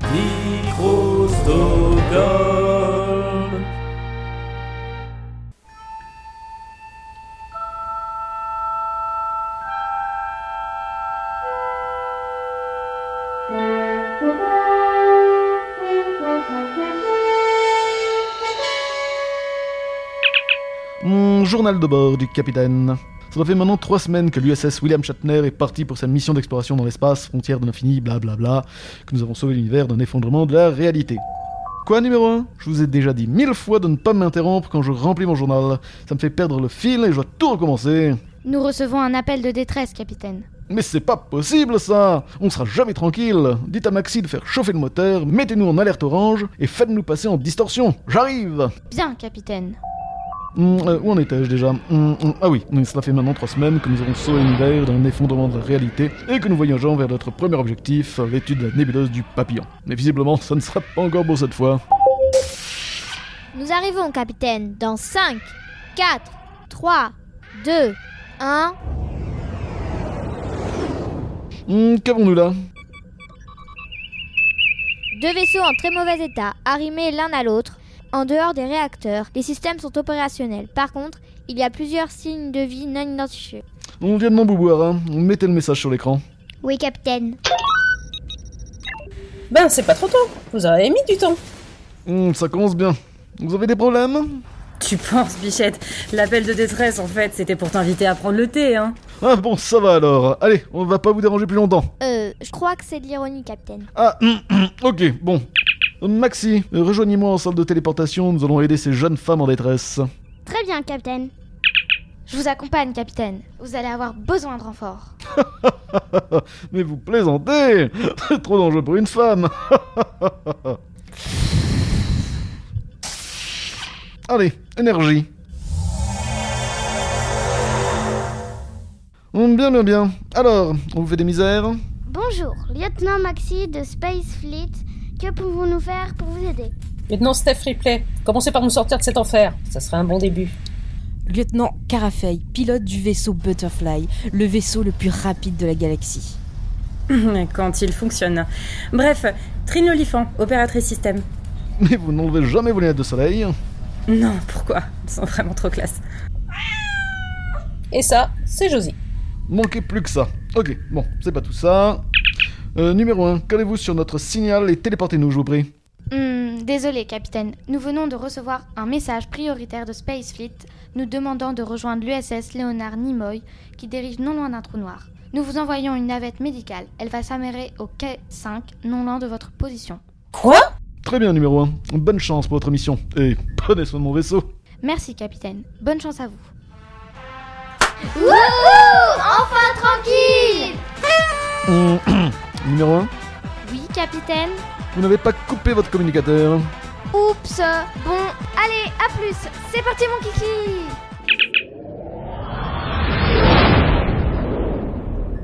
Microstockholm. De bord du capitaine. Ça fait maintenant trois semaines que l'USS William Shatner est parti pour sa mission d'exploration dans l'espace, frontière de l'infini, blablabla, que nous avons sauvé l'univers d'un effondrement de la réalité. Quoi numéro 1 Je vous ai déjà dit mille fois de ne pas m'interrompre quand je remplis mon journal. Ça me fait perdre le fil et je dois tout recommencer. Nous recevons un appel de détresse, capitaine. Mais c'est pas possible ça On sera jamais tranquille Dites à Maxi de faire chauffer le moteur, mettez-nous en alerte orange et faites-nous passer en distorsion. J'arrive Bien, capitaine. Hum, euh, où en étais-je déjà Hum, hum, Ah oui, cela fait maintenant trois semaines que nous avons sauvé l'univers d'un effondrement de la réalité et que nous voyageons vers notre premier objectif, l'étude de la nébuleuse du papillon. Mais visiblement, ça ne sera pas encore beau cette fois. Nous arrivons, capitaine, dans 5, 4, 3, 2, 1. Hum, Qu'avons-nous là? Deux vaisseaux en très mauvais état, arrimés l'un à l'autre. En dehors des réacteurs, les systèmes sont opérationnels. Par contre, il y a plusieurs signes de vie non identifiés. On vient de m'embouboire, hein. Mettez le message sur l'écran. Oui, capitaine. Ben, c'est pas trop tôt. Vous avez mis du temps. Hum, ça commence bien. Vous avez des problèmes? Tu penses, Bichette? L'appel de détresse, en fait, c'était pour t'inviter à prendre le thé, hein Ah bon, ça va alors. Allez, on va pas vous déranger plus longtemps. Euh, je crois que c'est de l'ironie, capitaine. Ah, hum, hum, ok, bon. Maxi, rejoignez-moi en salle de téléportation, nous allons aider ces jeunes femmes en détresse. Très bien, capitaine. Je vous accompagne, capitaine. Vous allez avoir besoin de renfort. Mais vous plaisantez C'est trop dangereux pour une femme Allez, énergie. Hum, Bien, bien, bien. Alors, on vous fait des misères? Bonjour, lieutenant Maxi de Space Fleet. Que pouvons-nous faire pour vous aider Lieutenant Steph Ripley, commencez par nous sortir de cet enfer. Ça serait un bon début. Lieutenant Carafei, pilote du vaisseau Butterfly, le vaisseau le plus rapide de la galaxie. Quand il fonctionne. Bref, Trine Olifant, opératrice système. Mais vous n'enlevez jamais vos lunettes de soleil Non, pourquoi? Ils sont vraiment trop classe. Et ça, c'est Josie. Manquez plus que ça. Ok, bon, c'est pas tout ça. Euh, numéro 1, collez-vous sur notre signal et téléportez-nous, je vous prie. Hmm, désolé, capitaine. Nous venons de recevoir un message prioritaire de Space Fleet nous demandant de rejoindre l'USS Leonard Nimoy qui dirige non loin d'un trou noir. Nous vous envoyons une navette médicale. Elle va s'amérer au quai 5, non loin de votre position. Quoi? Très bien, numéro 1. Bonne chance pour votre mission. Et prenez soin de mon vaisseau. Merci, capitaine. Bonne chance à vous. Wouhou Enfin tranquille Hum, numéro 1, Oui, capitaine vous n'avez pas coupé votre communicateur. Oups Bon, allez, à plus C'est parti, mon kiki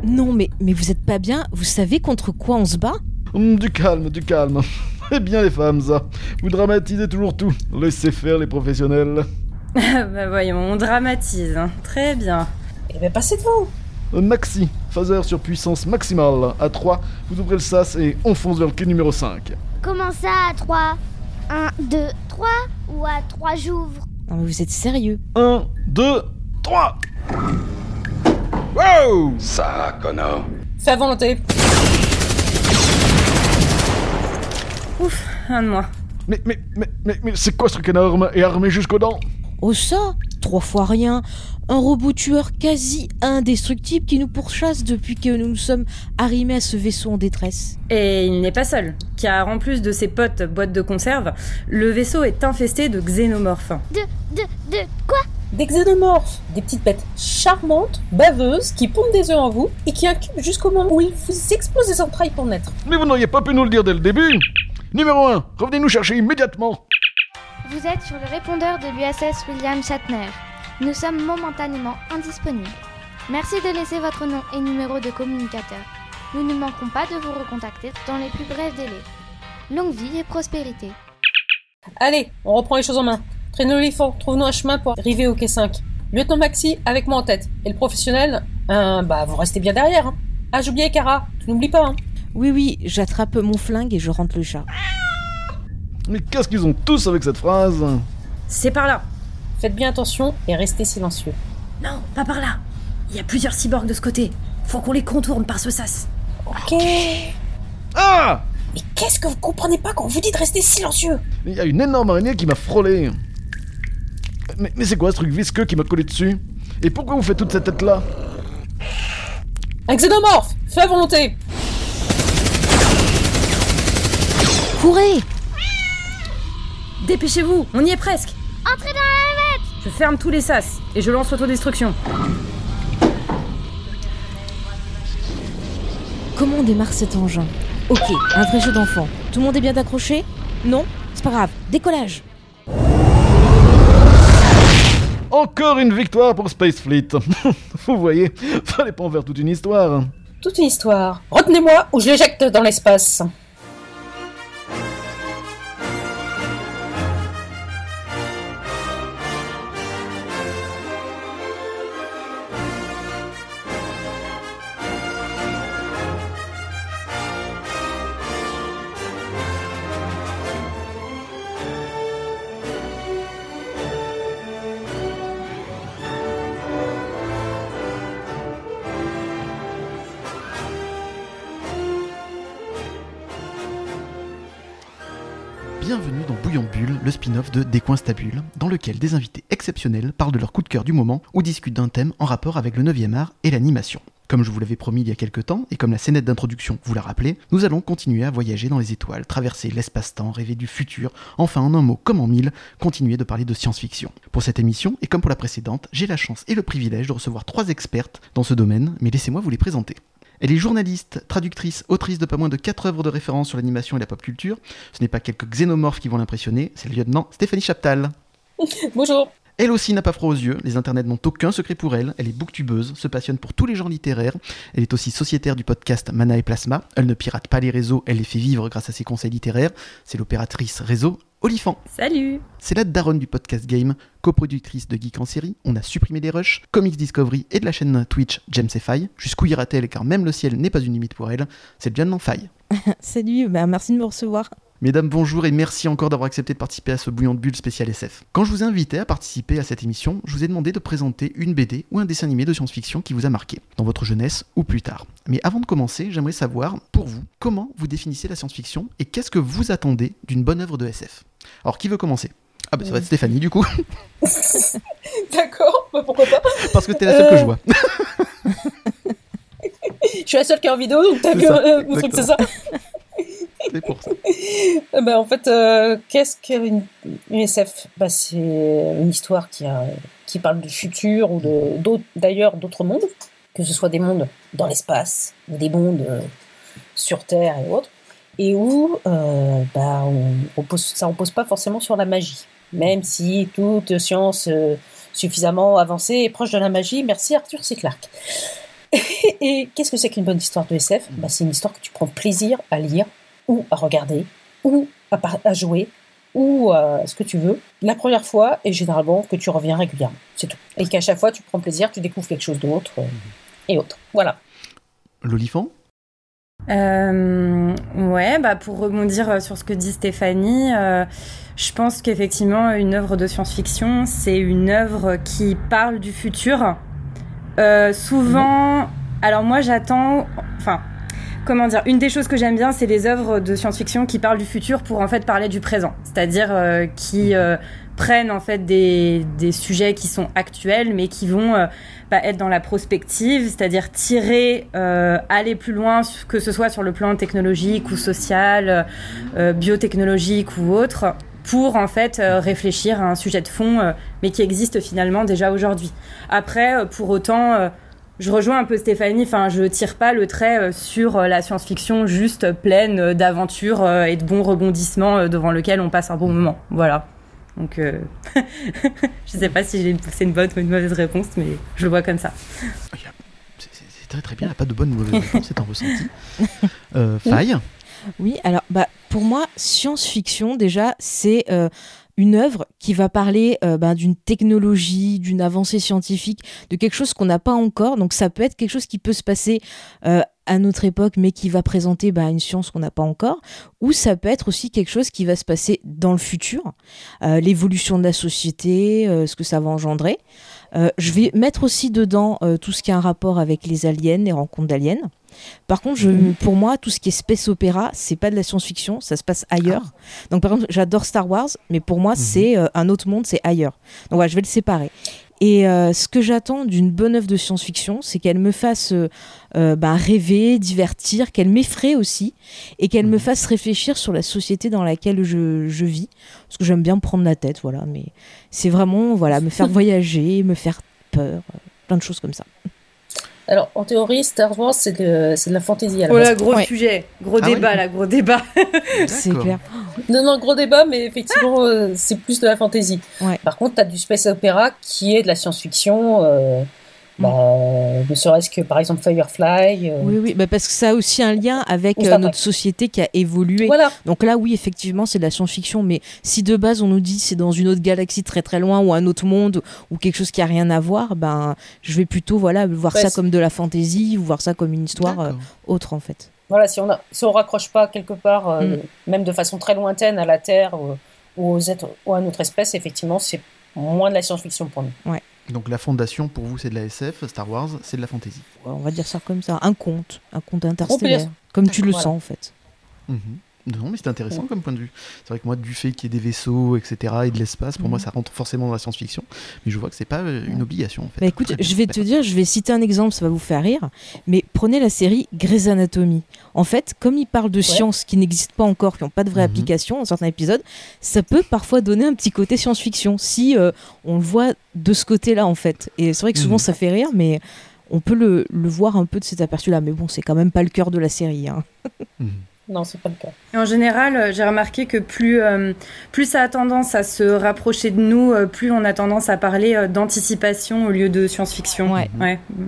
Non, mais, mais vous êtes pas bien Vous savez contre quoi on se bat? Hum, du calme, du calme. Eh bien les femmes, ça. Vous dramatisez toujours tout. Laissez faire les professionnels. bah voyons, on dramatise. hein. Très bien. Eh ben, passez devant. Euh, Maxi, phaser sur puissance maximale. À 3, vous ouvrez le sas et on fonce vers le quai numéro 5. Comment ça à 3 1, 2, 3 Ou à 3 j'ouvre? Non, mais vous êtes sérieux? 1, 2, 3 Wow Ça, connard. Fais à volonté. Ouf, un de moi. Mais, mais, mais, mais, mais c'est quoi ce truc énorme et armé jusqu'aux dents? Oh ça? Trois fois rien Un robot tueur quasi indestructible qui nous pourchasse depuis que nous nous sommes arrimés à ce vaisseau en détresse. Et il n'est pas seul, car en plus de ses potes boîtes de conserve, le vaisseau est infesté de xénomorphes. De, de, de quoi? Des xénomorphes, des petites bêtes charmantes, baveuses, qui pondent des œufs en vous et qui incubent jusqu'au moment où ils vous explosent les entrailles pour naître. Mais vous n'auriez pas pu nous le dire dès le début Numéro 1, revenez nous chercher immédiatement Vous êtes sur le répondeur de l'USS William Shatner. Nous sommes momentanément indisponibles. Merci de laisser votre nom et numéro de communicateur. Nous ne manquerons pas de vous recontacter dans les plus brefs délais. Longue vie et prospérité. Allez, on reprend les choses en main. Traîne l'olifant, trouve-nous un chemin pour arriver au quai 5. Lieutenant Maxi, avec moi en tête. Et le professionnel, euh, bah vous restez bien derrière. Hein. Ah, j'oubliais Cara, tu n'oublies pas. Hein. Oui, oui, j'attrape mon flingue et je rentre le chat. Mais qu'est-ce qu'ils ont tous avec cette phrase? C'est par là. Faites bien attention et restez silencieux. Non, pas par là. Il y a plusieurs cyborgs de ce côté. Faut qu'on les contourne par ce sas. Ok. Ah Mais qu'est-ce que vous comprenez pas quand on vous dit de rester silencieux Il y a une énorme araignée qui m'a frôlé. Mais, mais c'est quoi ce truc visqueux qui m'a collé dessus Et pourquoi vous faites toute cette tête-là Un xénomorphe Fais à volonté Courez Dépêchez-vous, on y est presque. Entrez dans la Je ferme tous les sas et je lance autodestruction. Comment on démarre cet engin Ok, un vrai jeu d'enfant. Tout le monde est bien accroché Non C'est pas grave. Décollage Encore une victoire pour Space Fleet. vous voyez, fallait pas en faire toute une histoire. Toute une histoire. Retenez-moi ou je l'éjecte dans l'espace. Spin-off de Décoinstabule, dans lequel des invités exceptionnels parlent de leur coup de cœur du moment ou discutent d'un thème en rapport avec le 9e art et l'animation. Comme je vous l'avais promis il y a quelques temps, et comme la scénette d'introduction vous l'a rappelé, nous allons continuer à voyager dans les étoiles, traverser l'espace-temps, rêver du futur, enfin en un mot comme en mille, continuer de parler de science-fiction. Pour cette émission, et comme pour la précédente, j'ai la chance et le privilège de recevoir trois expertes dans ce domaine, mais laissez-moi vous les présenter. Elle est journaliste, traductrice, autrice de pas moins de 4 œuvres de référence sur l'animation et la pop culture. Ce n'est pas quelques xénomorphes qui vont l'impressionner, c'est le lieutenant Stéphanie Chaptal. Bonjour. Elle aussi n'a pas froid aux yeux, les internets n'ont aucun secret pour elle, elle est booktubeuse, se passionne pour tous les genres littéraires, elle est aussi sociétaire du podcast Mana et Plasma, elle ne pirate pas les réseaux, elle les fait vivre grâce à ses conseils littéraires, c'est l'opératrice réseau Olifant. Salut C'est la daronne du podcast Game, coproductrice de Geek en série, on a supprimé les rushs, Comics Discovery et de la chaîne Twitch James et Faille. Jusqu'où ira-t-elle car même le ciel n'est pas une limite pour elle, c'est John Faille. Salut, bah merci de me recevoir. Mesdames, bonjour et merci encore d'avoir accepté de participer à ce bouillon de bulle spécial SF. Quand je vous ai invité à participer à cette émission, je vous ai demandé de présenter une BD ou un dessin animé de science-fiction qui vous a marqué, dans votre jeunesse ou plus tard. Mais avant de commencer, j'aimerais savoir, pour vous, comment vous définissez la science-fiction et qu'est-ce que vous attendez d'une bonne œuvre de SF Alors, qui veut commencer? Ah bah ça va être Stéphanie du coup, D'accord, bah pourquoi pas? parce que t'es la seule que je vois. Je suis la seule qui est en vidéo, donc t'as vu euh, mon truc, c'est ça Euh, bah, En fait, euh, qu'est-ce qu'une une SF bah, C'est une histoire qui, a, qui parle du futur ou de- d'ailleurs d'autres mondes, que ce soit des mondes dans l'espace ou des mondes euh, sur Terre et autres, et où euh, bah, ça ne repose pas forcément sur la magie. Même si toute science euh, suffisamment avancée est proche de la magie, merci Arthur C. Clarke. Et qu'est-ce que c'est qu'une bonne histoire de SF bah, C'est une histoire que tu prends plaisir à lire ou à regarder ou à, par- à jouer ou à ce que tu veux la première fois et généralement que tu reviens régulièrement. C'est tout. Et qu'à chaque fois tu prends plaisir, tu découvres quelque chose d'autre euh, et autre. Voilà. L'olifant? Euh, ouais, bah pour rebondir euh, sur ce que dit Stéphanie, euh, je pense qu'effectivement une œuvre de science-fiction, c'est une œuvre qui parle du futur. Euh, souvent, alors moi j'attends, enfin, comment dire, une des choses que j'aime bien, c'est les œuvres de science-fiction qui parlent du futur pour en fait parler du présent, c'est-à-dire euh, qui euh, prennent en fait des, des sujets qui sont actuels mais qui vont euh, bah, être dans la prospective, c'est-à-dire tirer, euh, aller plus loin, que ce soit sur le plan technologique ou social, biotechnologique ou autre, pour en fait réfléchir à un sujet de fond, mais qui existe finalement déjà aujourd'hui. Après, pour autant, je rejoins un peu Stéphanie, enfin, je tire pas le trait euh, sur euh, la science-fiction juste pleine euh, d'aventures et de bons rebondissements devant lequel on passe un bon moment. Voilà. Donc, euh, je sais pas si c'est une bonne ou une mauvaise réponse, mais je le vois comme ça. C'est c'est- c'est très très bien, il n'y a pas de bonne ou mauvaise réponse, c'est un ressenti. Euh, faille Oui, alors bah, pour moi, science-fiction, déjà, c'est euh, une œuvre qui va parler euh, bah, d'une technologie, d'une avancée scientifique, de quelque chose qu'on n'a pas encore. Donc ça peut être quelque chose qui peut se passer euh, à notre époque, mais qui va présenter bah, une science qu'on n'a pas encore, ou ça peut être aussi quelque chose qui va se passer dans le futur, euh, l'évolution de la société, ce que ça va engendrer. Euh, je vais mettre aussi dedans euh, tout ce qui a un rapport avec les aliens, les rencontres d'aliens. Par contre, je, pour moi, tout ce qui est space opéra, c'est pas de la science-fiction, ça se passe ailleurs. Donc, par exemple, j'adore Star Wars, mais pour moi, c'est euh, un autre monde, c'est ailleurs. Donc, voilà, je vais le séparer. Et euh, ce que j'attends d'une bonne œuvre de science-fiction, c'est qu'elle me fasse euh, euh, bah, rêver, divertir, qu'elle m'effraie aussi, et qu'elle me fasse réfléchir sur la société dans laquelle je, je vis. Parce que j'aime bien me prendre la tête, voilà. Mais c'est vraiment, voilà, me faire voyager, me faire peur, euh, plein de choses comme ça. Alors, en théorie, Star Wars, c'est de, c'est de la fantaisie à la Oh là, gros Ouais. sujet, gros Ah oui. débat, là, gros débat. C'est clair. Non, non, gros débat, mais effectivement, euh, c'est plus de la fantaisie. Ouais. Par contre, tu as du space opéra qui est de la science-fiction, euh. Bah, ne serait-ce que par exemple Firefly. euh, Oui, oui, bah parce que ça a aussi un lien avec euh, notre société qui a évolué. Voilà. Donc là, oui, effectivement, c'est de la science-fiction, mais si de base on nous dit c'est dans une autre galaxie très très loin ou un autre monde ou quelque chose qui a rien à voir, ben je vais plutôt voilà voir Ouais, ça comme de la fantaisie ou voir ça comme une histoire euh, autre en fait. Voilà, si on a, si on raccroche pas quelque part, euh, Mm. même de façon très lointaine à la Terre ou, ou aux êtres ou à notre espèce, effectivement, c'est moins de la science-fiction pour nous. Donc la fondation pour vous c'est de la SF, Star Wars c'est de la fantasy. On va dire ça comme ça, un conte, un conte interstellaire, comme tu le Voilà. sens en fait. Mhm. Non mais c'est intéressant comme point de vue. C'est vrai que moi du fait qu'il y ait des vaisseaux etc et de l'espace pour moi ça rentre forcément dans la science-fiction mais je vois que c'est pas euh, une obligation en fait. Bah écoute, je vais te dire, je vais citer un exemple, ça va vous faire rire, mais prenez la série Grey's Anatomy. En fait, comme il parle de sciences qui n'existent pas encore, qui n'ont pas de vraie Mhm. application dans certains épisodes, ça peut parfois donner un petit côté science-fiction si euh, on le voit de ce côté-là en fait. Et c'est vrai que souvent Mhm. ça fait rire, mais on peut le, le voir un peu de cet aperçu-là. Mais bon, c'est quand même pas le cœur de la série. hein. Non, c'est pas le cas. Et en général, euh, j'ai remarqué que plus, euh, plus ça a tendance à se rapprocher de nous, euh, plus on a tendance à parler euh, d'anticipation au lieu de science-fiction. Ouais. Ouais. Mm.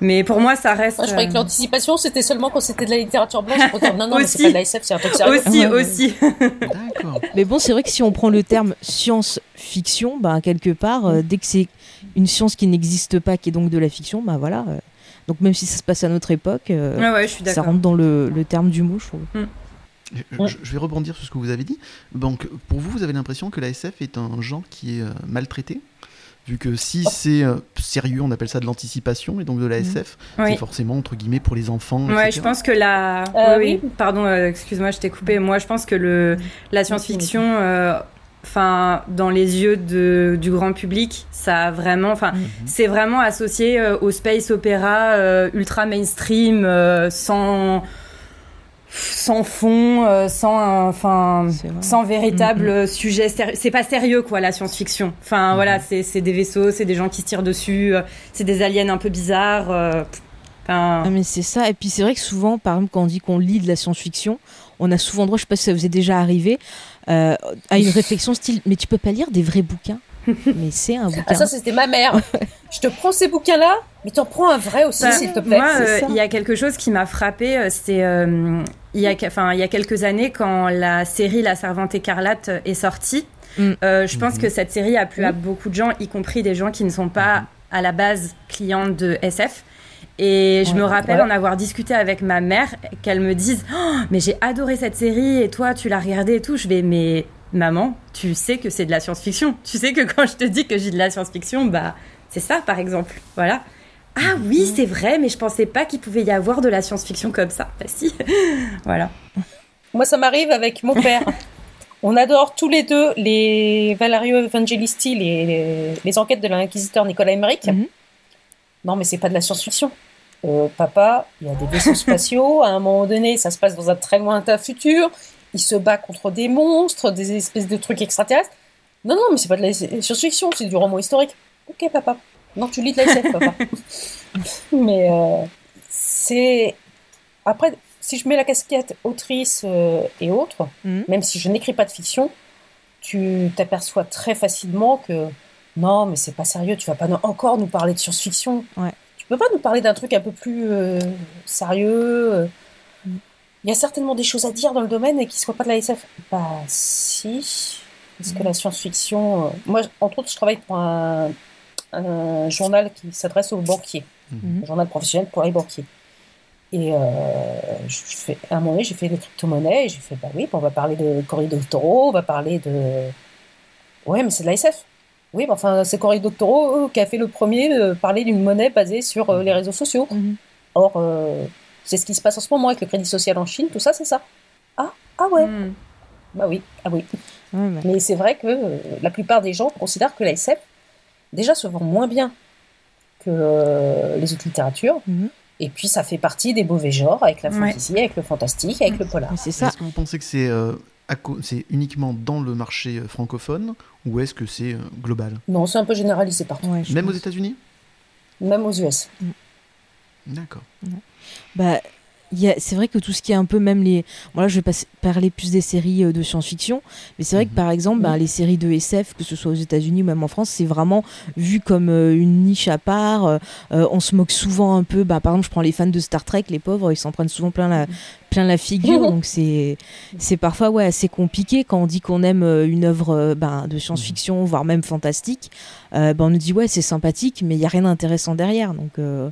Mais pour moi, ça reste. Moi, je croyais que l'anticipation, c'était seulement quand c'était de la littérature blanche. Non, non, mais c'est Aussi. pas de la SF, c'est un truc sérieux. aussi, aussi. D'accord. Mais bon, c'est vrai que si on prend le terme science-fiction, bah, quelque part, euh, dès que c'est une science qui n'existe pas, qui est donc de la fiction, bah voilà. euh, donc même si ça se passe à notre époque, euh, Ouais, ouais, je suis ça rentre dans le, le terme du mot, je trouve. Je, Ouais. je- je vais rebondir sur ce que vous avez dit. Donc, pour vous, vous avez l'impression que la SF est un genre qui est euh, maltraité? Vu que si c'est euh, sérieux, on appelle ça de l'anticipation, et donc de la Mhm. SF, Oui. c'est forcément, entre guillemets, pour les enfants. Ouais, etc. je pense que la. Euh, oui, oui. oui. Pardon, euh, excuse-moi, je t'ai coupé. Moi, je pense que le la science-fiction, euh, enfin, dans les yeux de, du grand public, ça a vraiment, enfin, Mhm. c'est vraiment associé euh, au space opéra euh, ultra mainstream, euh, sans sans fond, sans, enfin, sans véritable Mhm. euh, sujet. C'est pas sérieux, quoi, la science-fiction. Enfin, Mhm. voilà, c'est des vaisseaux, c'est des gens qui se tirent dessus, c'est des aliens un peu bizarres. Enfin, Ah, mais c'est ça. Et puis c'est vrai que souvent, par exemple, quand on dit qu'on lit de la science-fiction, on a souvent droit, je sais pas si ça vous est déjà arrivé, euh, à une réflexion style Mais tu peux pas lire des vrais bouquins Mais c'est un bouquin. Ah, ça, c'était ma mère. je te prends ces bouquins-là, mais t'en prends un vrai aussi, Bah, s'il te plaît. Moi, c'est euh, il y a quelque chose qui m'a frappé. C'est euh, il y a, enfin, il y a quelques années quand la série La Servante écarlate est sortie. Mm. euh, je pense Mhm. que cette série a plu à Mm. beaucoup de gens, y compris des gens qui ne sont pas à la base clients de SF. Et je Ouais. me rappelle Ouais. en avoir discuté avec ma mère, qu'elle me dise Oh, Mais j'ai adoré cette série, et toi, tu l'as regardée et tout. Je vais Mais maman, tu sais que c'est de la science-fiction. Tu sais que quand je te dis que j'ai de la science-fiction, bah, c'est ça, par exemple. Voilà. Ah oui, c'est vrai, mais je pensais pas qu'il pouvait y avoir de la science-fiction comme ça. Bah si. voilà. Moi, ça m'arrive avec mon père. On adore tous les deux les Valerio Evangelisti, les, les, enquêtes de l'inquisiteur Nicolas Emmerich. Mhm. Non, mais c'est pas de la science-fiction. Euh, papa, il y a des vaisseaux spatiaux. À un moment donné, ça se passe dans un très lointain futur. Il se bat contre des monstres, des espèces de trucs extraterrestres. Non, non, mais c'est pas de la science-fiction, c'est du roman historique. Ok, papa. Non, tu lis de la SF, papa. mais euh, c'est. Après, si je mets la casquette autrice euh, et autres, Mhm. même si je n'écris pas de fiction, tu t'aperçois très facilement que non, mais c'est pas sérieux, tu vas pas encore nous parler de science-fiction. Ouais. Tu peux pas nous parler d'un truc un peu plus euh, sérieux. euh. Il y a certainement des choses à dire dans le domaine et qui ne soient pas de la SF. Bah si. Parce que Mhm. la science-fiction. euh, Moi, entre autres, je travaille pour un, un journal qui s'adresse aux banquiers Mhm. un journal professionnel pour les banquiers. Et euh, je fais, à un moment donné, j'ai fait les crypto-monnaies et j'ai fait, bah oui, on va parler de Cory Doctorow, on va parler de. Ouais, mais c'est de la SF. Oui, mais enfin, c'est Cory Doctorow qui a fait le premier de parler d'une monnaie basée sur euh, les réseaux sociaux. Mhm. Or, euh, c'est ce qui se passe en ce moment avec le crédit social en Chine, tout ça, c'est ça. Ah, ah ouais. Mm. Bah oui, ah oui. Bah, Mais c'est vrai que euh, la plupart des gens considèrent que la SF, déjà, se vend moins bien que euh, les autres littératures. Mhm. Et puis, ça fait partie des mauvais genres, avec la Ouais. fantasy, avec le fantastique, avec le polar. c'est ça. Est-ce que vous pensez que c'est euh, c'est uniquement dans le marché euh, francophone ou est-ce que c'est euh, global? Non, c'est un peu généralisé partout, Ouais, Même aux. États-Unis? Même aux US. D'accord. Bah, c'est vrai que tout ce qui est un peu même les. Bon, là, je vais pas parler plus des séries euh, de science-fiction, mais c'est vrai que Mhm. par exemple, bah, les séries de SF, que ce soit aux États-Unis ou même en France, c'est vraiment vu comme euh, une niche à part. Euh, on se moque souvent un peu. Bah, par exemple, je prends les fans de Star Trek, les pauvres, ils s'en prennent souvent plein la, plein la figure. donc c'est c'est parfois ouais, assez compliqué quand on dit qu'on aime euh, une œuvre euh, bah, de science-fiction, voire même fantastique. Euh, bah, on nous dit ouais, c'est sympathique, mais il y a rien d'intéressant derrière. Donc euh,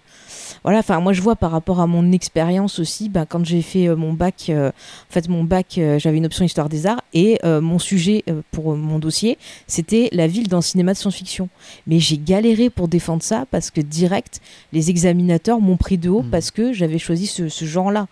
voilà, enfin moi je vois par rapport à mon expérience aussi, bah, quand j'ai fait mon bac, en fait mon bac, j'avais une option histoire des arts et mon sujet pour mon dossier, c'était la ville dans le cinéma de science-fiction. Mais j'ai galéré pour défendre ça parce que direct, les examinateurs m'ont pris de haut Mhm. parce que j'avais choisi ce, ce genre-là.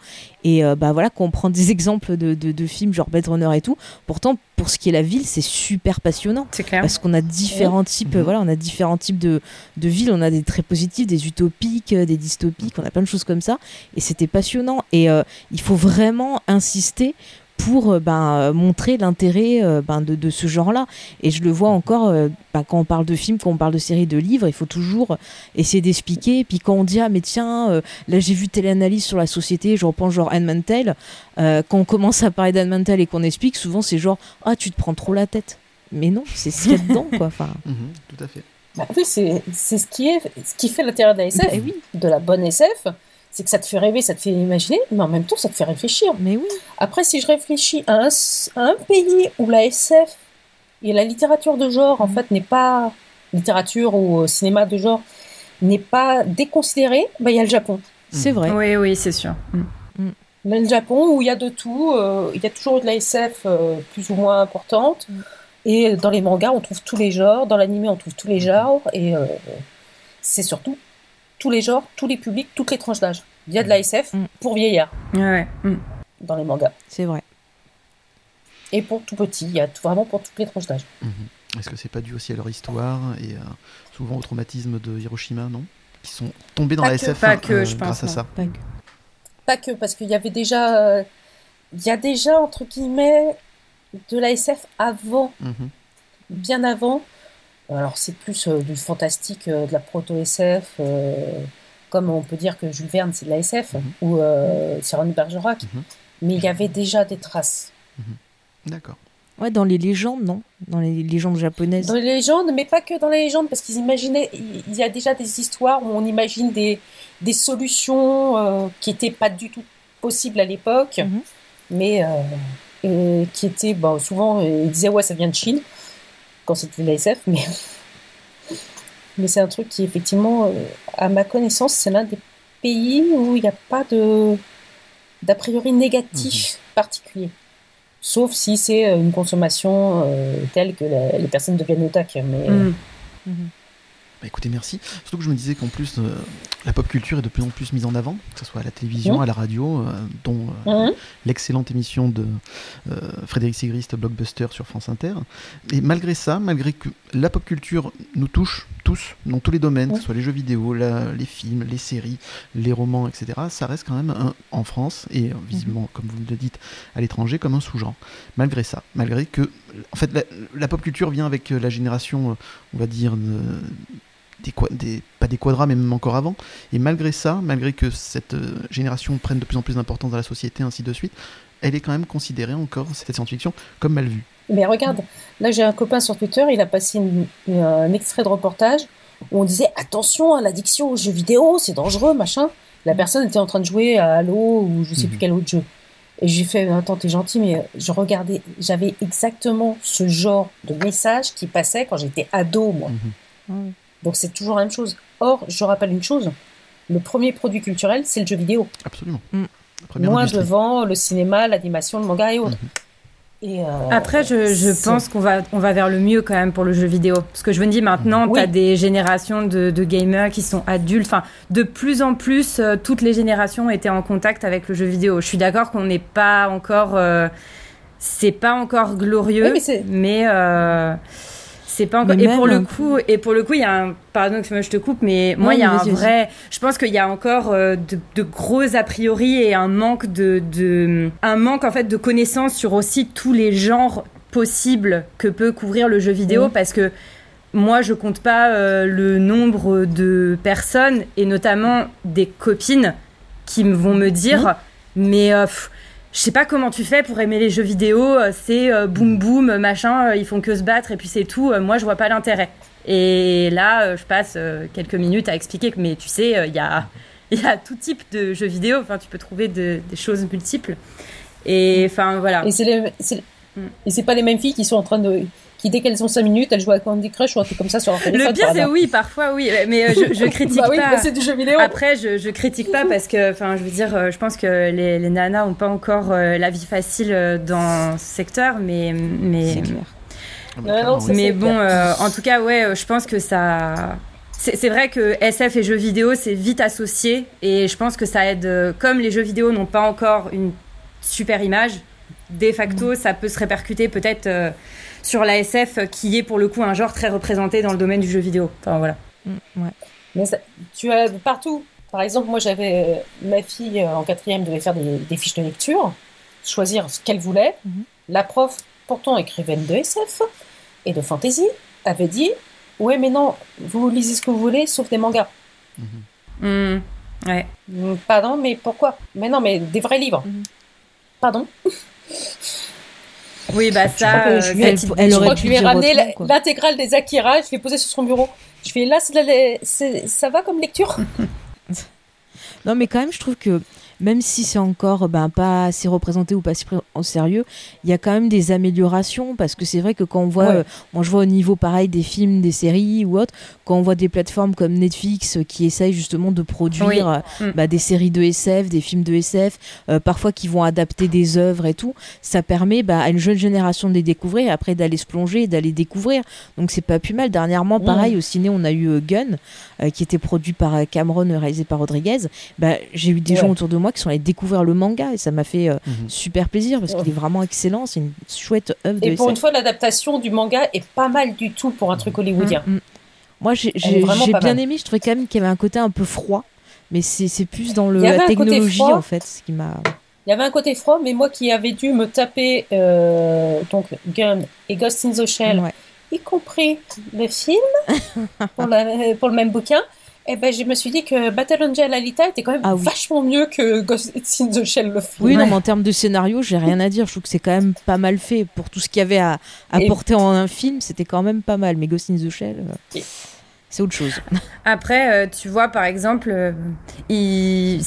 Et euh, bah voilà, quand on prend des exemples de, de- de films genre Blade Runner et tout, pourtant pour ce qui est la ville, c'est super passionnant. C'est clair. parce qu'on a différents types Mhm. voilà on a différents types de, de villes. On a des très positifs des utopiques euh, des dystopiques. On a plein de choses comme ça. Et c'était passionnant. Et euh, il faut vraiment insister pour euh, ben, euh, montrer l'intérêt euh, ben, de, de ce genre-là. Et je le vois encore ben, quand on parle de films, quand on parle de séries, de livres, il faut toujours essayer d'expliquer. Et puis quand on dit, ah mais tiens, euh, là j'ai vu telle analyse sur la société, je repense genre Anne Mantel, euh, quand on commence à parler d'Anne Mantel et qu'on explique, souvent c'est genre, ah tu te prends trop la tête. Mais non, c'est ce qu'il y a dedans, quoi. Enfin, Mhm, tout à fait. Bah oui, c'est c'est ce qui est ce qui fait l'intérêt de la SF, bah oui, de la bonne SF, c'est que ça te fait rêver, ça te fait imaginer, mais en même temps ça te fait réfléchir. mais oui. Après, si je réfléchis à un, s- à un pays où la SF et la littérature de genre, en Mhm. fait, n'est pas littérature ou euh, cinéma de genre, n'est pas déconsidérée, bah, il y a le Japon. C'est vrai. Oui, oui, c'est sûr. Mm. Il y a le Japon où il y a de tout, euh, il y a toujours eu de la SF euh, plus ou moins importante. Mm. Et dans les mangas, on trouve tous les genres, dans l'animé, on trouve tous les genres, et euh, c'est surtout tous les genres, tous les publics, toutes les tranches d'âge. Il y a de la SF Mm. pour vieillards Ouais, ouais. Mm. dans les mangas. C'est vrai. Et pour tout petit, il y a tout- vraiment pour toutes les tranches d'âge. Mhm. Est-ce que c'est pas dû aussi à leur histoire et euh, souvent au traumatisme de Hiroshima, non? Qui sont tombés dans Pas la que- SF pas que, euh, je pense, grâce à non. ça. Pas que- Pas que, parce qu'il y avait déjà, euh, il y a déjà, entre guillemets, de la SF avant, Mhm. bien avant. Alors c'est plus euh, du fantastique, euh, de la proto-SF, euh, comme on peut dire que Jules Verne c'est de la SF, Mhm. ou euh, Cyrano de Bergerac. Mhm. Mais il y avait déjà des traces. D'accord. Ouais, dans les légendes, non? Dans les légendes japonaises. Dans les légendes, mais pas que dans les légendes, parce qu'ils imaginaient, il y a déjà des histoires où on imagine des, des solutions euh, qui n'étaient pas du tout possibles à l'époque, Mhm. mais euh, et qui étaient, bon, souvent, ils disaient, ouais, ça vient de Chine, quand c'était de la SF, mais, mais c'est un truc qui, effectivement, euh, à ma connaissance, c'est l'un des pays où il n'y a pas de d'a priori négatif particulier. Sauf si c'est euh, une consommation euh, telle que la- les personnes deviennent otak. Mais Mm. Mhm. Bah, écoutez, merci. Surtout que je me disais qu'en plus, euh, la pop culture est de plus en plus mise en avant, que ce soit à la télévision, Mhm. à la radio, euh, dont euh, Mhm. l'excellente émission de Frédéric Sigrist, Blockbuster sur France Inter. Et malgré ça, malgré que la pop culture nous touche tous, dans tous les domaines, que ce Mhm. soit les jeux vidéo, la- les films, les séries, les romans, etc., ça reste quand même un- en France, et visiblement, comme vous le dites, à l'étranger, comme un sous-genre. Malgré ça, malgré que, en fait, la, la pop culture vient avec la génération, on va dire, de- des, qua- des- pas des quadras, mais même encore avant. Et malgré ça, malgré que cette euh, génération prenne de plus en plus d'importance dans la société, ainsi de suite, elle est quand même considérée encore, cette science-fiction, comme mal vue. Mais regarde, là j'ai un copain sur Twitter, il a passé une- une- un extrait de reportage où on disait attention à l'addiction aux jeux vidéo, c'est dangereux, machin. La personne était en train de jouer à Halo ou je sais plus Mhm. quel autre jeu. Et j'ai fait attends, t'es gentil, mais je regardais, j'avais exactement ce genre de message qui passait quand j'étais ado, moi. Mhm. Ouais. Donc c'est toujours la même chose. Or, je rappelle une chose, le premier produit culturel, c'est le jeu vidéo. Absolument. Mm. Première Moins industrie. devant le cinéma, l'animation, le manga et autres. Mhm. Et, euh, Après, je, pense qu'on va, on va vers le mieux quand même pour le jeu vidéo. Parce que je me dis maintenant, Oui. t'as des générations de, de gamers qui sont adultes. Enfin, de plus en plus, euh, toutes les générations étaient en contact avec le jeu vidéo. Je suis d'accord qu'on n'est pas encore. euh, c'est pas encore glorieux, Oui, mais c'est- mais. C'est pas encore. Et pour le coup, et pour le coup, il y a un. Pardon, excuse-moi, je te coupe, mais moi, il y a un vrai. Je pense qu'il y a encore euh, de, de gros a priori et un manque de, de, un manque en fait de connaissances sur aussi tous les genres possibles que peut couvrir le jeu vidéo, parce que moi, je compte pas euh, le nombre de personnes et notamment des copines qui vont me dire, mais euh, pff, je sais pas comment tu fais pour aimer les jeux vidéo, euh, c'est euh, boum boum, machin, euh, ils font que se battre et puis c'est tout, euh, moi je vois pas l'intérêt. Et là, je passe quelques minutes à expliquer que, mais tu sais, il y, a, il y a tout type de jeux vidéo, enfin tu peux trouver de- des choses multiples. Et enfin voilà. Et c'est les- c'est- Mm. et c'est pas les mêmes filles qui sont en train de. Qui, dès qu'elles ont 5 minutes, elles jouent à Candy Crush ou un truc comme ça sur leur téléphone. Le pire, c'est oui, parfois oui, mais euh, je, je critique Bah oui, pas. bah c'est du jeu vidéo. Après, je, je critique pas parce que, enfin, je veux dire, euh, je pense que les, les nanas ont pas encore euh, la vie facile dans ce secteur, mais, mais, C'est clair. Ah bah, Non, mais bon, euh, en tout cas, ouais, je pense que ça. C'est vrai que SF et jeux vidéo, c'est vite associé, et je pense que ça aide. Comme les jeux vidéo n'ont pas encore une super image, de facto, ça peut se répercuter peut-être euh, sur la SF, qui est pour le coup un genre très représenté dans le domaine du jeu vidéo. Enfin voilà. Mm, ouais. Mais ça- tu as partout. Par exemple, moi, j'avais euh, ma fille euh, en quatrième devait faire des, des fiches de lecture, choisir ce qu'elle voulait. Mhm. La prof, pourtant écrivaine de SF et de fantasy, avait dit Ouais, mais non, vous lisez ce que vous voulez, sauf des mangas. Hmm, ouais. Hmm, Pardon, mais pourquoi? Mais non, mais des vrais livres. Mhm. Pardon Oui, bah ça, euh, je Elle- elle je aurait crois que dû je lui ai ramené l'intégrale des Akira, je l'ai posée sur son bureau. Je fais là, la- ça va comme lecture? Non, mais quand même, je trouve que même si c'est encore ben, pas assez représenté ou pas si pris au sérieux, il y a quand même des améliorations parce que c'est vrai que quand on voit, Ouais. euh, moi je vois au niveau pareil des films, des séries ou autres, quand on voit des plateformes comme Netflix euh, qui essayent justement de produire euh, Mm. bah, des séries de SF, des films de SF, parfois qui vont adapter des œuvres et tout, ça permet bah, à une jeune génération de les découvrir et après d'aller se plonger d'aller découvrir. Donc c'est pas plus mal. Dernièrement, Mm. pareil, au ciné, on a eu Gun, qui était produit par euh, Cameron, euh, réalisé par Rodriguez. Bah, j'ai eu des Ouais. gens autour de moi qui sont allés découvrir le manga et ça m'a fait euh, Mhm. super plaisir parce Ouais. qu'il est vraiment excellent. C'est une chouette œuvre de Et pour SF. une fois, l'adaptation du manga est pas mal du tout pour un truc hollywoodien. Mm, mm. Moi, j'ai pas bien mal. aimé. Je trouvais quand même qu'il y avait un côté un peu froid, mais c'est plus dans le, la technologie en fait, ce qui m'a. Il y avait un côté froid, mais moi qui avais dû me taper euh, donc Gun et Ghost in the Shell, Ouais. Y compris le film pour, la- pour le même bouquin, et ben je me suis dit que Battle Angel Alita était quand même Ah oui. vachement mieux que Ghost in the Shell le film. Oui, non, mais en termes de scénario, j'ai rien à dire. Je trouve que c'est quand même pas mal fait. Pour tout ce qu'il y avait à Et- apporter en un film, c'était quand même pas mal. Mais Ghost in the Shell, euh, Et- c'est autre chose. Après, euh, tu vois, par exemple, euh, il...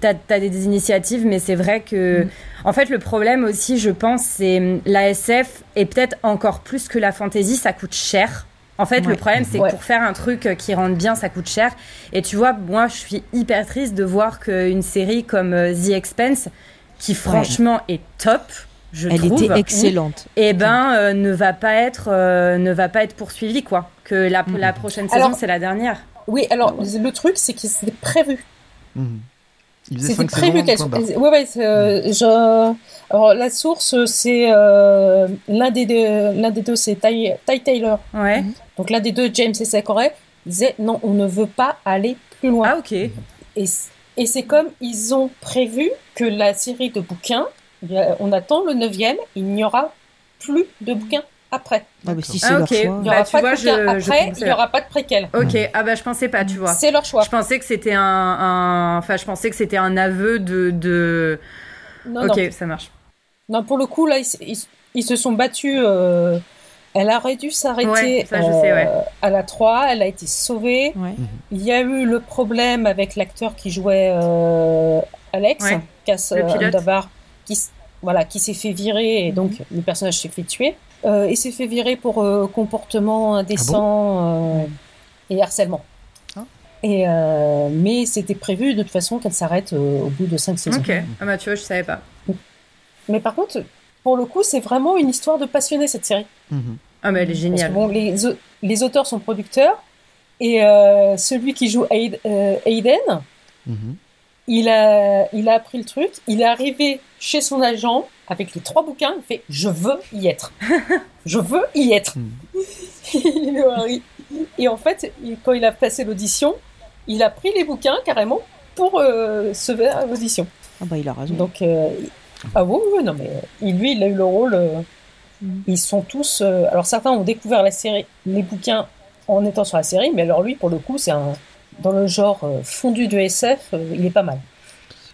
t'as as des initiatives, mais c'est vrai que, Mm. en fait, le problème aussi, je pense, c'est hum, la SF et peut-être encore plus que la fantasy, ça coûte cher. En fait, Ouais. le problème, c'est Ouais. que pour faire un truc euh, qui rende bien, ça coûte cher. Et tu vois, moi, je suis hyper triste de voir qu'une série comme euh, The Expense, qui franchement est top, je Elle trouve, était excellente. eh ben, euh, ne va pas être, euh, ne va pas être poursuivie, quoi. Que la, Mm. la prochaine Alors- saison, c'est la dernière. Oui, alors le truc c'est que c'était prévu. Faisait C'était 5 prévu qu'elle ouais, c'est, euh, je- Alors la source c'est euh, l'un des deux, l'un des deux c'est Ty, Ty Taylor. Ouais. Donc l'un des deux, James et Sakurai, disait non, on ne veut pas aller plus loin. Ah, ok. Et, et c'est comme ils ont prévu que la série de bouquins, on attend le neuvième, il n'y aura plus de bouquins après. Ah, bah, si c'est Ah, leur ok. choix. Il n'y Bah, aura tu pas vois, de bouquins je- je après, pensais- il n'y aura pas de préquel. Ok. Ah bah je pensais pas, tu vois. C'est leur choix. Je pensais que c'était un, un- enfin je pensais que c'était un aveu de, de... Non, ok, non. ça marche. Non, pour le coup, là, ils, se sont battus. euh, Elle aurait dû s'arrêter Ouais, ouais. euh, à la 3, elle a été sauvée. Ouais. Il y a eu le problème avec l'acteur qui jouait euh, Alex, Ouais, Cass le euh, pilote. Qui, voilà, qui s'est fait virer et donc le personnage s'est fait tuer. Euh, il s'est fait virer pour euh, comportement indécent euh, et harcèlement. Et euh, mais c'était prévu de toute façon qu'elle s'arrête euh, au bout de cinq saisons. Ok. Ah bah tu vois, je savais pas. Mais par contre, pour le coup, c'est vraiment une histoire de passionné cette série. Mhm. Ah mais elle est Parce que géniale. bon, les, les auteurs sont producteurs et euh, celui qui joue Aid- euh, Aiden, Mhm. Il a, il a appris le truc. Il est arrivé chez son agent avec les trois bouquins. Il fait Je veux y être. Je veux y être. Il est horrible. et en fait, il- quand il a passé l'audition, il a pris les bouquins carrément pour euh, se faire à l'audition. Ah bah il a raison. Donc, euh, ah oui, oui, non, mais euh, lui, il a eu le rôle. euh, Mhm. Ils sont tous. euh, alors, certains ont découvert la série, les bouquins en étant sur la série, mais alors lui, pour le coup, c'est un. Dans le genre euh, fondu de SF, euh, il est pas mal.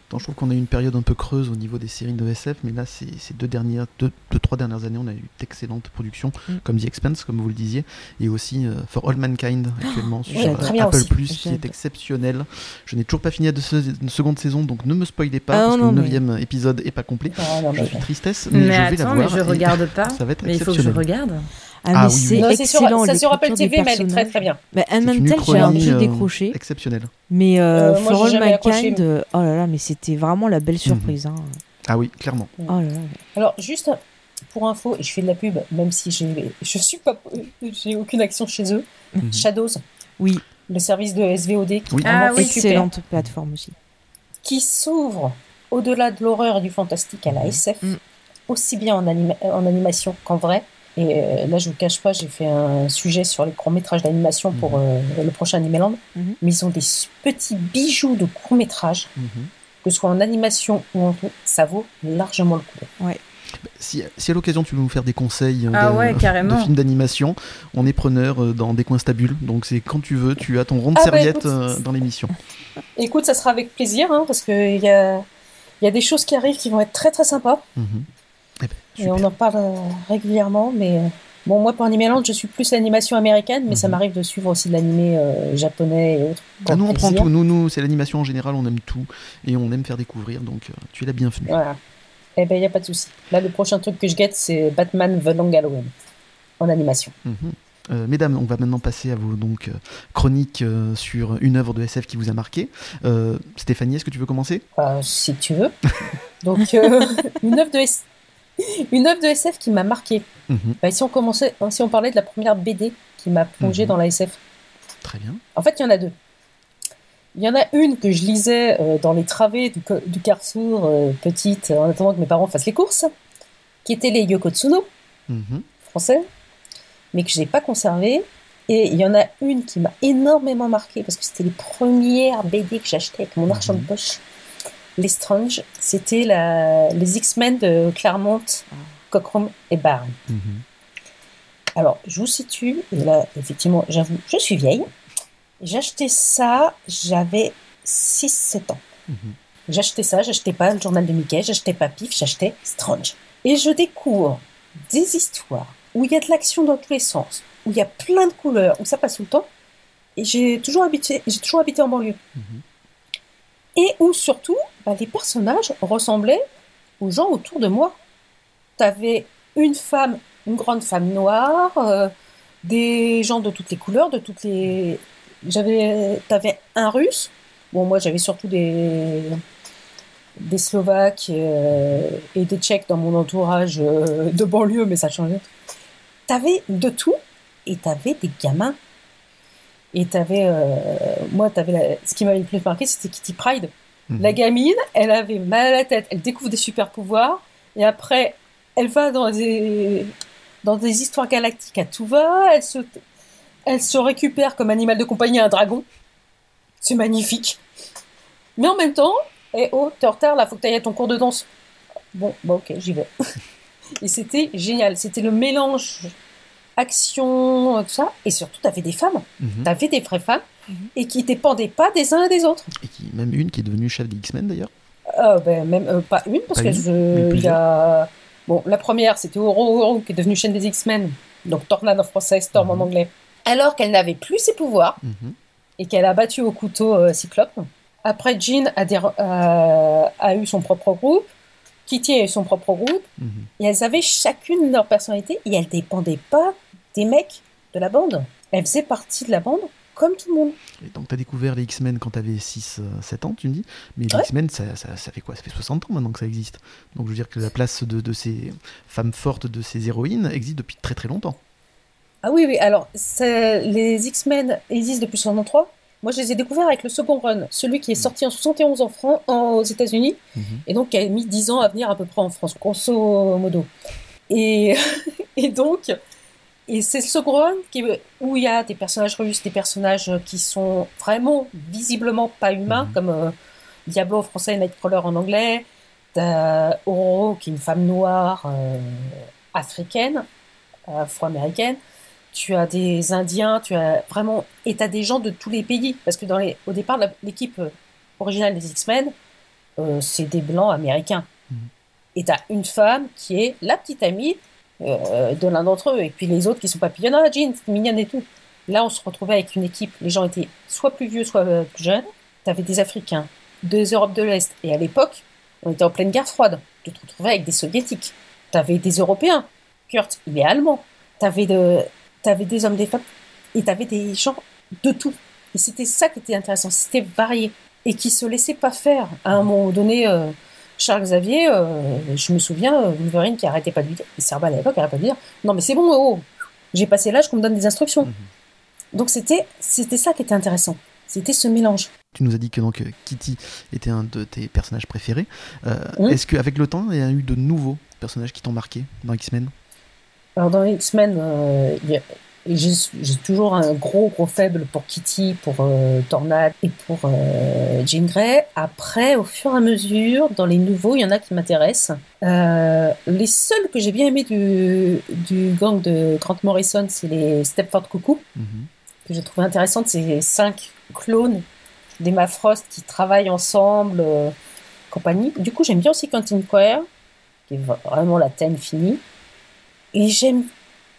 Attends, je trouve qu'on a eu une période un peu creuse au niveau des séries de SF, mais là, ces, ces deux dernières, deux, deux, trois dernières années, on a eu d'excellentes productions, Mm. comme The Expanse, comme vous le disiez, et aussi euh, For All Mankind actuellement sur ouais, euh, très bien Apple aussi. Plus, qui est exceptionnel. Je n'ai toujours pas fini la de- une seconde saison, donc ne me spoilez pas, Ah parce non, que le mais- neuvième épisode est pas complet. Ah, non, Je suis tristesse, mais, Mais je vais la attends, voir. mais je regarde pas. Ça va être Mais il faut que je regarde. Ah, Ah mais oui, c'est excellent. ça sur Apple l'écriture des TV, mais elle est très très bien. Bah, Tale, j'ai un peu euh, décroché. Exceptionnel. Mais euh, Euh, moi, For All accroché. Mankind, euh, oh là là, mais c'était vraiment la belle surprise. hein. Ah oui, clairement. Oh là là. Alors, juste pour info, et je fais de la pub, même si j'ai, je suis pas, j'ai aucune action chez eux. Mhm. Shadows, Oui, le service de SVOD, qui Oui. est vraiment Ah oui. excellente plateforme aussi. qui s'ouvre au-delà de l'horreur et du fantastique à la SF, Mm. aussi bien en, anima- en animation qu'en vrai. Et euh, là, je vous cache pas, j'ai fait un sujet sur les courts-métrages d'animation pour euh, le prochain Animeland. Mhm. Mais ils ont des petits bijoux de courts-métrages, Mhm. que ce soit en animation ou en tout, ça vaut largement le coup. Si, si à l'occasion tu veux nous faire des conseils euh, Ah de, ouais, de films d'animation, on est preneur dans des coins stables. Donc c'est quand tu veux, tu as ton rond de Ah bah, serviette écoute, dans l'émission. Écoute, ça sera avec plaisir, hein, parce qu'il y a, il y a des choses qui arrivent qui vont être très très sympas. Mhm. Et on en parle euh, régulièrement, mais euh, bon, moi pour Animeland, je suis plus l'animation américaine, mais ça Mhm. m'arrive de suivre aussi de l'animé euh, japonais et autres. Ah, nous on prend tout, nous, nous c'est l'animation en général, on aime tout et on aime faire découvrir, donc euh, tu es la bienvenue. Voilà. Eh ben, il n'y a pas de souci. Là, le prochain truc que je guette, c'est Batman The Long Halloween en animation. Euh, mesdames, on va maintenant passer à vos donc, chroniques euh, sur une œuvre de SF qui vous a marqué. Euh, Stéphanie, est-ce que tu veux commencer? Si tu veux. Donc, une œuvre de S- une œuvre de SF qui m'a marqué. Mhm. Bah, si on commençait, si on parlait de la première BD qui m'a plongé Mhm. dans la SF. Très bien. En fait, il y en a deux. Il y en a une que je lisais euh, dans les travées du, carrefour, euh, petite, en attendant que mes parents fassent les courses, qui était les Yoko Tsuno, Mhm. français, mais que je n'ai pas conservé. Et il y en a une qui m'a énormément marqué parce que c'était les premières BD que j'achetais avec mon argent de Mhm. poche. Les Strange, c'était la, les X-Men de Claremont, Cockrum et Barn. Mhm. Alors, je vous situe, et là, effectivement, j'avoue, je suis vieille. J'ai acheté ça, j'avais 6-7 ans. Mhm. J'achetais ça, j'achetais pas le journal de Mickey, j'achetais pas Pif, j'achetais Strange. Et je découvre des histoires où il y a de l'action dans tous les sens, où il y a plein de couleurs, où ça passe tout le temps. Et j'ai toujours habité, j'ai toujours habité en banlieue. Mhm. Et où surtout, bah, les personnages ressemblaient aux gens autour de moi. T'avais une femme, une grande femme noire, euh, des gens de toutes les couleurs, de toutes les. J'avais, t'avais un Russe. Bon, moi, j'avais surtout des des Slovaques euh, et des Tchèques dans mon entourage euh, de banlieue, mais ça changeait. T'avais de tout et t'avais des gamins. Et t'avais, euh, moi, t'avais la- ce qui m'avait le plus marqué, c'était Kitty Pride. Mhm. La gamine, elle avait mal à la tête, elle découvre des super pouvoirs, et après, elle va dans des, dans des histoires galactiques à tout va, elle se, elle se récupère comme animal de compagnie un dragon. C'est magnifique. Mais en même temps, eh oh, t'es en retard là, faut que t'ailles à ton cours de danse. Bon, bah ok, j'y vais. et c'était génial, c'était le mélange action, tout ça, et surtout, t'avais des femmes, Mhm. t'avais des vraies femmes, Mhm. et qui dépendaient pas des uns et des autres. Et qui, même une qui est devenue chef des X-Men d'ailleurs. Euh, ben, même euh, pas une, parce Pas que une, je, y a. Bon, la première, c'était Oro qui est devenue chaîne des X-Men, donc Tornade en français, Storm Mhm. en anglais. Alors qu'elle n'avait plus ses pouvoirs Mhm. et qu'elle a battu au couteau euh, Cyclope. Après, Jean a, des- euh, a eu son propre groupe, Kitty a eu son propre groupe, Mhm. et elles avaient chacune leur personnalité et elles dépendaient pas des mecs de la bande. Elles faisaient partie de la bande comme tout le monde. Et donc, tu as découvert les X-Men quand tu avais 6-7 ans, tu me dis? Mais les Ouais. X-Men, ça, ça, ça fait quoi? Ça fait 60 ans maintenant que ça existe. Donc, je veux dire que la place de, de ces femmes fortes, de ces héroïnes, existe depuis très très longtemps. Ah oui, oui, alors les X-Men existent depuis 63. Moi, je les ai découverts avec le second run, celui qui est sorti en 71 en Fran- en- aux États-Unis, Mhm. et donc qui a mis 10 ans à venir à peu près en France, grosso modo. Et, et donc, et c'est run qui, où il y a des personnages russes, des personnages qui sont vraiment visiblement pas humains, Mhm. comme euh, Diablo en français et Nightcrawler en anglais. T'as Ororo, qui est une femme noire euh, africaine, afro-américaine. Tu as des Indiens, tu as vraiment. Et tu as des gens de tous les pays. Parce que dans les, au départ, l'équipe euh, originale des X-Men, euh, c'est des blancs américains. Mhm. Et tu as une femme qui est la petite amie euh, de l'un d'entre eux. Et puis les autres qui sont papillons, ah, Jean, c'est mignonne et tout. Là, on se retrouvait avec une équipe. Les gens étaient soit plus vieux, soit euh, plus jeunes. Tu avais des Africains, des Europes de l'Est. Et à l'époque, on était en pleine guerre froide. Tu te retrouvais avec des Soviétiques. Tu avais des Européens. Kurt, il est allemand. Tu avais, de... avais des hommes, des femmes. Et tu avais des gens de tout. Et c'était ça qui était intéressant. C'était varié. Et qui se laissait pas faire. À un moment donné, euh, Charles Xavier, euh, je me souviens, euh, Wolverine qui arrêtait pas de lui dire, et à l'époque arrêtait pas de lui dire, non mais c'est bon, oh, j'ai passé l'âge qu'on me donne des instructions. Mhm. Donc c'était, c'était ça qui était intéressant. C'était ce mélange. Tu nous as dit que donc, euh, Kitty était un de tes personnages préférés. Euh, Mhm. Est-ce qu'avec le temps, il y a eu de nouveaux personnages qui t'ont marqué dans X-Men? Alors dans X-Men, euh, y a- j'ai j'ai toujours un gros gros faible pour Kitty, pour euh, Tornade et pour euh, Jean Grey. Après, au fur et à mesure, dans les nouveaux, il y en a qui m'intéressent. Euh, les seuls que j'ai bien aimés du, du gang de Grant Morrison, c'est les Stepford Cuckoo, Mhm. que j'ai trouvé intéressantes. C'est cinq clones d'Emma Frost qui travaillent ensemble, euh, compagnie. Du coup, j'aime bien aussi Quentin Quire, qui est vraiment la thème finie. Et j'aime,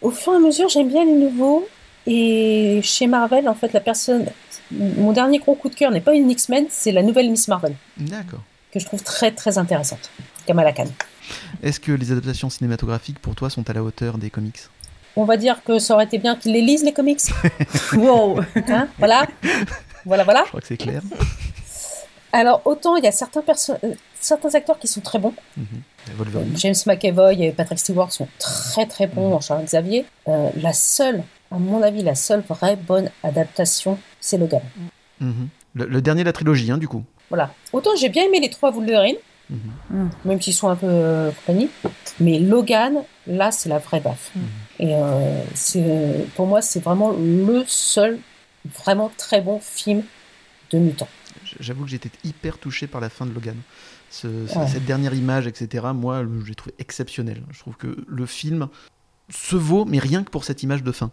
au fur et à mesure, j'aime bien les nouveaux. Et chez Marvel, en fait, la personne, mon dernier gros coup de cœur n'est pas une X-Men, c'est la nouvelle Miss Marvel, D'accord. que je trouve très très intéressante. Kamala Khan. Est-ce que les adaptations cinématographiques pour toi sont à la hauteur des comics? On va dire que ça aurait été bien qu'ils les lisent, les comics. Wow. Hein voilà. Voilà, voilà. Je crois que c'est clair. Alors, autant il y a certains, euh, certains acteurs qui sont très bons. Mhm. Wolverine. James McAvoy et Patrick Stewart sont très très bons en Charles Xavier. Euh, la seule, à mon avis, la seule vraie bonne adaptation, c'est Logan. Mhm. Le, le dernier de la trilogie, hein, du coup. Voilà. Autant j'ai bien aimé les trois Wolverine, Mhm. même s'ils sont un peu euh, mais Logan, là, c'est la vraie baffe. Mhm. Et euh, c'est, pour moi, c'est vraiment le seul vraiment très bon film de mutant. J'avoue que j'étais hyper touché par la fin de Logan. Ce- ce- Ouais. Cette dernière image, etc., moi, le- j'ai trouvé exceptionnel. Je trouve que le film se vaut, mais rien que pour cette image de fin.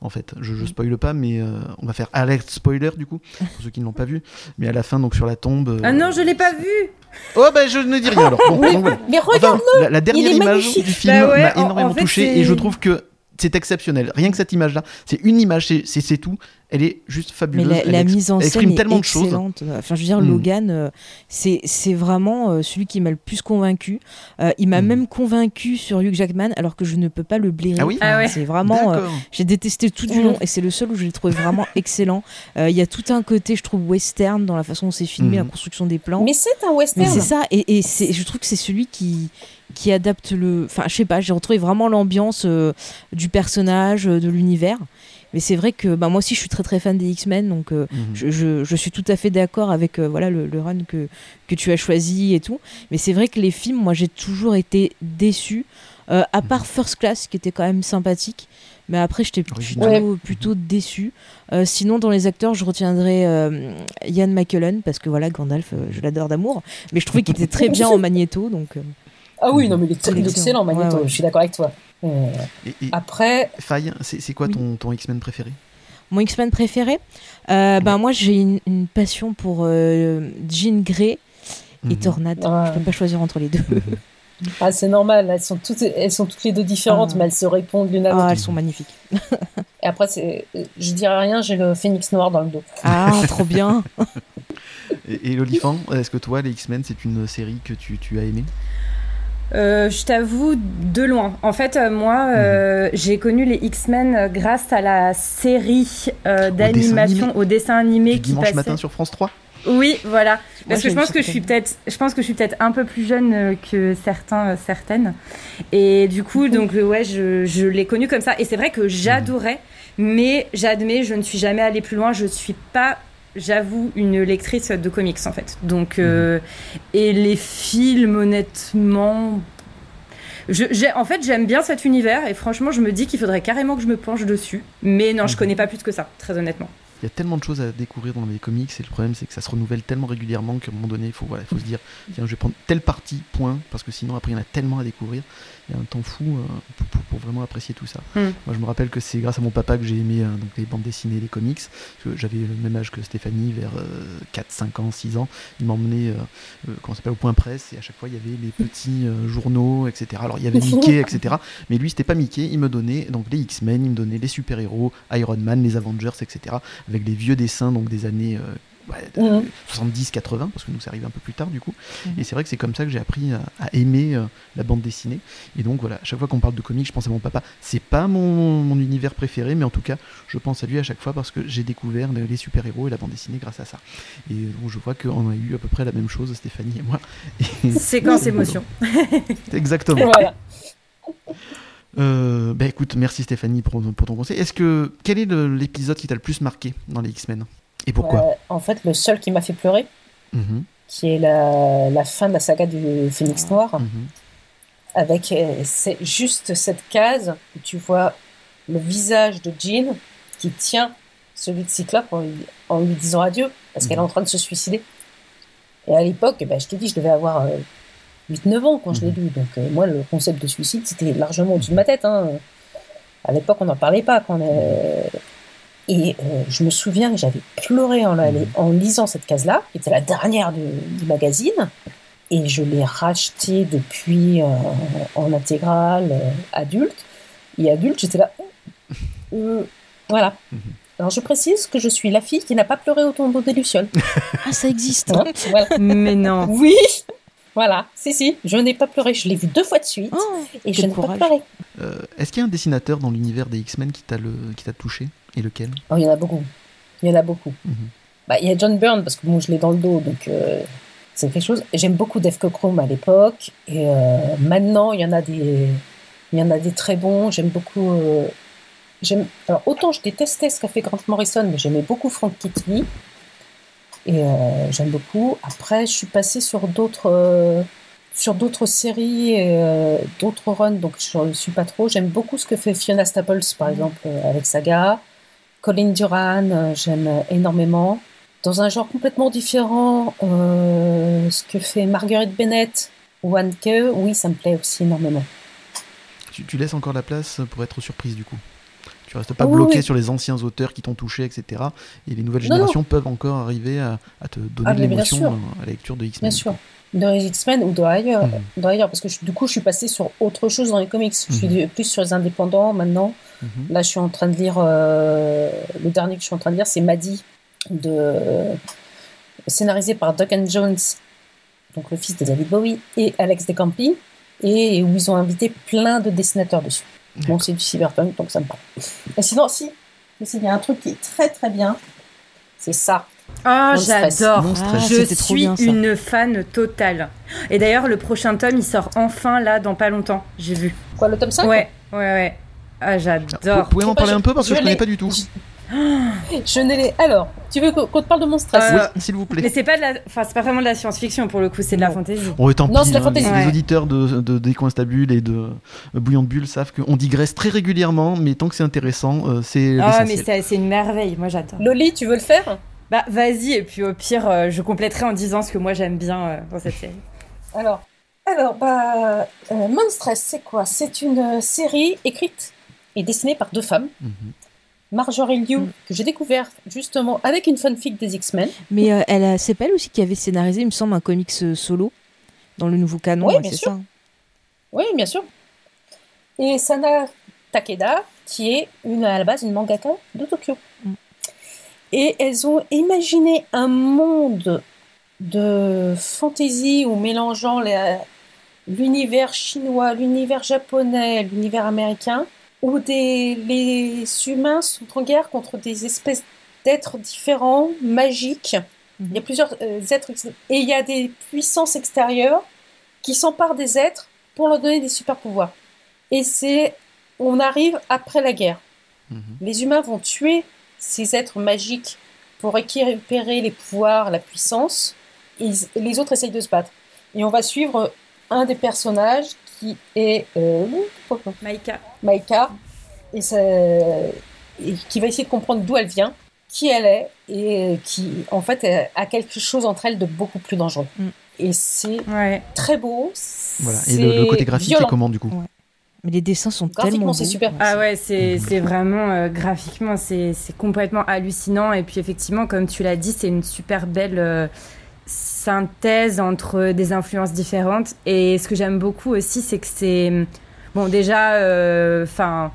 En fait, je, Mm. je spoile pas, mais euh, on va faire alerte spoiler du coup, pour ceux qui ne l'ont pas vu. Mais à la fin, donc sur la tombe. euh, Ah non, je l'ai pas vu. Oh ben je ne dis rien alors. Bon, donc voilà. Mais Enfin, regarde, la, la dernière il est image magnifique. du film Bah ouais, m'a en- énormément en fait, touché et je trouve que c'est exceptionnel. Rien que cette image-là, c'est une image, c'est- tout. Elle est juste Mais fabuleuse. la, Elle la mise en scène exprime est tellement de choses. Enfin, je veux dire, Mm. Logan, euh, c'est c'est vraiment euh, celui qui m'a le plus convaincu. Euh, il m'a Mm. même convaincu sur Hugh Jackman, alors que je ne peux pas le blairer. Ah oui Enfin, Ah ouais. C'est vraiment. euh, j'ai détesté tout du long et c'est le seul où je l'ai trouvé vraiment excellent. Euh, Il y a tout un côté, je trouve, western dans la façon dont c'est filmé, Mhm. la construction des plans. mais c'est un Mais western. c'est ça, et, je trouve que c'est celui qui, qui adapte le. Enfin, je sais pas, j'ai retrouvé vraiment l'ambiance euh, du personnage, euh, de l'univers. Mais c'est vrai que bah, moi aussi, je suis très très fan des X-Men, donc euh, Mhm. je, je- je suis tout à fait d'accord avec euh, voilà, le, le run que, que tu as choisi et tout. Mais c'est vrai que les films, moi, j'ai toujours été déçu, euh, à part First Class, qui était quand même sympathique. Mais après, j'étais plutôt, plutôt déçu. Euh, sinon, dans les acteurs, je retiendrai euh, Ian McKellen, parce que voilà, Gandalf, euh, je l'adore d'amour. Mais je trouvais qu'il était très bien en Magneto, donc. Ah oui, non, mais il est, il est Excellent. excellent, Magneto. Ouais, ouais. Je suis d'accord avec toi. Euh, Et, et après, Faye, c'est c'est quoi ton, ton X-Men préféré? Mon X-Men préféré euh, ben Moi, j'ai une, une passion pour euh, Jean Grey et Mhm. Tornade. Ouais. Je peux pas choisir entre les deux. ah, c'est normal. Elles sont toutes, elles sont toutes les deux différentes, Ah. mais elles se répondent l'une à Ah, l'autre. elles sont magnifiques. Et après, c'est, je dirais rien. J'ai le phénix noir dans le dos. Ah, trop bien. Et, et l'olifant, est-ce que toi, les X-Men, c'est une série que tu, tu as aimée? Euh, je t'avoue, de loin. En fait, euh, moi, euh, j'ai connu les X-Men grâce à la série euh, d'animation, au dessin animé Du qui dimanche passait. matin sur France 3 Oui, voilà. Parce que je pense que je suis peut-être, je pense que je suis peut-être un peu plus jeune que certains, certaines. Et du coup, donc euh, ouais, je, je l'ai connu comme ça. Et c'est vrai que j'adorais, mais j'admets, je ne suis jamais allée plus loin. Je suis pas, j'avoue, une lectrice de comics en fait. Donc euh, et les films, honnêtement. Je, en fait, j'aime bien cet univers et franchement, je me dis qu'il faudrait carrément que je me penche dessus. Mais non, je Mhm. connais pas plus que ça, très honnêtement. Il y a tellement de choses à découvrir dans les comics et le problème c'est que ça se renouvelle tellement régulièrement qu'à un moment donné il faut, voilà, faut se dire tiens je vais prendre telle partie point parce que sinon après il y en a tellement à découvrir il y a un temps fou euh, pour, pour- pour vraiment apprécier tout ça. Mm. Moi je me rappelle que c'est grâce à mon papa que j'ai aimé euh, donc, les bandes dessinées, les comics j'avais le même âge que Stéphanie vers 4, 5 ans, 6 ans il m'emmenait euh, euh, comment s'appelle au point presse et à chaque fois il y avait les petits euh, journaux etc. Alors il y avait Mickey etc. Mais lui c'était pas Mickey, il me donnait donc les X-Men, il me donnait les super-héros, Iron Man, les Avengers etc. avec des vieux dessins donc des années euh, ouais, de- Mhm. 70-80 parce que nous ça arrive un peu plus tard du coup. Mhm. et c'est vrai que c'est comme ça que j'ai appris à, à aimer euh, la bande dessinée. Et donc voilà à chaque fois qu'on parle de comics je pense à mon papa. C'est pas mon, mon univers préféré mais en tout cas je pense à lui à chaque fois parce que j'ai découvert les, super-héros et la bande dessinée grâce à ça. Et donc je vois qu'on a eu à peu près la même chose Stéphanie et moi. Séquence émotion. exactement. Voilà. euh, bah écoute merci Stéphanie pour, pour ton conseil. Est-ce que quel est l'épisode qui t'a le plus marqué dans les X-Men? Et pourquoi Euh, en fait, le seul qui m'a fait pleurer, Mhm, qui est la, la fin de la saga du Phénix Noir, mhm. avec euh, c'est juste cette case où tu vois le visage de Jean qui tient celui de Cyclope en, lui- en lui disant adieu parce qu'elle est en train de se suicider. Et à l'époque, eh ben, je t'ai dit, je devais avoir euh, 8-9 ans quand je l'ai lu. Donc euh, moi, le concept de suicide, c'était largement au-dessus de ma tête. hein. À l'époque, on n'en parlait pas. Quand on est- Et euh, je me souviens que j'avais pleuré en, la- en lisant cette case-là, qui était la dernière du, du magazine. Et je l'ai racheté depuis euh, en intégrale euh, adulte. Et adulte, j'étais là. euh, voilà. Mhm. Alors je précise que je suis la fille qui n'a pas pleuré au tombeau des Lucioles. Ah, ça existe. Hein, voilà. Mais non. Oui Voilà, si, si, je n'ai pas pleuré. Je l'ai vu deux fois de suite Oh, et je n'ai pas pleuré. Euh, Est-ce qu'il y a un dessinateur dans l'univers des X-Men qui t'a le... qui t'a touché? Et lequel? Oh, il y en a beaucoup. Il y en a beaucoup. Mhm. Bah, il y a John Byrne parce que bon, je l'ai dans le dos, donc euh, c'est quelque chose. J'aime beaucoup Dave Cockrum à l'époque et euh, maintenant il y en a des, il y en a des très bons. J'aime beaucoup. euh, j'aime. Alors autant je détestais ce qu'a fait Grant Morrison, mais j'aimais beaucoup Frank Kittley et euh, j'aime beaucoup. Après, je suis passée sur d'autres. sur d'autres séries et euh, d'autres runs, donc je ne suis pas trop. J'aime beaucoup ce que fait Fiona Staples, par exemple, euh, avec Saga. Colin Duran, euh, j'aime énormément. Dans un genre complètement différent, euh, ce que fait Marguerite Bennett ou Anke, oui, ça me plaît aussi énormément. tu, tu laisses encore la place pour être surprise du coup tu restes pas oui, bloqué oui. sur les anciens auteurs qui t'ont touché, etc. Et les nouvelles Non, générations peuvent encore arriver à, à te donner Ah, de l'émotion euh, à la lecture de X-Men. Bien sûr. Dans les X-Men ou Mhm. dans ailleurs parce que je- du coup, je suis passée sur autre chose dans les comics. Je suis de- plus sur les indépendants maintenant. Mhm. Là, je suis en train de lire. euh, le dernier que je suis en train de lire, c'est Maddie, de, scénarisé par Duncan Jones, donc le fils de David Bowie, et Alex DeCampi, et où ils ont invité plein de dessinateurs dessus. Bon, c'est du cyberpunk, donc ça me parle. Et sinon, si, il y a un truc qui est très très bien, c'est ça. Oh, stress. j'adore. Ah, Je c'était trop suis bien, une fan totale. Et d'ailleurs, le prochain tome, il sort enfin là, dans pas longtemps. J'ai vu. Quoi, le tome 5 Ouais, ouais, ouais. Ah, Ah, Vous j'adore. pouvez m'en parler un peu parce que je Je connais l'ai. pas du tout. Je n'ai les... Alors, tu veux qu'on te parle de mon stress Euh, Oui, s'il vous Mais plaît. c'est pas de la, enfin, c'est pas vraiment de la science-fiction pour le coup, c'est de la fantaisie. Tant Non, c'est la hein, fantaisie. les, Ouais. les auditeurs de, de Décoinstabule et de euh, Bouillon de Bulle savent qu'on digresse très régulièrement, mais tant que c'est intéressant, euh, c'est Ah, mais c'est c'est une merveille. Moi, j'adore. Loli, tu veux le faire? Bah, vas-y. Et puis au pire, euh, je compléterai en disant ce que moi j'aime bien euh, dans cette série. Alors, alors bah, euh, Monstress, c'est quoi? C'est une série écrite et dessinée par deux femmes. Mhm. Marjorie Liu, Mm. que j'ai découvert justement avec une fanfic des X-Men. Mais euh, elle a- c'est pas elle aussi qui avait scénarisé, il me semble, un comics euh, solo dans le nouveau canon. Oui, ouais, bien c'est sûr. ça? Oui, bien sûr. Et Sana Takeda, qui est une, à la base une mangaka de Tokyo. Mm. Et elles ont imaginé un monde de fantasy où mélangeant les, l'univers chinois, l'univers japonais, l'univers américain, où des, les humains sont en guerre contre des espèces d'êtres différents, magiques. Mhm. Il y a plusieurs euh, êtres et il y a des puissances extérieures qui s'emparent des êtres pour leur donner des super pouvoirs. Et c'est, on arrive après la guerre. Mhm. Les humains vont tuer ces êtres magiques pour récupérer les pouvoirs, la puissance, et ils- et les autres essayent de se battre. Et on va suivre un des personnages qui est euh, Maïka. Maïka, et, ça- et qui va essayer de comprendre d'où elle vient, qui elle est, et qui en fait a quelque chose entre elles de beaucoup plus dangereux. Mm. Et c'est Ouais. très beau. Voilà. Et le, le côté graphique, c'est comment du coup? Mais les dessins sont Graphiquement, tellement beaux. c'est super. Ah ouais, c'est vraiment euh, graphiquement, c'est c'est complètement hallucinant. Et puis effectivement, comme tu l'as dit, c'est une super belle euh, synthèse entre des influences différentes. Et ce que j'aime beaucoup aussi, c'est que c'est bon déjà, enfin.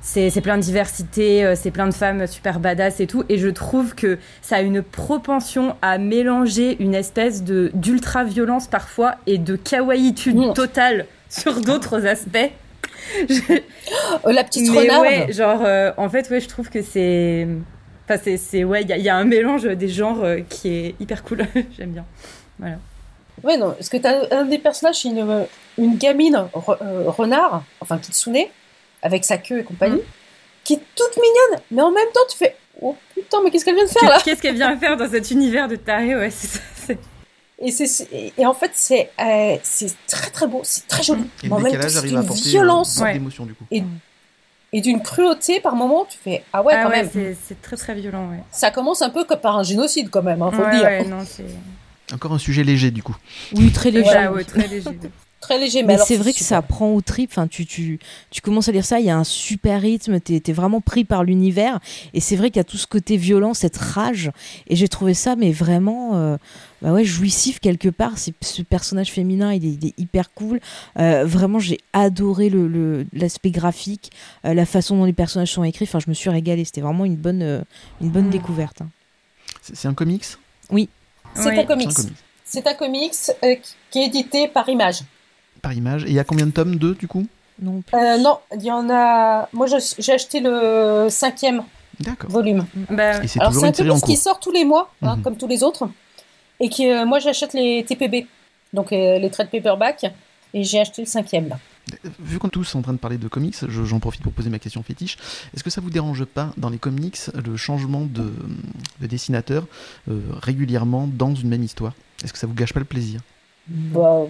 c'est c'est plein de diversité, euh, c'est plein de femmes super badass et tout. Et je trouve que ça a une propension à mélanger une espèce de d'ultra violence parfois et de kawaïitude Mmh. totale sur d'autres aspects. Je- Euh, la petite mais renarde. ouais, genre, euh, en fait, ouais, je trouve que c'est. Enfin, c'est- c'est. Ouais, il y, a- il y a un mélange des genres euh, qui est hyper cool. J'aime bien. Voilà. Ouais, non, parce que t'as un des personnages, c'est une, une gamine re- euh, renard, enfin Kitsune, avec sa queue et compagnie, Mm. qui est toute mignonne, mais en même temps, tu fais Oh putain, mais qu'est-ce qu'elle vient de faire là? Qu'est-ce qu'elle vient faire dans cet univers de taré? Ouais, c'est ça. c'est- et, c'est- et, en fait, c'est euh, c'est très très beau, c'est très joli. Et mais en même temps, arrive à apporter violence euh, Ouais. d'émotion du coup. et d'une cruauté par moment, tu fais Ah ouais, ah quand ouais, même. c'est très très violent, ouais. Ça commence un peu comme par un génocide quand même, hein, faut ouais, le dire. ouais, non, c'est. Encore un sujet léger du coup. Oui, très léger. Voilà, ouais, très léger. Très léger, mais, Mais c'est vrai que super. ça prend au trip. Enfin, tu, tu, tu commences à lire ça, il y a un super rythme, t'es es vraiment pris par l'univers. Et c'est vrai qu'il y a tout ce côté violent, cette rage. Et j'ai trouvé ça, mais vraiment, euh, bah ouais, jouissif quelque part. C'est- Ce personnage féminin, il est, il est hyper cool. Euh, vraiment, j'ai adoré l'aspect le, l'aspect graphique, euh, la façon dont les personnages sont écrits. Enfin, je me suis régalée. C'était vraiment une bonne, euh, une bonne Mm. découverte. hein. C'est un comics? C'est Oui. un C'est un comics. C'est un comics euh, qui- qui est édité par Image. Par image. Et il y a combien de tomes Deux du coup? Non. Euh, non, il y en a. Moi, j'ai acheté le cinquième D'accord. volume. Bah, Et c'est Alors, toujours une série en comics qui sort tous les mois, hein, Mhm. comme tous les autres. Et qui, euh, moi, j'achète les TPB, donc euh, les trade paperback. Et j'ai acheté le cinquième, là. Vu qu'on est tous en train de parler de comics, je- j'en profite pour poser ma question fétiche. Est-ce que ça vous dérange pas dans les comics le changement de, de dessinateur euh, régulièrement dans une même histoire? Est-ce que ça vous gâche pas le plaisir? Bah,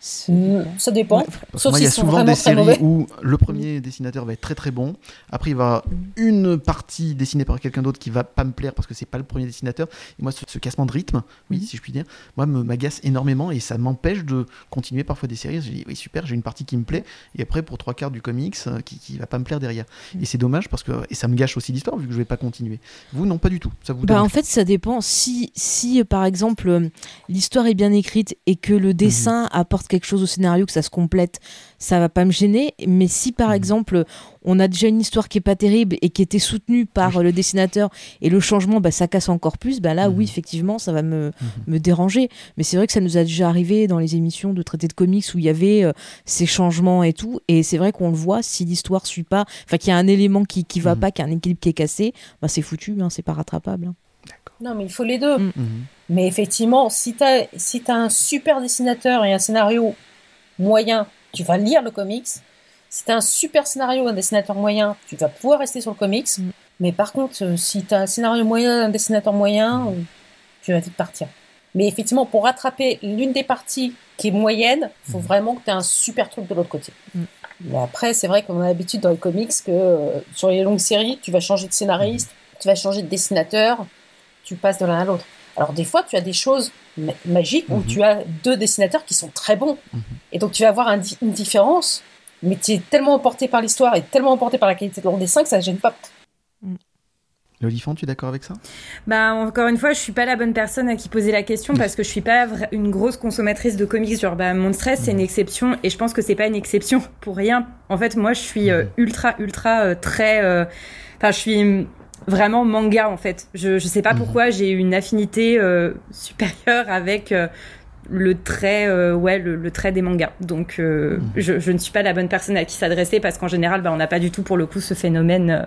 ça dépend. Ouais. Parce Sauf que moi, il y a souvent des séries mauvais. où le premier dessinateur va être très très bon. Après, il va une partie dessinée par quelqu'un d'autre qui va pas me plaire parce que c'est pas le premier dessinateur. Et moi, ce, ce cassement de rythme, oui, Mhm. si je puis dire, moi, me m'agace énormément et ça m'empêche de continuer parfois des séries. Je dis, oui, super, j'ai une partie qui me plaît. Et après, pour trois quarts du comics, euh, qui, qui va pas me plaire derrière. Mhm. Et c'est dommage parce que et ça me gâche aussi l'histoire vu que je vais pas continuer. Vous, non, pas du tout. Ça vous Bah, en fait, ça dépend. Si, si par exemple, euh, l'histoire est bien écrite et que le dessin apporte quelque chose au scénario, que ça se complète, ça va pas me gêner. Mais si par Mhm. exemple, on a déjà une histoire qui est pas terrible et qui était soutenue par le dessinateur et le changement, bah, ça casse encore plus, bah là, oui, effectivement, ça va me, Mhm. me déranger. Mais c'est vrai que ça nous a déjà arrivé dans les émissions de traités de comics où il y avait euh, ces changements et tout. Et c'est vrai qu'on le voit, si l'histoire suit pas, enfin, qu'il y a un élément qui, qui va pas, qu'il y a un équilibre qui est cassé, bah, c'est foutu, hein, c'est pas rattrapable. hein. Non, mais il faut les deux. Mm. Mais effectivement, si tu as, si t'as un super dessinateur et un scénario moyen, tu vas lire le comics. Si tu as un super scénario et un dessinateur moyen, tu vas pouvoir rester sur le comics. Mm. Mais par contre, euh, si tu as un scénario moyen et un dessinateur moyen, euh, tu vas vite partir. Mais effectivement, pour rattraper l'une des parties qui est moyenne, il faut Mm. vraiment que tu aies un super truc de l'autre côté. Mm. Mais après, c'est vrai qu'on a l'habitude dans les comics que euh, sur les longues séries, tu vas changer de scénariste, tu vas changer de dessinateur, tu passes de l'un à l'autre. Alors des fois, tu as des choses ma- magiques où tu as deux dessinateurs qui sont très bons. Mhm. Et donc tu vas avoir un di- une différence, mais tu es tellement emporté par l'histoire et tellement emporté par la qualité de leur dessin que ça ne gêne pas. L'olifant, tu es d'accord avec ça? Bah encore une fois, je suis pas la bonne personne à qui poser la question parce que je suis pas une grosse consommatrice de comics. Genre, bah mon stress c'est une exception et je pense que c'est pas une exception pour rien. En fait, moi, je suis euh, ultra ultra euh, très. euh, Enfin, je suis vraiment manga en fait. Je je sais pas Mhm. pourquoi j'ai une affinité euh, supérieure avec. euh, le trait, euh, ouais, le, trait des mangas. Donc, euh, mhm. je, ne suis pas la bonne personne à qui s'adresser parce qu'en général, bah, on n'a pas du tout pour le coup ce phénomène euh,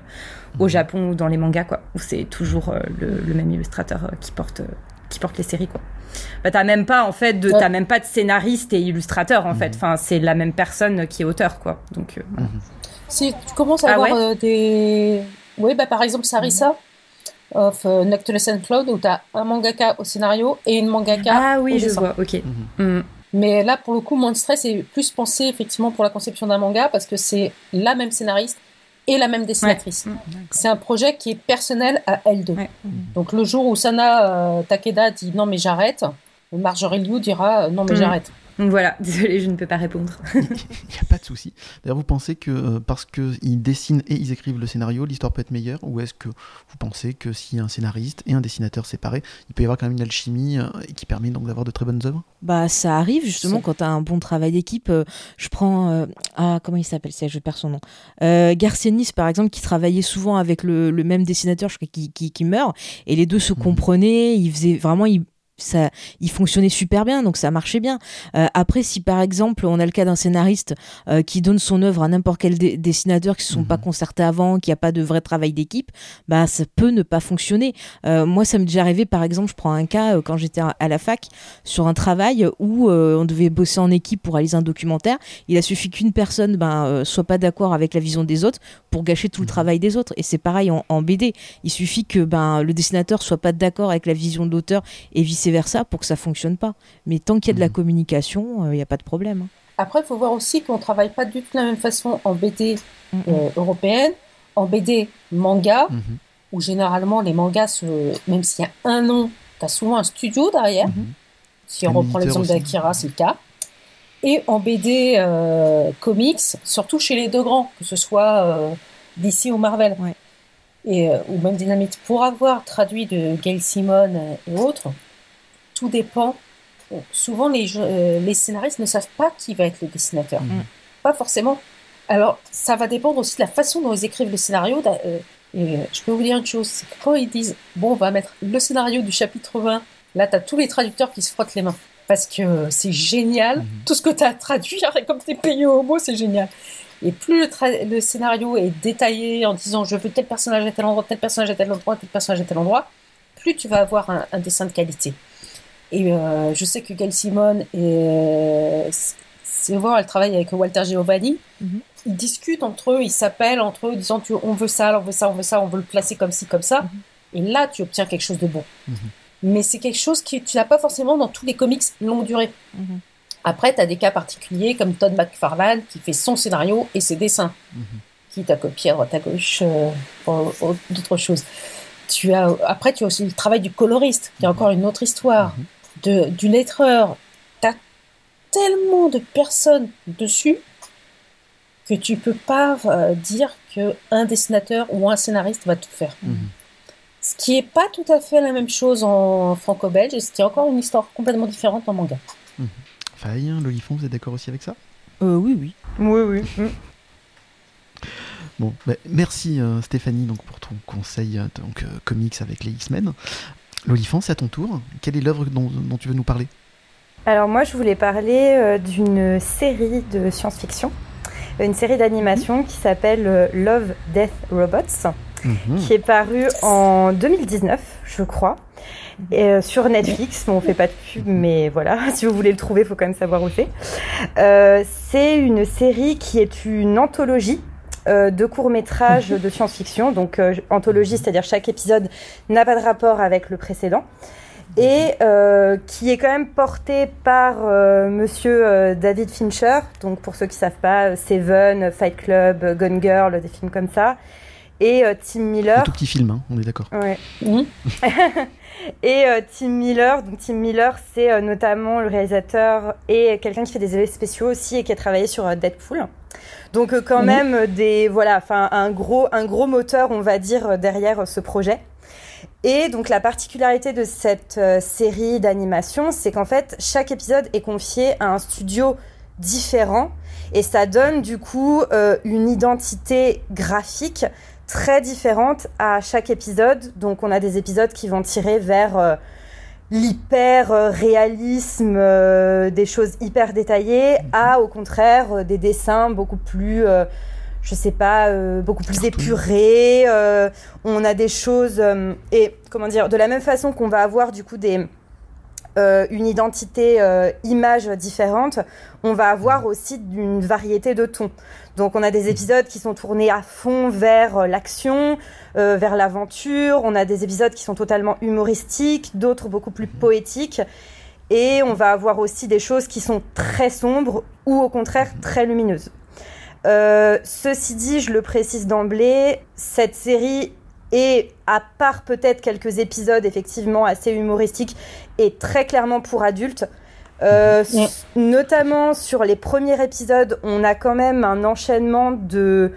au mhm. Japon ou dans les mangas, quoi, où c'est toujours le, même illustrateur qui porte, qui porte les séries, quoi. Bah, t'as même pas en fait de, t'as même pas de scénariste et illustrateur en fait. Enfin, c'est la même personne qui est auteur, quoi. Donc, si tu commences à ah avoir des, oui, bah par exemple Sarissa of uh, and Cloud où tu as un mangaka au scénario et une mangaka ah oui je vois ok. Mhm. mm. mais là pour le coup moins de stress et plus pensé effectivement pour la conception d'un manga parce que c'est la même scénariste et la même dessinatrice. C'est un projet qui est personnel à elle deux. Donc le jour où Sana euh, Takeda dit non mais j'arrête Marjorie Liu dira euh, non mais mm. j'arrête voilà, désolé, je ne peux pas répondre. Il n'y a pas de souci. D'ailleurs, vous pensez que euh, parce qu'ils dessinent et ils écrivent le scénario, l'histoire peut être meilleure Ou est-ce que vous pensez que s'il y a un scénariste et un dessinateur séparés, il peut y avoir quand même une alchimie euh, qui permet donc d'avoir de très bonnes œuvres? Bah, ça arrive justement quand tu as un bon travail d'équipe. Euh, je prends. ah, comment il s'appelle Je perds son nom. Garcenis, par exemple, qui travaillait souvent avec le, même dessinateur qui, qui, qui, meurt. Et les deux se mmh. comprenaient. Ils faisaient vraiment. Ils, ça, il fonctionnait super bien, donc ça marchait bien. Euh, après, si par exemple on a le cas d'un scénariste euh, qui donne son œuvre à n'importe quel dessinateur qui ne se sont pas mhm. concertés avant, qui a pas de vrai travail d'équipe, bah ça peut ne pas fonctionner. Euh, moi, ça m'est déjà arrivé, par exemple, je prends un cas quand j'étais à la fac sur un travail où on devait bosser en équipe pour réaliser un documentaire. Il a suffi qu'une personne ben, soit pas d'accord avec la vision des autres pour gâcher tout le mhm. travail des autres. Et c'est pareil en, en, BD. Il suffit que ben, le dessinateur soit pas d'accord avec la vision de l'auteur et vice versa pour que ça fonctionne pas. Mais tant qu'il y a de la mhm. communication, il euh, n'y a pas de problème. Hein. Après, il faut voir aussi qu'on travaille pas du tout de la même façon en BD euh, européenne, en BD manga, mhm. où généralement les mangas, même s'il y a un nom, tu as souvent un studio derrière. Mhm. Si on reprend l'exemple d'Akira, c'est le cas. Et en BD euh, comics, surtout chez les deux grands, que ce soit DC ou Marvel. Et, ou même Dynamite, pour avoir traduit de Gail Simon et autres, tout dépend. Souvent, les, euh, les scénaristes ne savent pas qui va être le dessinateur. Mm. Pas forcément. Alors, ça va dépendre aussi de la façon dont ils écrivent le scénario. Euh, et je peux vous dire une chose, c'est quand ils disent, bon, on va mettre le scénario du chapitre 20, là, tu as tous les traducteurs qui se frottent les mains. Parce que c'est génial. Mm. Tout ce que tu as traduit, comme tu es payé au mot, c'est génial. Et plus le, le, scénario est détaillé en disant, je veux tel personnage à tel endroit, tel personnage à tel endroit, tel personnage à tel endroit, plus tu vas avoir un dessin de qualité. Et euh, je sais que Gail Simon et euh, voir, elle travaille avec Walter Giovanni. Mhm. Ils discutent entre eux, ils s'appellent entre eux, disant on veut ça, on veut ça, on veut ça, on veut le placer comme ci, comme ça. Mhm. Et là, tu obtiens quelque chose de bon. Mhm. Mais c'est quelque chose que tu n'as pas forcément dans tous les comics longue durée. Après, tu as des cas particuliers comme Todd McFarlane qui fait son scénario et ses dessins, qui t'a copié à droite à gauche euh, d'autres choses. Tu as, après, tu as aussi le travail du coloriste, qui est encore une autre histoire de, du lettreur, t'as tellement de personnes dessus que tu peux pas euh, dire que un dessinateur ou un scénariste va tout faire. Mhm. Ce qui est pas tout à fait la même chose en franco-belge, et ce qui est encore une histoire complètement différente en manga. Mmh. Faye, Lolifon, vous êtes d'accord aussi avec ça? Euh, Oui, oui. Oui, oui. Mm. Bon, bah, merci euh, Stéphanie donc, pour ton conseil donc, comics avec les X-Men. L'Olifant, c'est à ton tour. Quelle est l'œuvre dont, tu veux nous parler? Alors moi, je voulais parler euh, d'une série de science-fiction, une série d'animation qui s'appelle euh, Love, Death, Robots, mhm. qui est parue en 2019, je crois. Et, euh, sur Netflix, bon, on fait pas de pub, mais voilà, si vous voulez le trouver, il faut quand même savoir où c'est. c'est une série qui est une anthologie euh, de courts-métrages de science-fiction, donc euh, anthologie, c'est-à-dire chaque épisode n'a pas de rapport avec le précédent, et euh, qui est quand même porté par monsieur David Fincher, donc pour ceux qui savent pas, Seven, Fight Club, Gone Girl, des films comme ça, et Tim Miller. Un tout petit film, hein, on est d'accord. Ouais. et Tim Miller, donc Tim Miller, c'est notamment le réalisateur et quelqu'un qui fait des effets spéciaux aussi et qui a travaillé sur Deadpool. Donc euh, quand même des voilà, enfin un gros un gros moteur on va dire euh, derrière euh, ce projet. Et donc la particularité de cette série d'animation, c'est qu'en fait chaque épisode est confié à un studio différent et ça donne du coup une identité graphique très différente à chaque épisode. Donc on a des épisodes qui vont tirer vers l'hyper réalisme des choses hyper détaillées à au contraire des dessins beaucoup plus je sais pas, beaucoup plus épurés. on a des choses et comment dire, de la même façon qu'on va avoir du coup des euh, une identité euh, image différente, on va avoir aussi une variété de tons. Donc on a des épisodes qui sont tournés à fond vers euh, vers l'aventure, on a des épisodes qui sont totalement humoristiques, d'autres beaucoup plus poétiques. Et on va avoir aussi des choses qui sont très sombres ou au contraire très lumineuses. ceci dit, je le précise d'emblée, cette série et à part peut-être quelques épisodes effectivement assez humoristiques et très clairement pour adultes, euh, notamment sur les premiers épisodes, on a quand même un enchaînement de,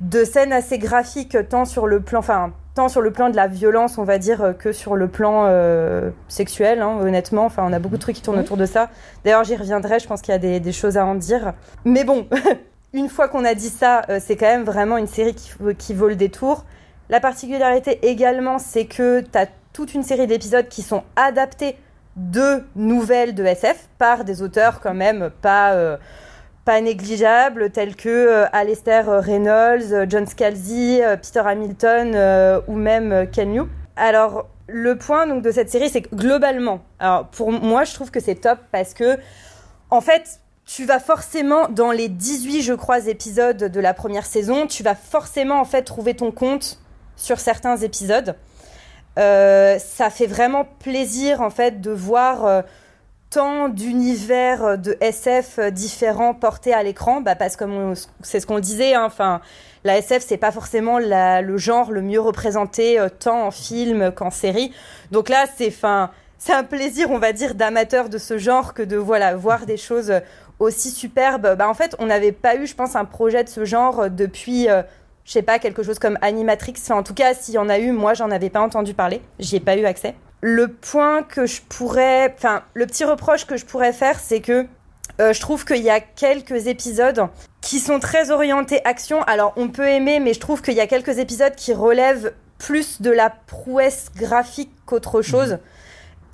de scènes assez graphiques, tant sur le plan, enfin, tant sur le plan de la violence, on va dire, que sur le plan euh, sexuel, hein, honnêtement. Enfin, on a beaucoup de trucs qui tournent autour de ça. D'ailleurs, j'y reviendrai, je pense qu'il y a des, des, choses à en dire. Mais bon, une fois qu'on a dit ça, euh, c'est quand même vraiment une série qui, qui vaut le détour. La particularité également, c'est que tu as toute une série d'épisodes qui sont adaptés de nouvelles de SF par des auteurs quand même pas, euh, pas négligeables tels que euh, Alistair Reynolds, John Scalzi, euh, Peter Hamilton ou même Ken Yu. Alors le point donc de cette série c'est que globalement, alors pour moi je trouve que c'est top parce que en fait tu vas forcément dans les 18 je crois épisodes de la première saison, tu vas forcément en fait trouver ton compte sur certains épisodes. Euh, ça fait vraiment plaisir en fait de voir euh, tant d'univers de SF différents portés à l'écran, bah, parce que c'est ce qu'on disait, hein, enfin la SF c'est pas forcément le genre le mieux représenté euh, tant en film qu'en série. Donc là c'est c'est un plaisir on va dire d'amateur de ce genre que de voilà voir des choses aussi superbes. Bah en fait on n'avait pas eu je pense un projet de ce genre depuis je sais pas, quelque chose comme Animatrix. en tout cas, s'il y en a eu, moi, j'en avais pas entendu parler. J'y ai pas eu accès. Le point que je pourrais, enfin, le petit reproche que je pourrais faire, c'est que euh, je trouve qu'il y a quelques épisodes qui sont très orientés action. Alors, on peut aimer, mais je trouve qu'il y a quelques épisodes qui relèvent plus de la prouesse graphique qu'autre chose.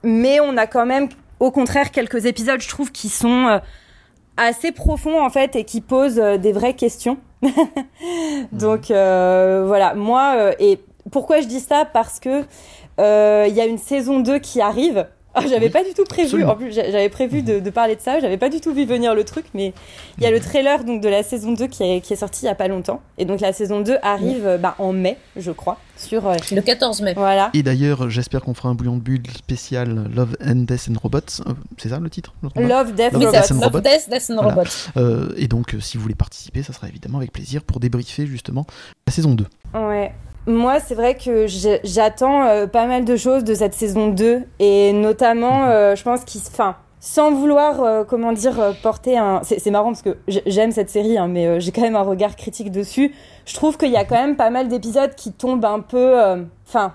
Mais on a quand même, au contraire, quelques épisodes, je trouve, qui sont euh, assez profonds, en fait, et qui posent euh, des vraies questions. Donc euh, voilà, moi, et pourquoi je dis ça? Parce que il y a une saison 2 qui arrive. Ah, j'avais pas du tout prévu. En plus, j'avais prévu de, de, parler de ça. J'avais pas du tout vu venir le truc, mais il y a le trailer donc de la saison 2 qui est, qui est sorti il y a pas longtemps. Et donc la saison 2 arrive bah, en mai, je crois, sur euh, le 14 mai. Voilà. Et d'ailleurs, j'espère qu'on fera un bouillon de bulle spécial Love and Death and Robots. Euh, c'est ça le titre Love, Death, Love, Death, and Love, Death, Death and Robots. Euh, et donc, si vous voulez participer, ça sera évidemment avec plaisir pour débriefer justement la saison 2. Ouais. Moi, c'est vrai que j'attends euh, pas mal de choses de cette saison 2 et notamment, euh, je pense qu'il, enfin, sans vouloir, euh, comment dire, porter un. C'est marrant parce que j'aime cette série, hein, mais j'ai quand même un regard critique dessus. Je trouve qu'il y a quand même pas mal d'épisodes qui tombent un peu, enfin,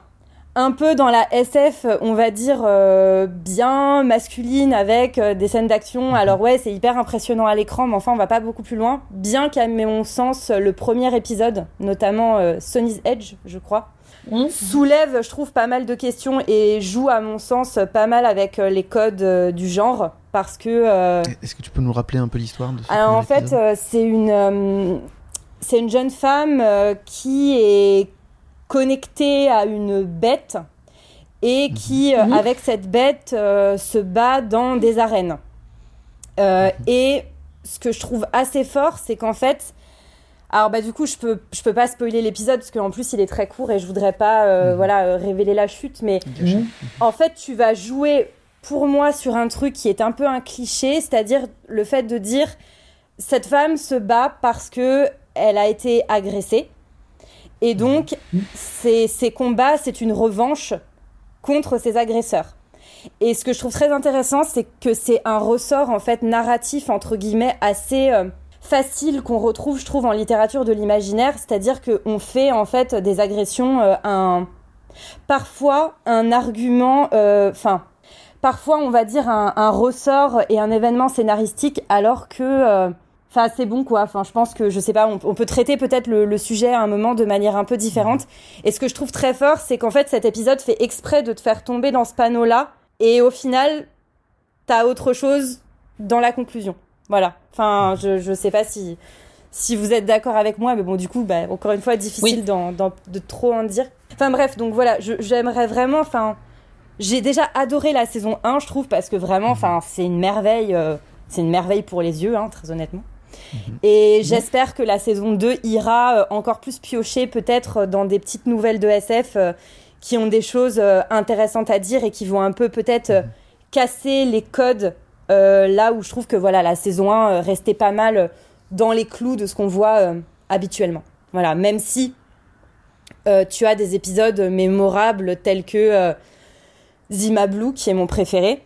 un peu dans la SF, on va dire, euh, bien masculine avec euh, des scènes d'action. Mhm. Alors ouais, c'est hyper impressionnant à l'écran, mais enfin, on va pas beaucoup plus loin. Bien qu'à mon sens, le premier épisode, notamment euh, Sonny's Edge, je crois, mhm. soulève, je trouve, pas mal de questions et joue, à mon sens, pas mal avec les codes du genre. Parce que... Est-ce que tu peux nous rappeler un peu l'histoire de ce Alors en fait, c'est une... c'est une jeune femme qui est connecté à une bête et qui, euh, mhm. avec cette bête, euh, se bat dans des arènes. Euh, mhm. et ce que je trouve assez fort, c'est qu'en fait, alors bah du coup, je peux je peux pas spoiler l'épisode parce qu'en plus il est très court et je voudrais pas mhm. voilà révéler la chute, mais en fait tu vas jouer pour moi sur un truc qui est un peu un cliché, c'est-à-dire le fait de dire cette femme se bat parce que elle a été agressée et donc, ces, ces combats, c'est une revanche contre ses agresseurs. Et ce que je trouve très intéressant, c'est que c'est un ressort en fait narratif entre guillemets assez euh, facile qu'on retrouve, je trouve, en littérature de l'imaginaire, c'est-à-dire qu'on fait en fait des agressions euh, un parfois un argument, euh, enfin parfois on va dire un, un, ressort et un événement scénaristique, alors que Enfin, c'est bon quoi. Enfin, je pense que je sais pas, on, peut traiter peut-être le, sujet à un moment de manière un peu différente. Et ce que je trouve très fort, c'est qu'en fait, cet épisode fait exprès de te faire tomber dans ce panneau-là et au final, t'as autre chose dans la conclusion. Voilà. Enfin, je, je sais pas si, si vous êtes d'accord avec moi, mais bon, du coup, bah, encore une fois, difficile Oui. de trop en dire. Enfin, bref, donc voilà, j'aimerais vraiment, enfin, j'ai déjà adoré la saison 1, je trouve, parce que vraiment, enfin, c'est une merveille, euh, c'est une merveille pour les yeux, hein, très honnêtement. Et j'espère que la saison 2 ira euh, encore plus piocher peut-être dans des petites nouvelles de SF euh, qui ont des choses euh, intéressantes à dire et qui vont un peu peut-être euh, casser les codes euh, là où je trouve que voilà la saison 1 euh, restait pas mal euh, dans les clous de ce qu'on voit euh, habituellement. Voilà, même si euh, tu as des épisodes mémorables tels que euh, Zima Blue qui est mon préféré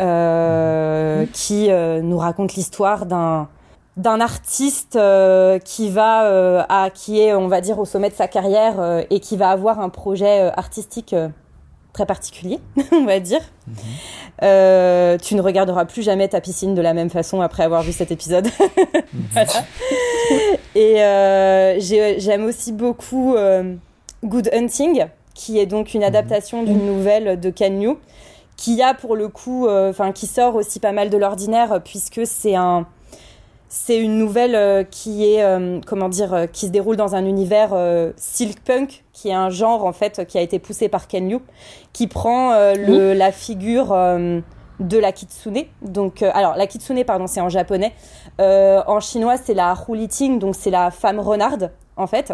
euh, qui euh, nous raconte l'histoire d'un d'un artiste euh, qui va euh, à qui est on va dire au sommet de sa carrière euh, et qui va avoir un projet artistique très particulier on va dire. Euh, tu ne regarderas plus jamais ta piscine de la même façon après avoir vu cet épisode. Voilà. et j'ai- j'aime aussi beaucoup Good Hunting qui est donc une adaptation d'une nouvelle de Ken Liu qui a pour le coup enfin qui sort aussi pas mal de l'ordinaire puisque c'est un c'est une nouvelle euh, qui est euh, comment dire euh, qui se déroule dans un univers euh, silk punk qui est un genre en fait qui a été poussé par Ken Liu qui prend euh, le, la figure euh, de la kitsune donc euh, alors la kitsune pardon c'est en japonais. Euh, en chinois c'est la huliting donc c'est la femme renarde en fait.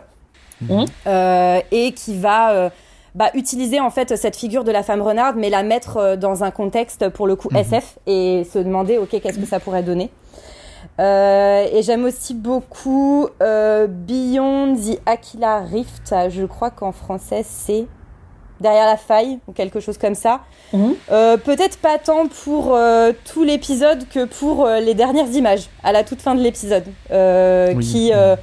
Mhm. Euh, et qui va euh, bah, utiliser en fait cette figure de la femme renarde mais la mettre euh, dans un contexte pour le coup Mhm. SF et se demander ok qu'est-ce que ça pourrait donner euh, et j'aime aussi beaucoup euh, Beyond the Aquila Rift. Je crois qu'en français c'est derrière la faille ou quelque chose comme ça. Mhm. Euh, Peut-être pas tant pour euh, tout l'épisode que pour euh, les dernières images à la toute fin de l'épisode, euh, Oui. qui euh,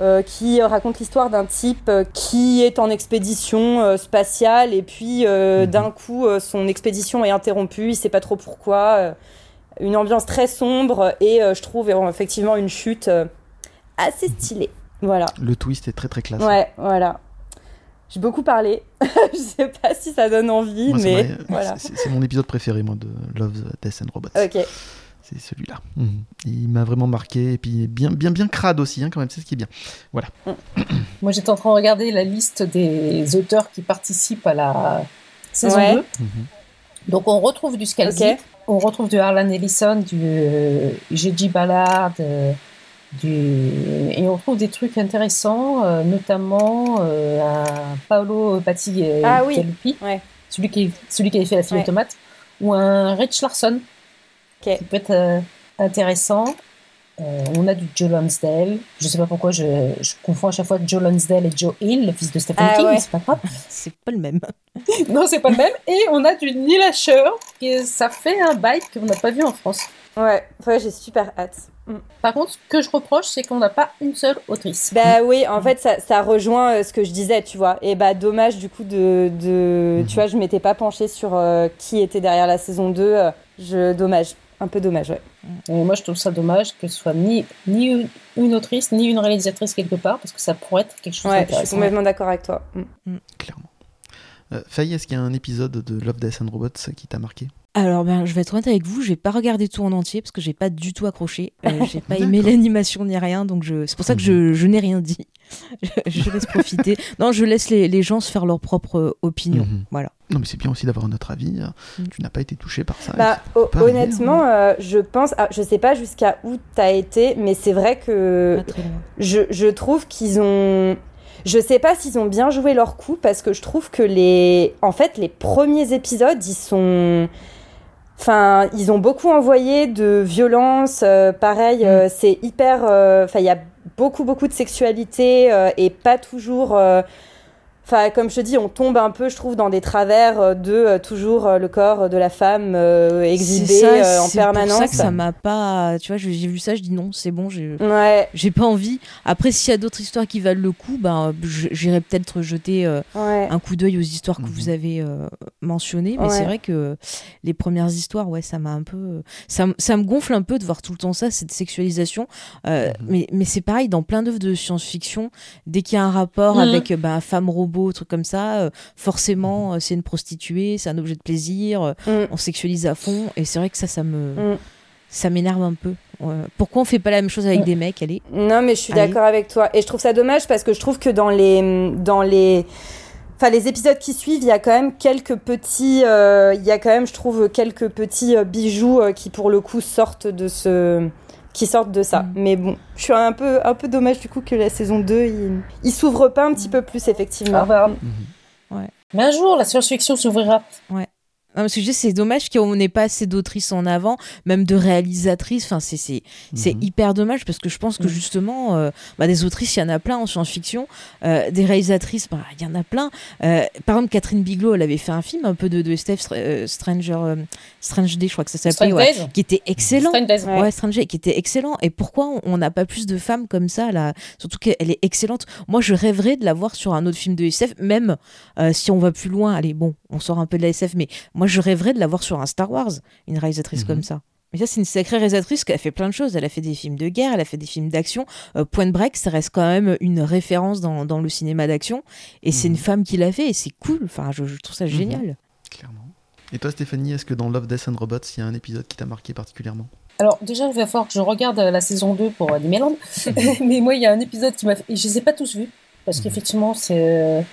euh, qui raconte l'histoire d'un type qui est en expédition euh, spatiale et puis euh, Mhm. d'un coup euh, son expédition est interrompue, il sait pas trop pourquoi. Une ambiance très sombre et euh, je trouve euh, effectivement une chute euh, assez stylée. Voilà. Le twist est très très classe. Ouais, voilà. J'ai beaucoup parlé. je sais pas si ça donne envie, Moi, mais voilà. c'est- mon épisode préféré, moi, de Love, Death and Robots. Ok. C'est celui-là. Mhm. Il m'a vraiment marqué. Et puis, bien, bien, bien crade aussi, hein, quand même. C'est ce qui est bien. Moi, j'étais en train de regarder la liste des auteurs qui participent à la saison Ouais. 2. Mhm. Donc, on retrouve du Scalzi. On retrouve du Harlan Ellison, du euh. Ballard, euh, du... et on trouve des trucs intéressants, euh, notamment euh, un Paolo Patti Ah oui. Ouais. celui, qui, celui qui avait fait la fille Ouais. automate, ou un Rich Larson, Ok. qui peut être intéressant. Euh, on a du Joe Lonsdale. Je sais pas pourquoi je, je confonds à chaque fois Joe Lonsdale et Joe Hill, le fils de Stephen Ah King, ouais. mais c'est pas grave. C'est pas le même. non, c'est pas le même. Et on a du Neil Asher, qui ça fait un bail qu'on n'a pas vu en France. Ouais, ouais j'ai super hâte. Par contre, ce que je reproche, c'est qu'on n'a pas une seule autrice. Bah oui, en fait, ça, ça rejoint euh, ce que je disais, tu vois. Et bah, dommage, du coup, de. de Mhm. Tu vois, je m'étais pas penchée sur euh, qui était derrière la saison 2. euh, je, dommage. Un peu dommage, ouais. Et moi, je trouve ça dommage que ce soit ni, ni une- une autrice, ni une réalisatrice quelque part, parce que ça pourrait être quelque chose Ouais, je suis complètement d'accord avec toi. Mm. Clairement. Euh, Faye, est-ce qu'il y a un épisode de Love, Death and Robots qui t'a marqué? Alors, ben, je vais être honnête avec vous, j'ai pas regardé tout en entier parce que j'ai pas du tout accroché. Euh, j'ai pas aimé l'animation ni rien, donc je... c'est pour ça que je, je n'ai rien dit. Je, je laisse profiter. Non, je laisse les, les gens se faire leur propre euh, opinion. Mhm. Voilà. Non, mais c'est bien aussi d'avoir un autre avis. euh, Mm. Tu n'as pas été touché par ça. Bah, arriver, honnêtement, euh, je pense. ah, je sais pas jusqu'à où t'as été, mais c'est vrai que je, je trouve qu'ils ont. Je sais pas s'ils ont bien joué leur coup parce que je trouve que les. En fait, les premiers épisodes, ils sont. Enfin, ils ont beaucoup envoyé de violence. euh, pareil, euh, c'est hyper. euh, Enfin, il y a beaucoup, beaucoup de sexualité euh, et pas toujours. Enfin, comme je te dis, on tombe un peu, je trouve, dans des travers euh, de euh, toujours euh, le corps de la femme euh, exhibé C'est ça, euh, en c'est permanence. pour ça que ça m'a pas. Tu vois, j'ai vu ça, je dis non, c'est bon, j'ai. Ouais, J'ai pas envie. Après, s'il y a d'autres histoires qui valent le coup, ben, j'irai peut-être jeter euh, ouais. un coup d'œil aux histoires que Mhm. vous avez euh, mentionnées. Mais Ouais. c'est vrai que les premières histoires, ouais, ça m'a un peu. Ça, ça me gonfle un peu de voir tout le temps ça, cette sexualisation. Euh, Mhm. Mais, mais c'est pareil dans plein d'œuvres de science-fiction. Dès qu'il y a un rapport Mhm. avec ben, femme-robot robot, truc comme ça, euh, forcément, euh, c'est une prostituée, c'est un objet de plaisir, euh, Mm. on sexualise à fond. Et c'est vrai que ça, ça me, Mm. ça m'énerve un peu. Pourquoi on fait pas la même chose avec Mm. des mecs Allez? Non, mais je suis d'accord avec toi. Et je trouve ça dommage parce que je trouve que dans les, dans les, enfin les épisodes qui suivent, il y a quand même quelques petits, euh, il y a quand même, je trouve, quelques petits bijoux qui pour le coup sortent de ce, qui sortent de ça. Mm. Mais bon, je suis un peu, un peu dommage du coup que la saison 2, il, il s'ouvre pas un petit peu plus effectivement. Ah bah. Ouais. Mais un jour, la science-fiction s'ouvrira. Non, parce que je dis, c'est dommage qu'on n'ait pas assez d'autrices en avant, même de réalisatrices. Enfin, c'est c'est c'est Mhm. hyper dommage parce que je pense que Mhm. justement, euh, bah, des autrices, il y en a plein en science-fiction. Euh, des réalisatrices, bah, il y en a plein. Euh, par exemple, Catherine Bigelow, elle avait fait un film un peu de, de euh, Stranger, euh, Strange Day, je crois que ça s'appelait, Strange ouais, qui était excellent. Strange Days. Ouais. Ouais, Strange Day, qui était excellent. Et pourquoi on- on n'a pas plus de femmes comme ça là? Surtout qu'elle est excellente. Moi, je rêverais de la voir sur un autre film de SF, même euh, si on va plus loin. Allez, bon, on sort un peu de la SF, mais moi, je rêverais de la voir sur un Star Wars, une réalisatrice Mhm. comme ça. Mais ça, c'est une sacrée réalisatrice qui a fait plein de choses. Elle a fait des films de guerre, elle a fait des films d'action. Euh, Point Break, ça reste quand même une référence dans, dans le cinéma d'action. Et c'est Mhm. une femme qui l'a fait, et c'est cool. Enfin, je, je trouve ça génial. Clairement. Et toi, Stéphanie, est-ce que dans Love, Death and Robots, il y a un épisode qui t'a marqué particulièrement? Alors déjà, il va falloir que je regarde euh, la saison 2 pour Animeland. Mais moi, il y a un épisode qui m'a fait... Et je les ai pas tous vus. Parce Mhm. qu'effectivement, c'est...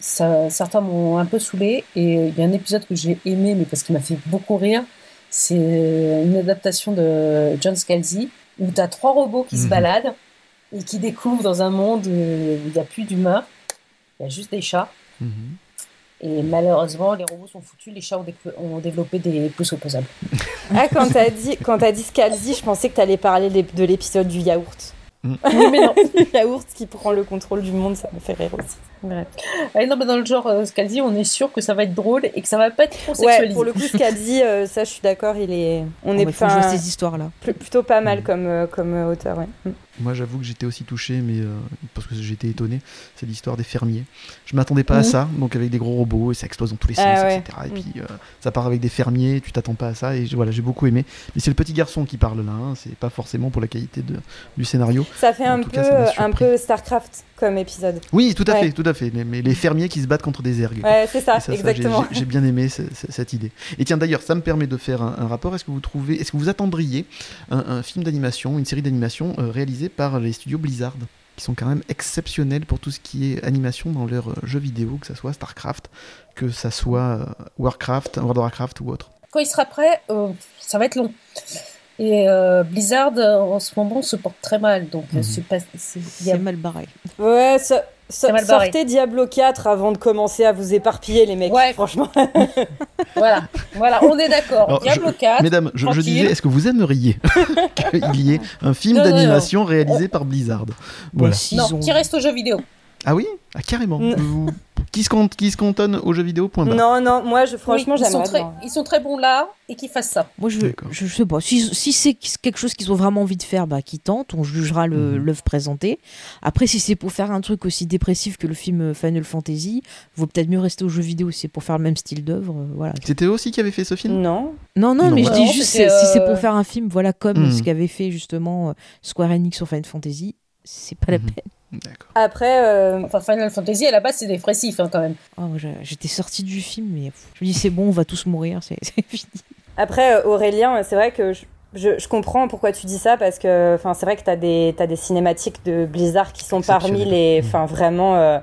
euh, Ça, certains m'ont un peu saoulé. Et il y a un épisode que j'ai aimé, mais parce qu'il m'a fait beaucoup rire. C'est une adaptation de John Scalzi, où tu as trois robots qui se Mhm. baladent et qui découvrent dans un monde où il n'y a plus d'humains. Il y a juste des chats. Mhm. Et malheureusement, les robots sont foutus. Les chats ont, développé des pouces opposables. Ah, quand t'as dit, quand t'as dit Scalzi, je pensais que t'allais parler de l'épisode du yaourt. Oui, mais non. le yaourt qui prend le contrôle du monde, ça me fait rire aussi. Ah, non, mais dans le genre euh, Scalzi, on est sûr que ça va être drôle et que ça va pas être trop Ouais, sexualisé. pour le coup, Scalzi, euh, ça, je suis d'accord, il est, on Oh, est bah, faut pas- jouer ces histoires-là. pl- plutôt pas mal comme, euh, comme euh, auteur, ouais. Moi, j'avoue que j'étais aussi touché, mais euh, parce que j'étais étonné. C'est l'histoire des fermiers. Je m'attendais pas à Mhm. ça, donc avec des gros robots et ça explose dans tous les sens, Ah ouais. etc. Et Mhm. puis euh, ça part avec des fermiers, tu t'attends pas à ça. Et voilà, j'ai beaucoup aimé. Mais c'est le petit garçon qui parle là. hein, C'est pas forcément pour la qualité de, du scénario. Ça fait En un peu, cas, euh, un peu Starcraft comme épisode. Oui, tout à Ouais. fait, tout à fait. Mais, mais les fermiers qui se battent contre des ergs. quoi. Ouais, c'est ça, ça, j'ai- exactement. j'ai- bien aimé ce- ce- cette idée. Et tiens, d'ailleurs, ça me permet de faire un, un rapport. Est-ce que vous trouvez, est-ce que vous attendriez un, un film d'animation, une série d'animation euh, réalisée par les studios Blizzard, qui sont quand même exceptionnels pour tout ce qui est animation dans leurs euh, jeux vidéo, que ça soit Starcraft, que ça soit euh, Warcraft, World of Warcraft ou autre. Quand il sera prêt, euh, ça va être long. Et euh, Blizzard, en ce moment, se porte très mal. Donc, Mhm. c'est pas. c'est- il y a- C'est mal barré. Ouais, ça, sortez Diablo 4 avant de commencer à vous éparpiller, les mecs. Ouais. Franchement. Voilà, voilà, on est d'accord. Diablo 4. Mesdames, je, disais, est-ce que vous aimeriez qu'il y ait un film d'animation réalisé par Blizzard? Voilà. Non, qui reste aux jeux vidéo. Ah oui Ah, carrément. Vous- qui, se compte, qui se cantonne aux jeux vidéo, point. Non, non, moi, je, franchement, Oui, ils, sont j'aimerais très, bien. ils sont très bons là et qu'ils fassent ça. Moi, je, je, je sais pas. Si, si c'est quelque chose qu'ils ont vraiment envie de faire, bah, qu'ils tentent. On jugera le- Mhm. l'œuvre présentée. Après, si c'est pour faire un truc aussi dépressif que le film Final Fantasy, vaut peut-être mieux rester aux jeux vidéo. Si c'est pour faire le même style d'œuvre, euh, voilà. C'était eux aussi qui avait fait ce film? Non. Non, non, Non, mais je dis Non, juste si c'est euh, pour faire un film, voilà, comme Mhm. ce qu'avait fait justement euh, Square Enix sur Final Fantasy, c'est pas la Mhm. peine. D'accord. Après, euh, Enfin, Final Fantasy, à la base, c'est dépressif hein, quand même. Oh, j'ai- J'étais sortie du film, mais je me dis c'est bon, on va tous mourir, c'est fini. Après, euh, Aurélien, c'est vrai que je, je, je comprends pourquoi tu dis ça parce que enfin, c'est vrai que tu as des, t'as des cinématiques de Blizzard qui sont parmi les. Enfin, vraiment. euh,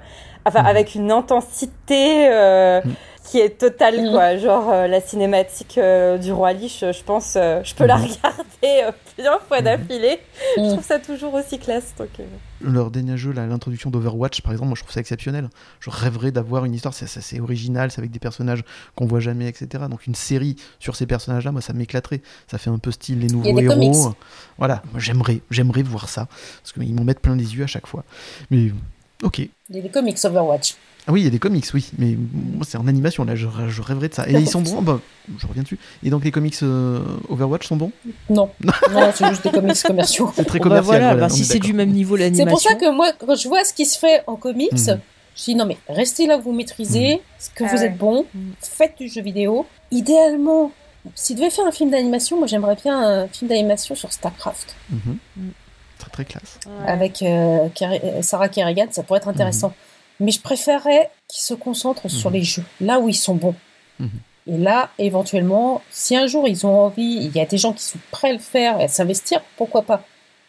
enfin, Mhm. avec une intensité euh, Mhm. Qui est totale, Mhm. quoi. Genre, euh, la cinématique euh, du Roi Lich, je pense, euh, je peux la Mhm. regarder euh, plusieurs fois Mhm. d'affilée. Je trouve ça toujours aussi classe. Donc, euh. Leur dernier jeu, l'introduction d'Overwatch, par exemple, moi je trouve ça exceptionnel. Je rêverais d'avoir une histoire, c'est assez original, c'est avec des personnages qu'on voit jamais, etc. Donc une série sur ces personnages-là, moi ça m'éclaterait. Ça fait un peu style les nouveaux héros. comics. Voilà, moi j'aimerais, j'aimerais voir ça. Parce qu'ils m'en mettent plein les yeux à chaque fois. Mais ok. Il y a des comics Overwatch. Ah oui, il y a des comics, oui, mais moi c'est en animation, là, je, je rêverais de ça. Et ils sont bons, bah, je reviens dessus. Et donc les comics euh, Overwatch sont bons? Non, non, c'est juste des comics commerciaux. C'est très bah, commercial. voilà, voilà, bah, si est c'est du même niveau C'est l'animation. pour ça que moi, quand je vois ce qui se fait en comics, Mhm. je dis non, mais restez là où vous maîtrisez, que Ah vous ouais. êtes bon, Mhm. faites du jeu vidéo. Idéalement, s'il devait faire un film d'animation, moi j'aimerais bien un film d'animation sur StarCraft Mhm. Mm. Très très classe. Ouais. avec euh, euh, Sarah Kerrigan, ça pourrait être intéressant. Mais je préférerais qu'ils se concentrent sur Mhm. les jeux, là où ils sont bons. Mhm. Et là, éventuellement, si un jour ils ont envie, il y a des gens qui sont prêts à le faire et à s'investir, pourquoi pas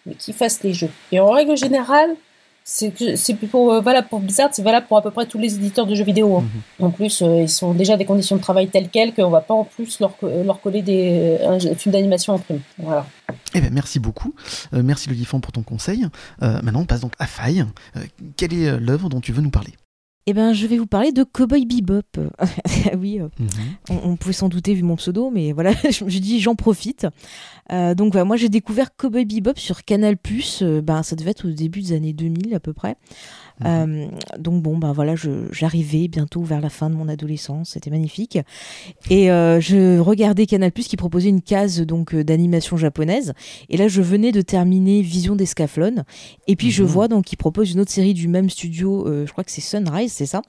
Mais qu'ils fassent les jeux. Et en règle générale, c'est pour euh, valable pour Blizzard, c'est valable pour à peu près tous les éditeurs de jeux vidéo. hein. Mhm. En plus, euh, ils sont déjà des conditions de travail telles quelles qu'on va pas en plus leur, co- leur coller des euh, un film d'animation en prime. Voilà. Eh ben, merci beaucoup. Euh, merci le Gifan pour ton conseil. Euh, maintenant, on passe donc à Faille. Euh, quelle est euh, l'œuvre dont tu veux nous parler? Eh ben, je vais vous parler de Cowboy Bebop. oui, euh, Mhm. on, on pouvait s'en douter vu mon pseudo, mais voilà, je me suis dit j'en profite. Euh, donc voilà, moi j'ai découvert Cowboy Bebop sur Canal+. Euh, ben, ça devait être au début des années 2000 à peu près. Euh, donc bon, ben voilà, j'arrivais bientôt vers la fin de mon adolescence, c'était magnifique. Et euh, je regardais Canal+, qui proposait une case donc euh, d'animation japonaise. Et là, je venais de terminer Vision d'Escaflowne. Et puis je Mhm. vois donc qu'il propose une autre série du même studio, je crois que c'est Sunrise, c'est ça?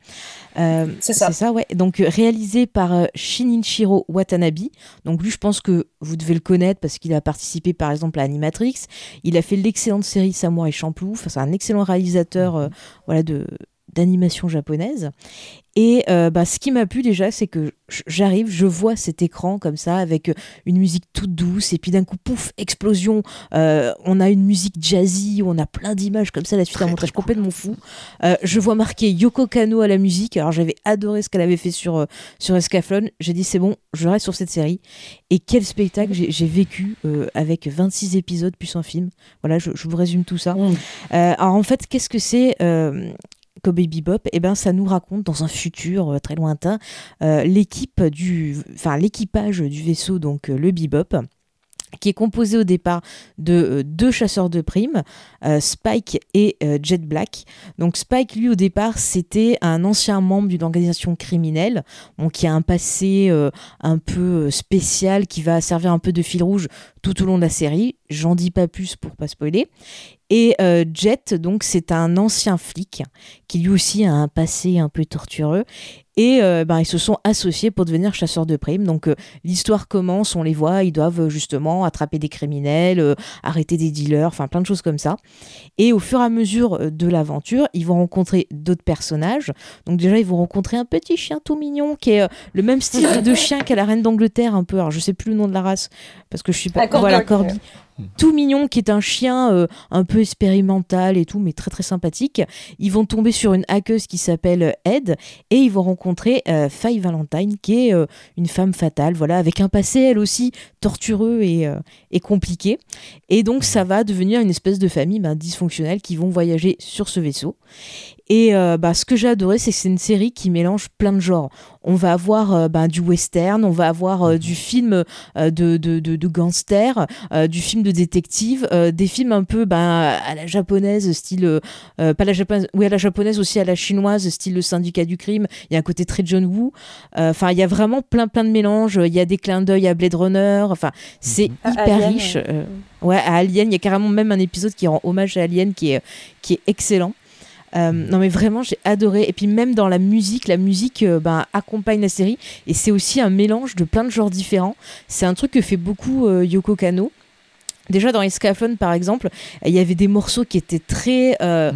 C'est ça. C'est ça, ouais. Donc réalisé par Shinichiro Watanabe. Donc lui, je pense que vous devez le connaître parce qu'il a participé par exemple à Animatrix. Il a fait l'excellente série Samurai Champloo. Enfin, c'est un excellent réalisateur euh, voilà, de d'animation japonaise. Et euh, bah, ce qui m'a plu déjà, c'est que j'arrive, je vois cet écran comme ça, avec euh, une musique toute douce, et puis d'un coup, pouf, explosion. Euh, on a une musique jazzy, on a plein d'images comme ça, la suite Très, un montage cool. complètement fou. Euh, je vois marqué Yoko Kano à la musique. Alors j'avais adoré ce qu'elle avait fait sur, sur Escaflowne. J'ai dit, c'est bon, je reste sur cette série. Et quel spectacle j'ai vécu avec 26 épisodes plus un film. Voilà, je, je vous résume tout ça. Mm. Euh, alors en fait, qu'est-ce que c'est Cowboy Bebop Eh ben, ça nous raconte dans un futur euh, très lointain euh, du, l'équipage du vaisseau, donc euh, le Bebop qui est composé au départ de deux chasseurs de primes, Spike et Jet Black. Donc Spike, lui, au départ, c'était un ancien membre d'une organisation criminelle, qui a un passé un peu spécial, qui va servir un peu de fil rouge tout au long de la série. J'en dis pas plus pour pas spoiler. Et euh, Jet, donc, c'est un ancien flic qui lui aussi a un passé un peu tortureux. Et euh, ben, ils se sont associés pour devenir chasseurs de primes. Donc euh, l'histoire commence, on les voit, ils doivent justement attraper des criminels, arrêter des dealers, enfin plein de choses comme ça. Et au fur et à mesure de l'aventure, ils vont rencontrer d'autres personnages. Donc déjà, ils vont rencontrer un petit chien tout mignon qui est le même style de chien qu'à la reine d'Angleterre un peu. Alors je sais plus le nom de la race parce que je suis pas. Corgi. voilà, Corgi. Tout mignon, qui est un chien euh, un peu expérimental et tout, mais très très sympathique. Ils vont tomber sur une hackeuse qui s'appelle Ed et ils vont rencontrer euh, Faye Valentine, qui est euh, une femme fatale, voilà, avec un passé elle aussi tortureux et, et compliqué. Et donc ça va devenir une espèce de famille ben, dysfonctionnelle qui vont voyager sur ce vaisseau. Et euh, bah, ce que j'ai adoré, c'est que c'est une série qui mélange plein de genres. On va avoir euh, ben, du western, on va avoir euh, du film euh, de, de, de, de gangster, euh, du film de détective, euh, des films un peu ben, à la japonaise, style. pas la japonaise, oui, à la japonaise aussi, à la chinoise, style le syndicat du crime. Il y a un côté très John Woo. Euh, Enfin, il y a vraiment plein, plein de mélanges. Il y a des clins d'œil à Blade Runner. Enfin, c'est À hyper Alien, riche. ouais. euh, ouais, à Alien. Il y a carrément même un épisode qui rend hommage à Alien qui est, qui est excellent. Euh, non mais vraiment j'ai adoré. Et puis même dans la musique la musique euh, ben, accompagne la série. Et c'est aussi un mélange de plein de genres différents. C'est un truc que fait beaucoup euh, Yoko Kano. Déjà dans Escaflowne par exemple il y avait des morceaux qui étaient très euh,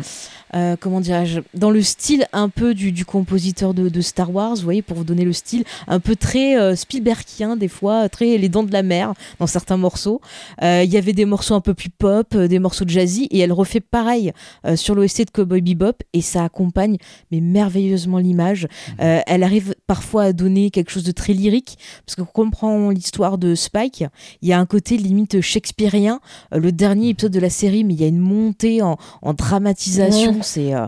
euh, comment dirais-je dans le style un peu du, du compositeur de, de Star Wars vous voyez pour vous donner le style un peu très euh, Spielbergien des fois très les dents de la mer dans certains morceaux Euh, il y avait des morceaux un peu plus pop euh, des morceaux de jazzy et elle refait pareil euh, sur l'OST de Cowboy Bebop et ça accompagne mais merveilleusement l'image. Euh, elle arrive parfois à donner quelque chose de très lyrique parce qu'on comprend l'histoire de Spike. Il y a un côté limite shakespearien. Euh, le dernier épisode de la série, mais il y a une montée en, en dramatisation. C'est euh,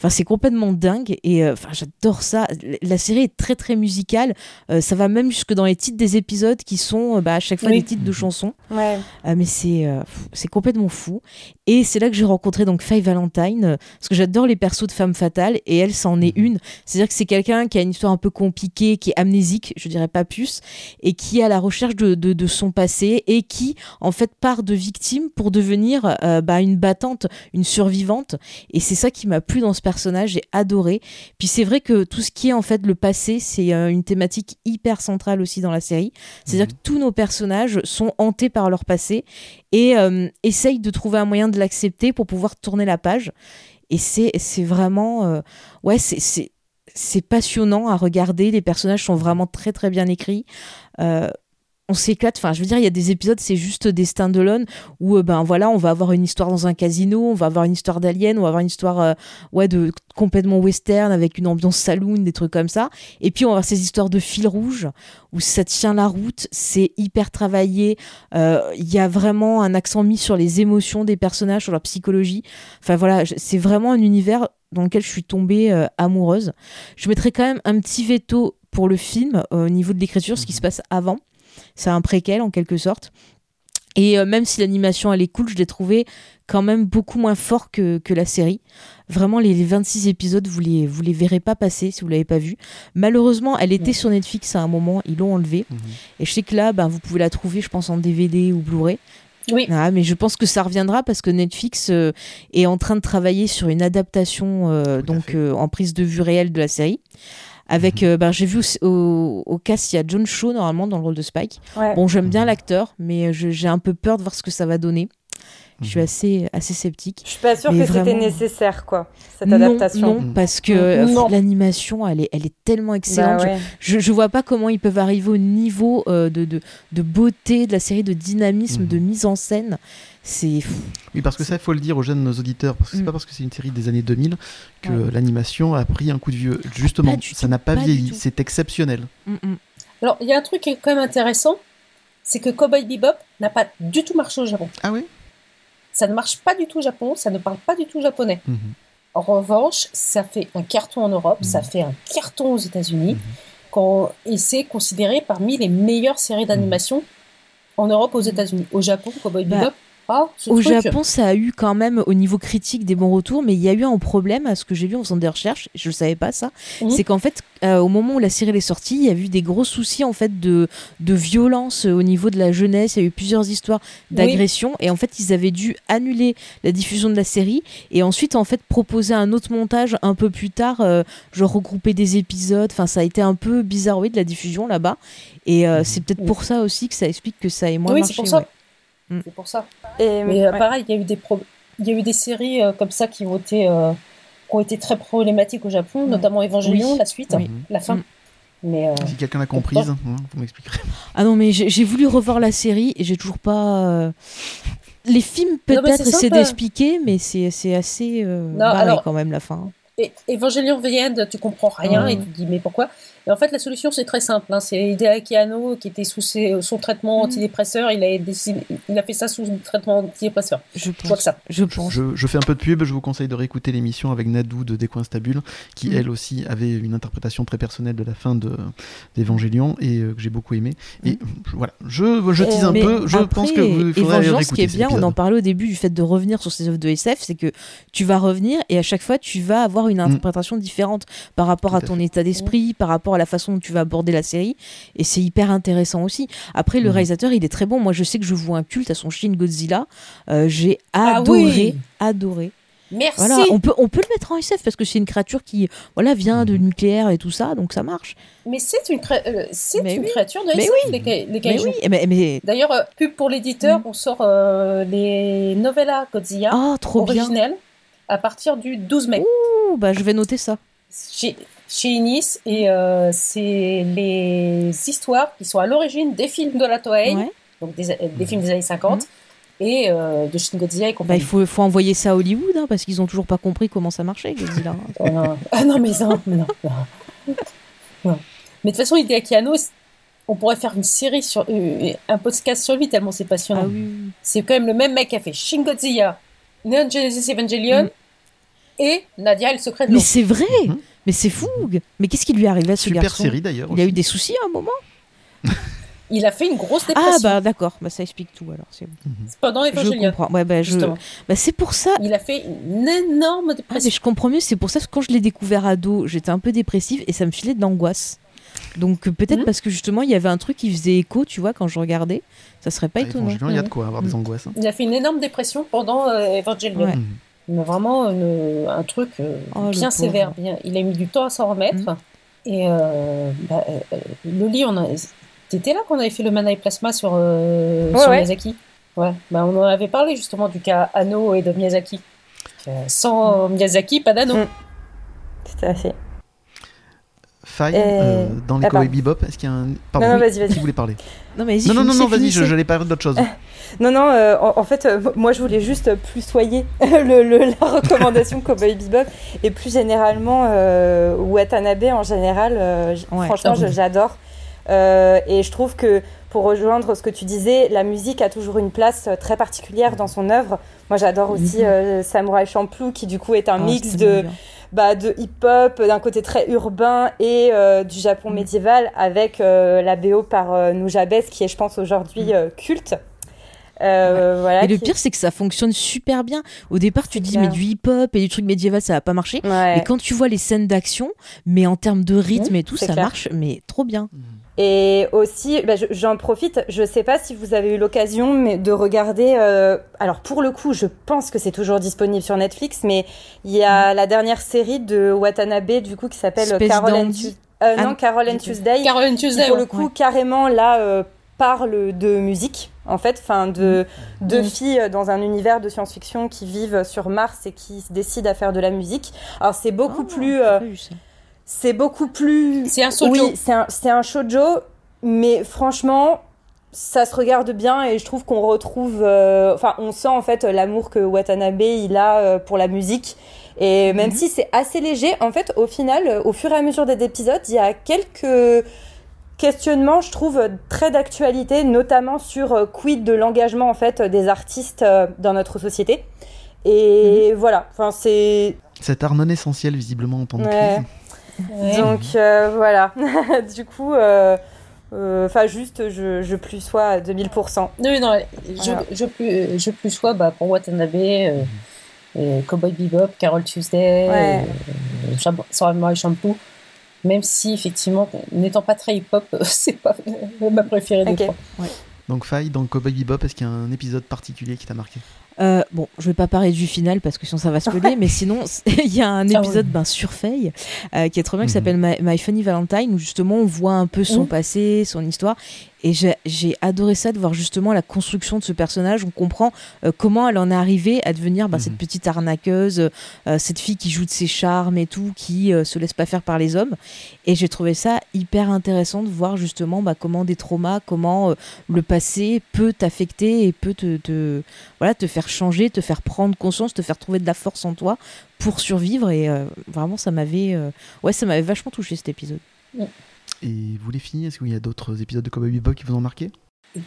Enfin, c'est complètement dingue et euh, enfin, j'adore ça. La série est très très musicale. Euh, ça va même jusque dans les titres des épisodes qui sont euh, bah, à chaque fois Oui. des titres de chansons. Ouais. Mais c'est c'est complètement fou. Et c'est là que j'ai rencontré donc Faye Valentine, euh, parce que j'adore les persos de femmes fatales, et elle, c'en est une. C'est-à-dire que c'est quelqu'un qui a une histoire un peu compliquée, qui est amnésique, je dirais pas plus, et qui est à la recherche de, de, de son passé, et qui, en fait, part de victime pour devenir euh, bah, une battante, une survivante. Et c'est ça qui m'a plu dans ce personnage, j'ai adoré. Puis c'est vrai que tout ce qui est en fait le passé, c'est euh, une thématique hyper centrale aussi dans la série. C'est-à-dire que tous nos personnages sont hantés par leur passé et euh, essayent de trouver un moyen de l'accepter pour pouvoir tourner la page. Et c'est vraiment. euh, ouais, c'est passionnant à regarder. Les personnages sont vraiment très très bien écrits. Euh, on s'éclate. Enfin, je veux dire, il y a des épisodes, c'est juste des stand-alone où, euh, ben voilà, on va avoir une histoire dans un casino, on va avoir une histoire d'alien, on va avoir une histoire, euh, ouais, de complètement western avec une ambiance saloon, des trucs comme ça. Et puis, on va avoir ces histoires de fil rouge où ça tient la route, c'est hyper travaillé. Euh, Il y a vraiment un accent mis sur les émotions des personnages, sur leur psychologie. Enfin, voilà, c'est vraiment un univers dans lequel je suis tombée amoureuse. Je mettrais quand même un petit veto pour le film au niveau de l'écriture, ce qui se passe avant. C'est un préquel en quelque sorte. Et euh, même si l'animation elle est cool, je l'ai trouvé quand même beaucoup moins fort que, que la série. Vraiment, les, les 26 épisodes, vous les, vous les verrez pas passer si vous l'avez pas vu. Malheureusement, elle était Ouais. sur Netflix à un moment, ils l'ont enlevée. Mhm. Et je sais que là, ben, vous pouvez la trouver, je pense, en DVD ou Blu-ray. Oui. Ah, mais je pense que ça reviendra parce que Netflix euh, est en train de travailler sur une adaptation euh, donc euh, en prise de vue réelle de la série. Avec, Mhm. euh, ben, j'ai vu au, au, au cast, il y a John Shaw normalement dans le rôle de Spike. Ouais. Bon, j'aime bien Mhm. l'acteur, mais je- j'ai un peu peur de voir ce que ça va donner. Je suis Mhm. assez, assez sceptique. Je suis pas sûre que c'était nécessaire, quoi, cette non, adaptation. non, Mhm. parce que euh, Non. l'animation, elle est, elle est tellement excellente. Bah ouais. Je, je vois pas comment ils peuvent arriver au niveau euh, de, de, de beauté de la série, de dynamisme, Mhm. de mise en scène. C'est Oui, parce que ça, il faut le dire aux jeunes auditeurs, parce que c'est Mm. pas parce que c'est une série des années 2000 que Ouais. l'animation a pris un coup de vieux. Justement, ça n'a pas, vieilli, c'est exceptionnel. Mm, mm. Alors, il y a un truc qui est quand même intéressant, c'est que Cowboy Bebop n'a pas du tout marché au Japon. Ah oui? Ça ne marche pas du tout au Japon, ça ne parle pas du tout japonais. Mhm. En revanche, ça fait un carton en Europe, Mhm. ça fait un carton aux États-Unis, Mhm. quand- et c'est considéré parmi les meilleures séries d'animation en Europe, aux États-Unis. Au Japon, Cowboy Bah, Ah, ce Au truc. Japon, ça a eu quand même au niveau critique des bons retours, mais il y a eu un problème à ce que j'ai vu en faisant des recherches. Je ne savais pas ça. C'est qu'en fait, euh, au moment où la série est sortie, il y a eu des gros soucis en fait de, de violence euh, au niveau de la jeunesse. Il y a eu plusieurs histoires d'agression et en fait, ils avaient dû annuler la diffusion de la série et ensuite en fait proposer un autre montage un peu plus tard, euh, genre regrouper des épisodes. Enfin, ça a été un peu bizarroïde la diffusion là-bas et euh, c'est peut-être Oui. pour ça aussi que ça explique que ça ait moins Oui, marché. c'est pour ça. ouais. Mm. C'est pour ça. Et, Mais euh, ouais. pareil, il y a eu des pro- il y a eu des séries euh, comme ça qui ont été euh, qui ont été très problématiques au Japon, Mm. notamment Evangelion, Oui. la suite, Oui. la fin. Mm. Mais euh, Si quelqu'un l'a comprise, hein, vous m'expliquerez. Ah non, mais j'ai voulu revoir la série et j'ai toujours pas. euh, Les films, peut-être, c'est d'expliquer, mais c'est c'est assez euh, Non, barré alors- quand même la fin. et Evangelion The End, tu comprends rien Ouais. et tu te dis mais pourquoi? Et en fait, la solution c'est très simple. hein. C'est Hideaki Anno qui était sous ses- son traitement Mm. antidépresseur. Il a, décidé, il a fait ça sous un traitement antidépresseur. Je Je vois pense. que ça. Je pense. Je, je fais un peu de pub, je vous conseille de réécouter l'émission avec Nadou de Décoinstabule, qui Mm. elle aussi avait une interprétation très personnelle de la fin de d'Evangélion et euh, que j'ai beaucoup aimé. Et je- voilà, je, je tease un peu, je après, pense que vous faudrait ce qui est bien, on en parlait au début du fait de revenir sur ces œuvres de SF, c'est que tu vas revenir et à chaque fois tu vas avoir une interprétation différente par rapport Mm. Tout à à ton état d'esprit, par rapport à la façon dont tu vas aborder la série, et c'est hyper intéressant aussi. Après, le Mhm. réalisateur, il est très bon. Moi, je sais que je vois un culte à son Shin Godzilla. Euh, J'ai Ah adoré, oui adoré. Merci. Voilà, on peut, on peut le mettre en SF parce que c'est une créature qui voilà, vient de Mhm. nucléaire et tout ça, donc ça marche. Mais c'est une, cré- euh, c'est une oui. créature de Mais SF, oui. les, les oui, mais, mais- D'ailleurs, euh, pub pour l'éditeur, on sort euh, les novellas Godzilla oh, trop bien. originelles à partir du 12 mai. Ouh, bah, je vais noter ça. Chez, Inis et euh, c'est les histoires qui sont à l'origine des films de la Toei, Ouais. donc des, des films des années 50 et euh, de Shin Godzilla et Bah, compagnie. il faut, faut envoyer ça à Hollywood hein, parce qu'ils ont toujours pas compris comment ça marchait, Godzilla. Oh non. Ah non, mais non, mais non, non. Non. Mais de toute façon, Hideaki Anno, on pourrait faire une série sur euh, un podcast sur lui tellement c'est passionnant. ah oui. C'est quand même le même mec qui a fait Shin Godzilla, Neon Genesis Evangelion Mm. et Nadia et le secret de Mais c'est vrai Mhm. Mais c'est fou Mais qu'est-ce qui lui est arrivé à ce Super garçon série d'ailleurs. Il a eu des soucis à un moment Il a fait une grosse dépression Ah bah d'accord, bah, ça explique tout alors. c'est bon. pendant Je Evangelion. comprends. Ouais, bah, je... Bah, c'est pour ça. Il a fait une énorme Ah, dépression. mais je comprends mieux, c'est pour ça que quand je l'ai découvert ado, j'étais un peu dépressive et ça me filait de l'angoisse. Donc euh, peut-être Mhm. parce que justement il y avait un truc qui faisait écho, tu vois, quand je regardais, ça serait pas Ah, étonnant. Il y a de Mhm. quoi avoir des angoisses. hein. Il a fait une énorme dépression pendant euh, Evangelion. Ouais. Mhm. Mais vraiment une- un truc euh, Oh, bien sévère. Bien, il a mis du temps à s'en remettre. Et euh, bah, euh, euh, Loli, on a... t'étais là qu'on avait fait le Mana et Plasma sur, euh, Ouais, sur ouais. Miyazaki? Ouais, bah, on en avait parlé justement du cas Anno et de Miyazaki. Euh, sans Miyazaki, pas d'anneau. Mm. Tout à fait. Faille, Et- euh, dans les Ah, Cowboy. Bebop, est-ce qu'il y a un. Pardon, Non, non, oui, vas-y, vas-y. Qui voulait parler Non, mais vas-y, Non, non, non, vas-y, je- finissez. j'allais parler d'autre chose. Non, non, euh, en, en fait, euh, moi je voulais juste plus soyer le, le- la recommandation Cowboy Bebop et plus généralement euh, Watanabe en général. euh, Ouais. franchement, j'adore. Euh, et je trouve que pour rejoindre ce que tu disais, la musique a toujours une place euh, très particulière dans son œuvre. Moi j'adore aussi euh, Samurai Champloo qui du coup est un Ah, mix de, bien. bah, de hip-hop, d'un côté très urbain et euh, du Japon médiéval avec euh, la BO par euh, Nujabes qui est je pense aujourd'hui euh, culte. Euh, voilà, Et le qui- pire, c'est que ça fonctionne super bien. Au départ, tu C'est dis, clair. mais du hip-hop et du truc médiéval, ça va pas marcher. Ouais. Et quand tu vois les scènes d'action, mais en termes de rythme et tout, ça clair. marche, mais trop bien. Et aussi, bah, je- j'en profite, je sais pas si vous avez eu l'occasion mais de regarder. euh, alors pour le coup, je pense que c'est toujours disponible sur Netflix, mais il y a la dernière série de Watanabe du coup qui s'appelle Space Carol and euh, Ah non. Carol and Tuesday. Caroline qui Tuesday. pour ouais. le coup carrément là euh, parle de musique en fait, enfin de deux Mhm. filles dans un univers de science-fiction qui vivent sur Mars et qui se décident à faire de la musique. Alors c'est beaucoup Oh, plus, euh, c'est beaucoup plus C'est un shoujo. oui, c'est un, shoujo, mais franchement, ça se regarde bien et je trouve qu'on retrouve, euh, enfin, on sent en fait l'amour que Watanabe il a euh, pour la musique. Et même si c'est assez léger, en fait, au final, au fur et à mesure des épisodes, il y a quelques questionnements, je trouve, très d'actualité, notamment sur euh, quid de l'engagement en fait des artistes euh, dans notre société. Et voilà, enfin c'est Cet art non essentiel, visiblement, en temps de Ouais. crise. Ouais. donc euh, voilà, du coup, euh, euh, enfin juste, je, je plus sois à 2000%. Non, non, je, Voilà. je, plus, je plus sois bah, pour Watanabe, euh, Cowboy Bebop, Carol Tuesday, Ouais. euh, Samurai Champloo. Même si, effectivement, n'étant pas très hip-hop, c'est pas ma préférée des trois. Donc, Faille, dans Cowboy Bebop, est-ce qu'il y a un épisode particulier qui t'a marqué? Euh, bon, je vais pas parler du final parce que sinon ça va spoiler, mais sinon c'est- il y a un Ah épisode oui. ben, sur Faye euh, qui est trop bien, qui Mhm. s'appelle My, My Funny Valentine, où justement on voit un peu son Mhm. passé, son histoire, et j'ai adoré ça de voir justement la construction de ce personnage. On comprend euh, comment elle en est arrivée à devenir bah, Mhm. cette petite arnaqueuse, euh, cette fille qui joue de ses charmes et tout, qui euh, se laisse pas faire par les hommes. Et j'ai trouvé ça hyper intéressant de voir justement bah, comment des traumas, comment euh, le passé peut t'affecter et peut te, te- voilà, te faire changer, te faire prendre conscience, te faire trouver de la force en toi pour survivre. Et euh, vraiment, ça m'avait euh, ouais, ça m'avait vachement touché cet épisode. Et vous les filles, est-ce qu'il y a d'autres épisodes de Cowboy Bebop qui vous ont marqué?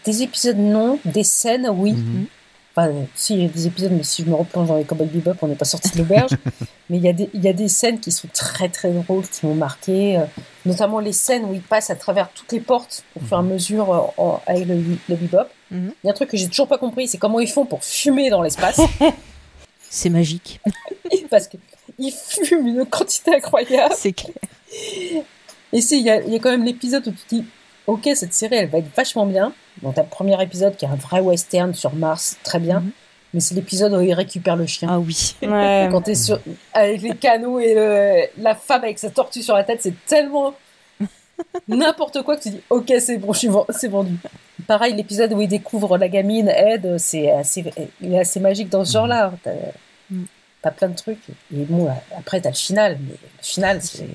Des épisodes, non. Des scènes, oui. Mhm. Enfin, si, il y a des épisodes, mais si je me replonge dans les Cowboy Bebop, on n'est pas sorti de l'auberge. mais il y, a des- il y a des scènes qui sont très très drôles, qui m'ont marqué. euh, notamment les scènes où ils passent à travers toutes les portes au fur et à mesure euh, en- avec le, le Bebop. Il Mhm. y a un truc que j'ai toujours pas compris, c'est comment ils font pour fumer dans l'espace. C'est magique. parce qu'ils fument une quantité incroyable. C'est clair. Et si, il y a, il y a quand même l'épisode où tu te dis, ok, cette série, elle va être vachement bien. T'as le premier épisode qui est un vrai western sur Mars, très bien. Mhm. Mais c'est l'épisode où il récupère le chien. Ah oui. Ouais. Quand t'es sur, avec les canaux et le- la femme avec sa tortue sur la tête, c'est tellement n'importe quoi que tu dis, ok, c'est bon, je suis ven- c'est vendu. Pareil, l'épisode où il découvre la gamine, Ed, c'est assez, il est assez magique dans ce genre-là. T'as, Mhm. t'as plein de trucs. Et bon, après, t'as le final. Mais le final, c'est.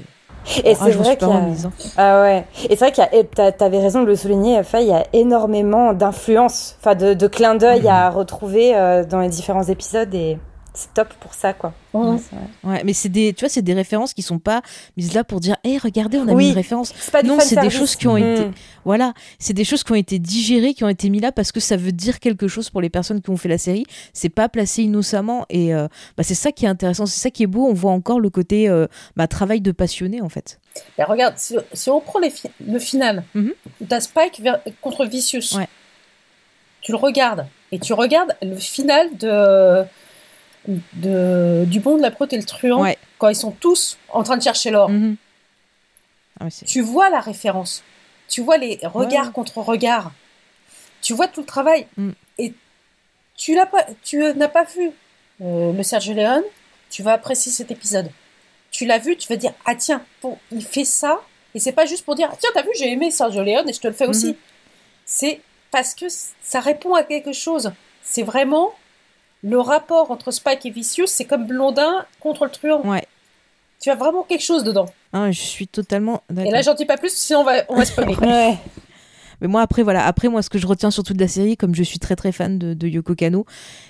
Et c'est vrai qu'il y a... hein. Ah ouais. Et c'est vrai qu'il y a, t'avais raison de le souligner, Faye, il y a énormément d'influences, enfin de, de clins d'œil à retrouver euh, dans les différents épisodes et c'est top pour ça, quoi. Ouais, mais c'est des, tu vois, c'est des références qui sont pas mises là pour dire, hé, regardez, on a Oui. mis une référence. Pas Non, c'est des choses qui ont été- Mm. Voilà, c'est des choses qui ont été digérées, qui ont été mis là parce que ça veut dire quelque chose pour les personnes qui ont fait la série. C'est pas placé innocemment et euh, bah, c'est ça qui est intéressant, c'est ça qui est beau. On voit encore le côté euh, bah, travail de passionné en fait. Ben, regarde, si, si on prend les fi- le final, où t'as Spike vers- contre Vicious, Ouais. tu le regardes, et tu regardes le final de, de du bon, de la prote et le truand, Ouais. quand ils sont tous en train de chercher l'or. Mhm. Ah Tu vois la référence, tu vois les regards Ouais. contre regards, tu vois tout le travail, Mm. et tu l'as pas, tu n'as pas vu euh, le Sergio Leone, tu vas apprécier cet épisode. Tu l'as vu, tu vas dire ah tiens, bon, il fait ça, et c'est pas juste pour dire tiens t'as vu j'ai aimé Sergio Leone et je te le fais aussi. Mhm. C'est parce que ça répond à quelque chose. C'est vraiment le rapport entre Spike et Vicious, c'est comme Blondin contre le truand. Ouais. Tu as vraiment quelque chose dedans. Hein, je suis totalement Et là, j'en dis pas plus, sinon on va, on va spoiler. Ouais. Mais moi après voilà, après moi ce que je retiens surtout de la série, comme je suis très très fan de, de Yoko Kano,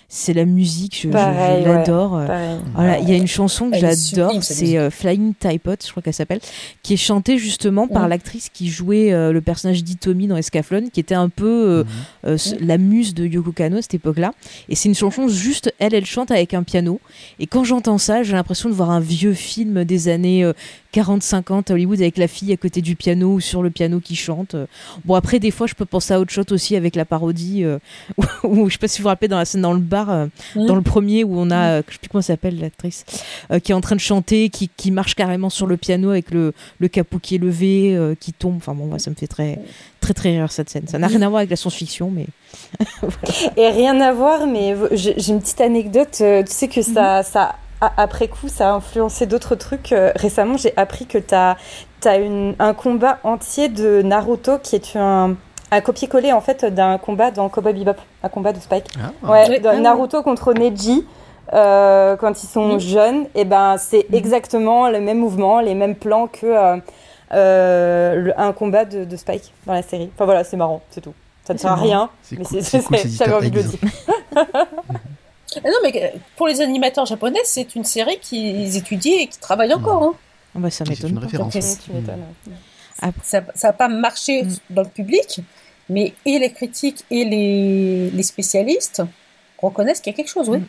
c'est la musique, je, je- je Pareil, ouais. l'adore. euh. Voilà, il y a une chanson que j'adore, c'est euh, Flying Typot, je crois qu'elle s'appelle, qui est chantée justement par l'actrice qui jouait euh, le personnage d'Itomi dans Escaflowne, qui était un peu euh, Mhm. euh, la muse de Yoko Kano à cette époque-là. Et c'est une chanson juste, elle, elle chante avec un piano. Et quand j'entends ça, j'ai l'impression de voir un vieux film des années euh, 40-50 à Hollywood avec la fille à côté du piano ou sur le piano qui chante. Bon, après, des fois, je peux penser à autre chose aussi avec la parodie, euh, où, je sais pas si vous vous rappelez dans la scène dans le bar, euh, Mhm. dans le premier où on a, euh, je sais plus comment elle s'appelle l'actrice, euh, qui est en train de chanter, qui, qui marche carrément sur le piano avec le, le capot qui est levé, qui tombe. Enfin bon, moi, ça me fait très, très, très rire cette scène. Ça n'a rien à voir avec la science-fiction, mais Et rien à voir, mais j'ai une petite anecdote. Tu sais que ça, ça a- après coup, ça a influencé d'autres trucs. Récemment, j'ai appris que tu as, un combat entier de Naruto qui est un, un copier-coller en fait d'un combat dans Cowboy Bebop, un combat de Spike. Ah. Ouais, Oui. de Ah oui. Naruto contre Neji. euh, quand ils sont jeunes, et ben c'est Mhm. exactement le même mouvement, les mêmes plans que euh, euh, le- un combat de, de Spike dans la série. Enfin voilà, c'est marrant, c'est tout. Ça ne C'est sert à rien, mais c'est cool, j'avais envie de le dire. Ah non, mais pour les animateurs japonais, c'est une série qu'ils étudient et qui travaillent encore. hein. ah bah, ça C'est m'étonne. Ça n'a pas marché Mm. dans le public, mais et les critiques et les, les spécialistes reconnaissent qu'il y a quelque chose, oui. Mm.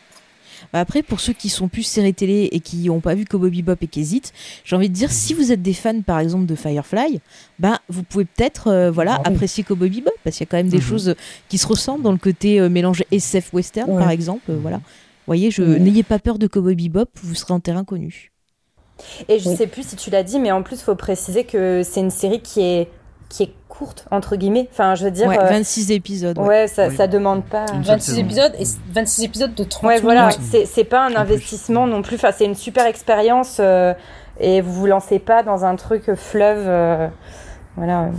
Bah, Après, pour ceux qui sont plus séries télé et qui n'ont pas vu Cowboy Bebop et qui hésitent, j'ai envie de dire, si vous êtes des fans, par exemple, de Firefly, bah, vous pouvez peut-être euh, voilà, Ah oui. apprécier Cowboy Bebop, parce qu'il y a quand même des Mhm. choses qui se ressemblent dans le côté euh, mélange SF western, Ouais. par exemple. euh, voilà. Vous voyez, je n'ayez pas peur de Cowboy Bebop, vous serez en terrain connu. Et je Oui. sais plus si tu l'as dit, mais en plus, faut préciser que c'est une série qui est, qui est courte, entre guillemets. Enfin, je veux dire, Ouais, euh, 26 épisodes. ouais. ouais, ça, Oui. ça demande pas. Une seule 26 saison. épisodes et 26 épisodes de 30 Ouais, voilà, minutes. c'est c'est pas un En plus. investissement non plus. Enfin, c'est une super expérience euh, et vous vous lancez pas dans un truc fleuve. euh, voilà,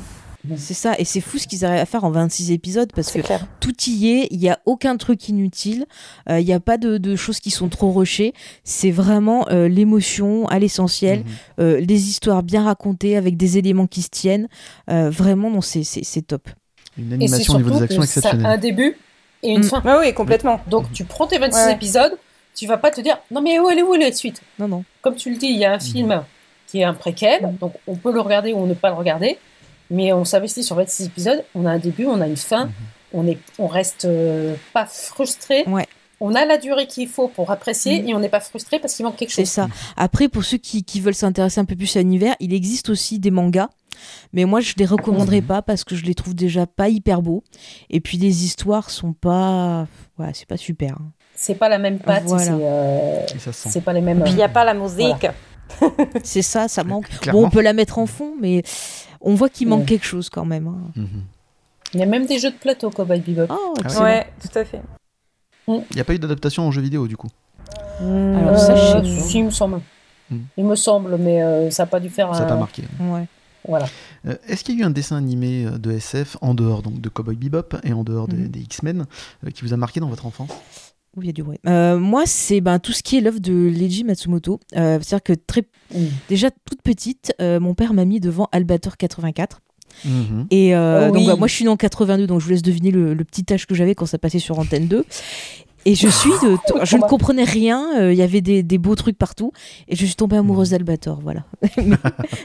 C'est ça, et c'est fou ce qu'ils arrivent à faire en 26 épisodes, parce que clair. tout y est, il n'y a aucun truc inutile, euh, il n'y a pas de, de choses qui sont trop rushées, c'est vraiment euh, l'émotion à l'essentiel, Mhm. euh, les histoires bien racontées avec des éléments qui se tiennent, euh, vraiment, non, c'est, top. Une Et animation au niveau des actions que ça a exceptionnelle. un début et une Mm. fin. Ouais, oui, complètement. Donc tu prends tes 26 Ouais. épisodes, tu vas pas te dire non mais où elle est où elle est la suite? Non, non. Comme tu le dis, il y a un film qui est un préquel, donc on peut le regarder ou ne pas le regarder, mais on s'investit sur 26 épisodes, on a un début, on a une fin, Mhm. on est on reste euh, pas frustré. Ouais. On a la durée qu'il faut pour apprécier Mhm. et on n'est pas frustré parce qu'il manque quelque C'est chose. ça. Après, pour ceux qui, qui veulent s'intéresser un peu plus à l'univers, il existe aussi des mangas. Mais moi, je les recommanderais Mhm. pas parce que je les trouve déjà pas hyper beaux. Et puis, les histoires sont pas. Ouais, c'est pas super. hein. C'est pas la même patte, Voilà. c'est euh, Et ça se sent. c'est pas les mêmes. Puis il n'y a pas la musique. C'est ça, ça manque. Clairement. Bon, on peut la mettre en fond, mais on voit qu'il manque Ouais. quelque chose quand même. hein. Mhm. Il y a même des jeux de plateau, Cowboy Bebop. Oh, Ah ouais. excellent. Ouais, tout à fait. Il n'y a pas eu d'adaptation en jeu vidéo du coup? Alors ça, je sais il me semble. Hmm. Il me semble, mais euh, ça n'a pas dû faire. Ça n'a un- pas marqué. Ouais. Voilà. Euh, Est-ce qu'il y a eu un dessin animé euh, de SF en dehors donc de Cowboy Bebop et en dehors des, des X-Men euh, qui vous a marqué dans votre enfance? Il y a du bruit. Euh, moi, c'est ben, tout ce qui est l'œuvre de Leiji Matsumoto. Euh, C'est-à-dire que très, déjà toute petite, euh, mon père m'a mis devant Albator 84. Mhm. Et euh, Oh donc, oui. bah, moi, je suis née en 82, donc je vous laisse deviner le, le petit âge que j'avais quand ça passait sur Antenne 2. Et je suis de, je ne comprenais rien, euh, il y avait des, des beaux trucs partout, et je suis tombée amoureuse d'Albator, voilà. mais,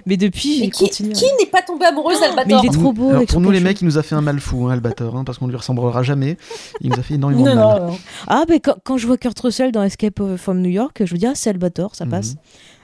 mais depuis, Mais j'ai qui, continué. qui n'est pas tombé amoureuse Mais d'Albator il est trop beau. Alors, pour nous les mecs, il nous a fait un mal fou, hein, Albator, hein, parce qu'on lui ressemblera jamais. Il nous a fait énormément Non, de mal. non, non. Ah, mais quand, quand je vois Kurt Russell dans Escape from New York, je me dis, ah, c'est Albator, ça Mhm. passe,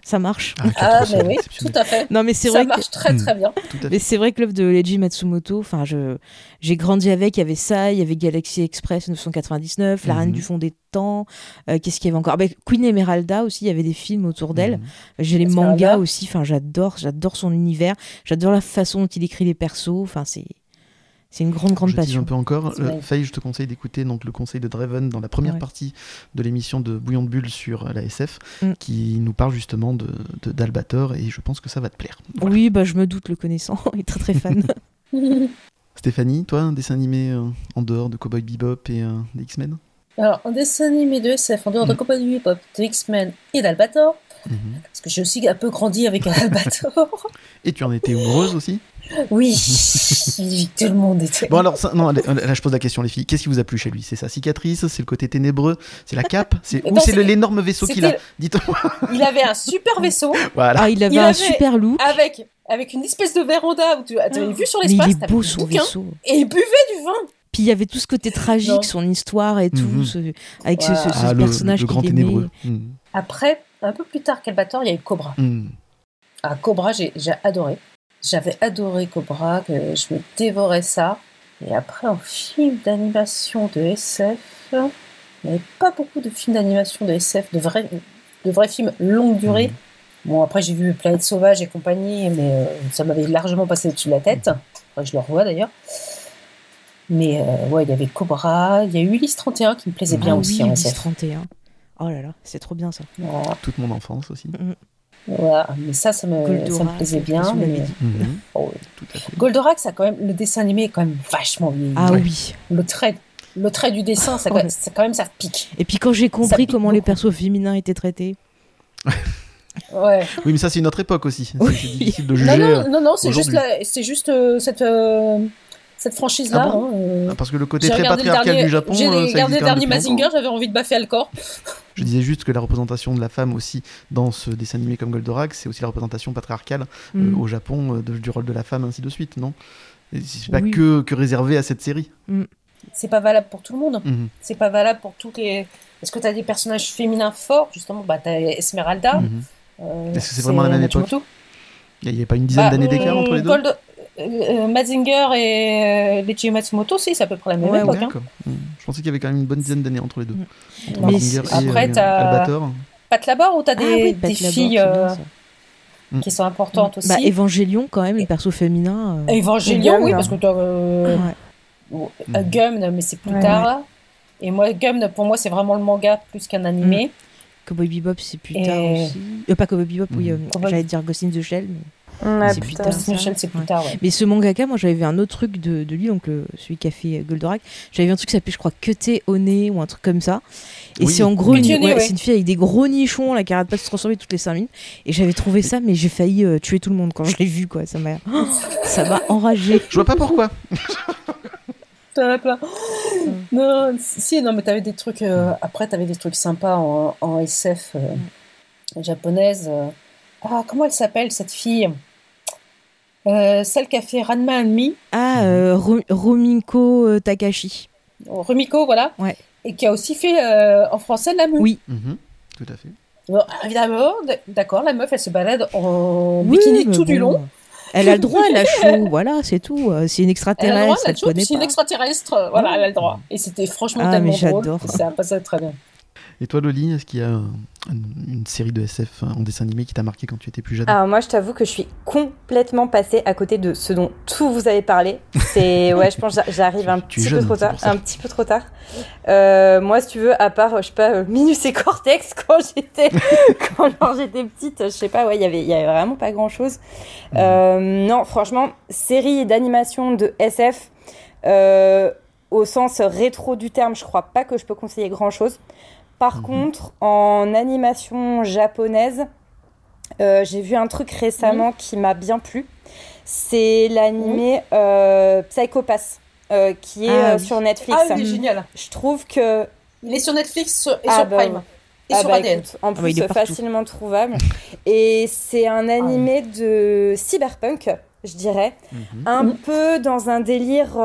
ça marche. Ah, Kurt Ah, mais oui, tout à fait. Non, mais c'est Ça vrai que marche très très bien. Mais c'est vrai que l'œuvre de Leiji Matsumoto, enfin, je, j'ai grandi avec, il y avait ça, il y avait Galaxy Express 999, La Reine Mhm. du Fond des Temps, euh, qu'est-ce qu'il y avait encore? Ben, Queen Emeralda aussi, il y avait des films autour d'elle. Mhm. J'ai les mangas aussi, enfin, j'adore, j'adore son univers, j'adore la façon dont il écrit les persos, enfin, c'est, c'est une grande, grande Je passion. un peu encore. Euh. Faye, je te conseille d'écouter donc le conseil de Draven dans la première Ouais. partie de l'émission de Bouillon de Bulle sur euh, la SF, Mm. qui nous parle justement de de- d'Albator et je pense que ça va te plaire. Voilà. Oui, bah, je me doute le connaissant, il est très très fan. Stéphanie, toi, un dessin animé euh, en dehors de Cowboy Bebop et euh, des X-Men? Alors, un dessin animé de SF en dehors de compagnie du hip-hop, de X-Men et d'Albator, Mhm. parce que j'ai aussi un peu grandi avec un Albator. Et tu en étais heureuse aussi? Oui, tout le monde était. Bon alors, ça- non, allez, là je pose la question les filles. Qu'est-ce qui vous a plu chez lui? C'est sa cicatrice C'est le côté ténébreux C'est la cape C'est Ou c'est le- l'énorme vaisseau qu'il a Dites-moi. Il avait un super vaisseau Voilà. Ah, il avait Il un avait- super look. avec, avec une espèce de véranda où tu avais vu sur Mais il l'espace, est beau son vaisseau. et il buvait du vin. Puis il y avait tout ce côté tragique, Non. son histoire et tout, Mhm. ce- avec ce, ce- ce Ah, le, personnage le grand qu'il aimait. ténébreux. Mhm. Après, un peu plus tard qu'Albator, il y a eu Cobra. Mhm. Ah, Cobra, j'ai adoré. J'avais adoré Cobra, que je me dévorais ça. Et après, en film d'animation de SF, il n'y avait pas beaucoup de films d'animation de SF, de vrais, de vrais films longue durée. Mhm. Bon, après, j'ai vu Planète Sauvage et compagnie, mais euh, ça m'avait largement passé au-dessus de la tête. Je le revois d'ailleurs. Mais euh, ouais, il y avait Cobra, il y a eu Ulysse 31 qui me plaisait bien ah aussi oui, en Ulysse SF. 31. Oh là là, c'est trop bien ça. Voilà, Toute mon enfance aussi. voilà. mais ça, ça me, ça me plaisait bien. mais-. Mhm. Oh. Goldorak, ça quand même, le dessin animé est quand même vachement vieilli. Ah Ouais. oui. Le trait, le trait du dessin, ça, Ouais. c'est quand même ça pique. Et puis quand j'ai compris comment les persos féminins étaient traités. Ouais. Oui, mais ça c'est une autre époque aussi. C'est Oui. c'est difficile de Non, juger. euh, non, non, non, c'est juste, la- juste euh, cette, euh, cette franchise-là. Ah bon hein, euh. Ah, Parce que le côté très patriarcal dernier- du Japon, J'ai euh, regardé le dernier Mazinger, j'avais envie de baffer le corps. Je disais juste que la représentation de la femme aussi dans ce dessin animé comme Goldorak, c'est aussi la représentation patriarcale euh, Mm. au Japon de- du rôle de la femme, ainsi de suite, non? C'est pas Oui. que, que réservé à cette série. C'est pas valable pour tout le monde. Mhm. C'est pas valable pour toutes les. Est-ce que tu as des personnages féminins forts? Justement, bah, tu as Esmeralda. Mhm. euh, Est-ce que c'est vraiment la même époque? Il n'y avait pas une dizaine Bah, d'années d'écart entre les deux? Gold- euh, Mazinger et euh, Leiji Matsumoto, si, c'est à peu près la même Ouais, époque. ouais. hein. Je pensais qu'il y avait quand même une bonne dizaine d'années entre les deux. Non. Mais Mazinger c'est- et Après, euh, t'as- Albator. Pat Labor ou tu as des, ah oui, des Labor, filles bien, euh, ça. qui sont importantes aussi Bah, Évangélion, quand même, le perso féminin. euh, Evangelion, oui, parce que tu as euh, ouais. euh, Gum, mais c'est plus Ouais. tard. Et moi, Gum, pour moi, c'est vraiment le manga plus qu'un animé. Cowboy Bebop, c'est plus Et- tard aussi. Euh, pas Cowboy Bebop, oui. Euh, Cowboy- J'allais dire Ghost in the Shell. Mais... Ouais, C'est plus tard. c'est plus ouais. mais ce mangaka, moi j'avais vu un autre truc de, de lui, donc le- celui qui a fait euh, Goldorak. J'avais vu un truc qui s'appelait, je crois, Cuté au nez ou un truc comme ça. Et Oui. c'est en gros, une, ouais, c'est une fille avec des gros nichons là, qui arrête pas de se transformer toutes les 5 minutes. Et j'avais trouvé ça, mais j'ai failli euh, tuer tout le monde quand je l'ai vu, quoi. Ça m'a, ça m'a enragé. Je vois pas pourquoi. T'en as plein. Non, si, non, mais t'avais des trucs. euh, après, t'avais des trucs sympas en, en SF euh, japonaise. Ah, comment elle s'appelle cette fille? Euh, Celle qui a fait Ranma and Me, Ah, euh, Ro- Rominko euh, Takashi. Rumiko, voilà. Ouais. Et qui a aussi fait euh, en français la Mu. Oui. Mhm. Tout à fait. Bon, évidemment, d'accord, la meuf, elle se balade en Oui, bikini tout du long. Elle a le droit, elle a chaud, voilà, c'est tout. Euh, C'est une Elle a le droit, extraterrestre, elle elle c'est une extraterrestre. Voilà, elle a le droit. Et c'était franchement Ah, tellement mais drôle. Ça a passé très bien. Et toi, Loli, est-ce qu'il y a un- un- une série de SF en dessin animé qui t'a marqué quand tu étais plus jeune? Alors moi, je t'avoue que je suis complètement passée à côté de ce dont tout vous avez parlé. C'est ouais, je pense que j'a- j'arrive un Tu petit jeune, peu trop tard, un petit peu trop tard. Euh, moi, si tu veux, à part, je sais pas, euh, Minus et Cortex quand j'étais quand j'étais petite, je sais pas, ouais, il y avait il y avait vraiment pas grand chose. Euh, non, franchement, série d'animation de SF. Euh, au sens rétro du terme, je crois pas que je peux conseiller grand chose. Par Mhm. contre, en animation japonaise, euh, j'ai vu un truc récemment qui m'a bien plu. C'est l'animé euh, Psycho Pass, euh, qui est Ah euh, oui. sur Netflix. Ah, il est génial. Je trouve que Il est sur Netflix et Ah, sur bah, Prime. Et Ah sur bah, ADN. écoute, en bah, plus facilement trouvable. Et c'est un animé de cyberpunk, je dirais, Mhm. un Mhm. peu dans un délire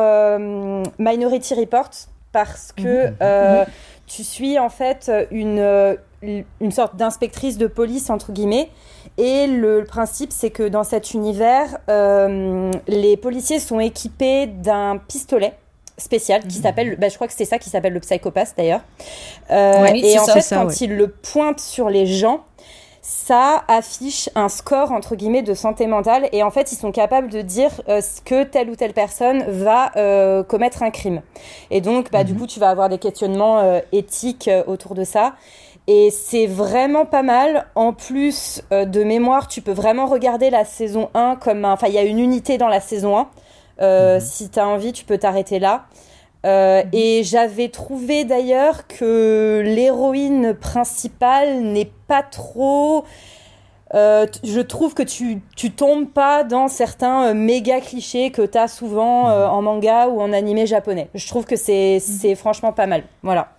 Minority Report, parce que Mhm. Tu suis en fait une, euh, une sorte d'inspectrice de police, entre guillemets. Et le, le principe, c'est que dans cet univers, euh, les policiers sont équipés d'un pistolet spécial qui Mhm. s'appelle, bah, je crois que c'est ça qui s'appelle le psychopathe d'ailleurs. Euh, Ouais, et en ça. fait, ça, quand ouais. il le pointe sur les gens, ça affiche un score entre guillemets de santé mentale. Et en fait ils sont capables de dire euh, ce que telle ou telle personne va euh, commettre un crime. Et donc bah, du Mhm. coup tu vas avoir des questionnements euh, éthiques euh, autour de ça. Et c'est vraiment pas mal. En plus euh, de mémoire tu peux vraiment regarder la saison 1 comme un enfin il y a une unité dans la saison 1 Euh, Mhm. si tu as envie tu peux t'arrêter là Euh, et j'avais trouvé d'ailleurs que l'héroïne principale n'est pas trop. Euh, je trouve que tu, tu tombes pas dans certains euh, méga clichés que tu as souvent euh, en manga ou en animé japonais. Je trouve que c'est c'est franchement pas mal. Voilà.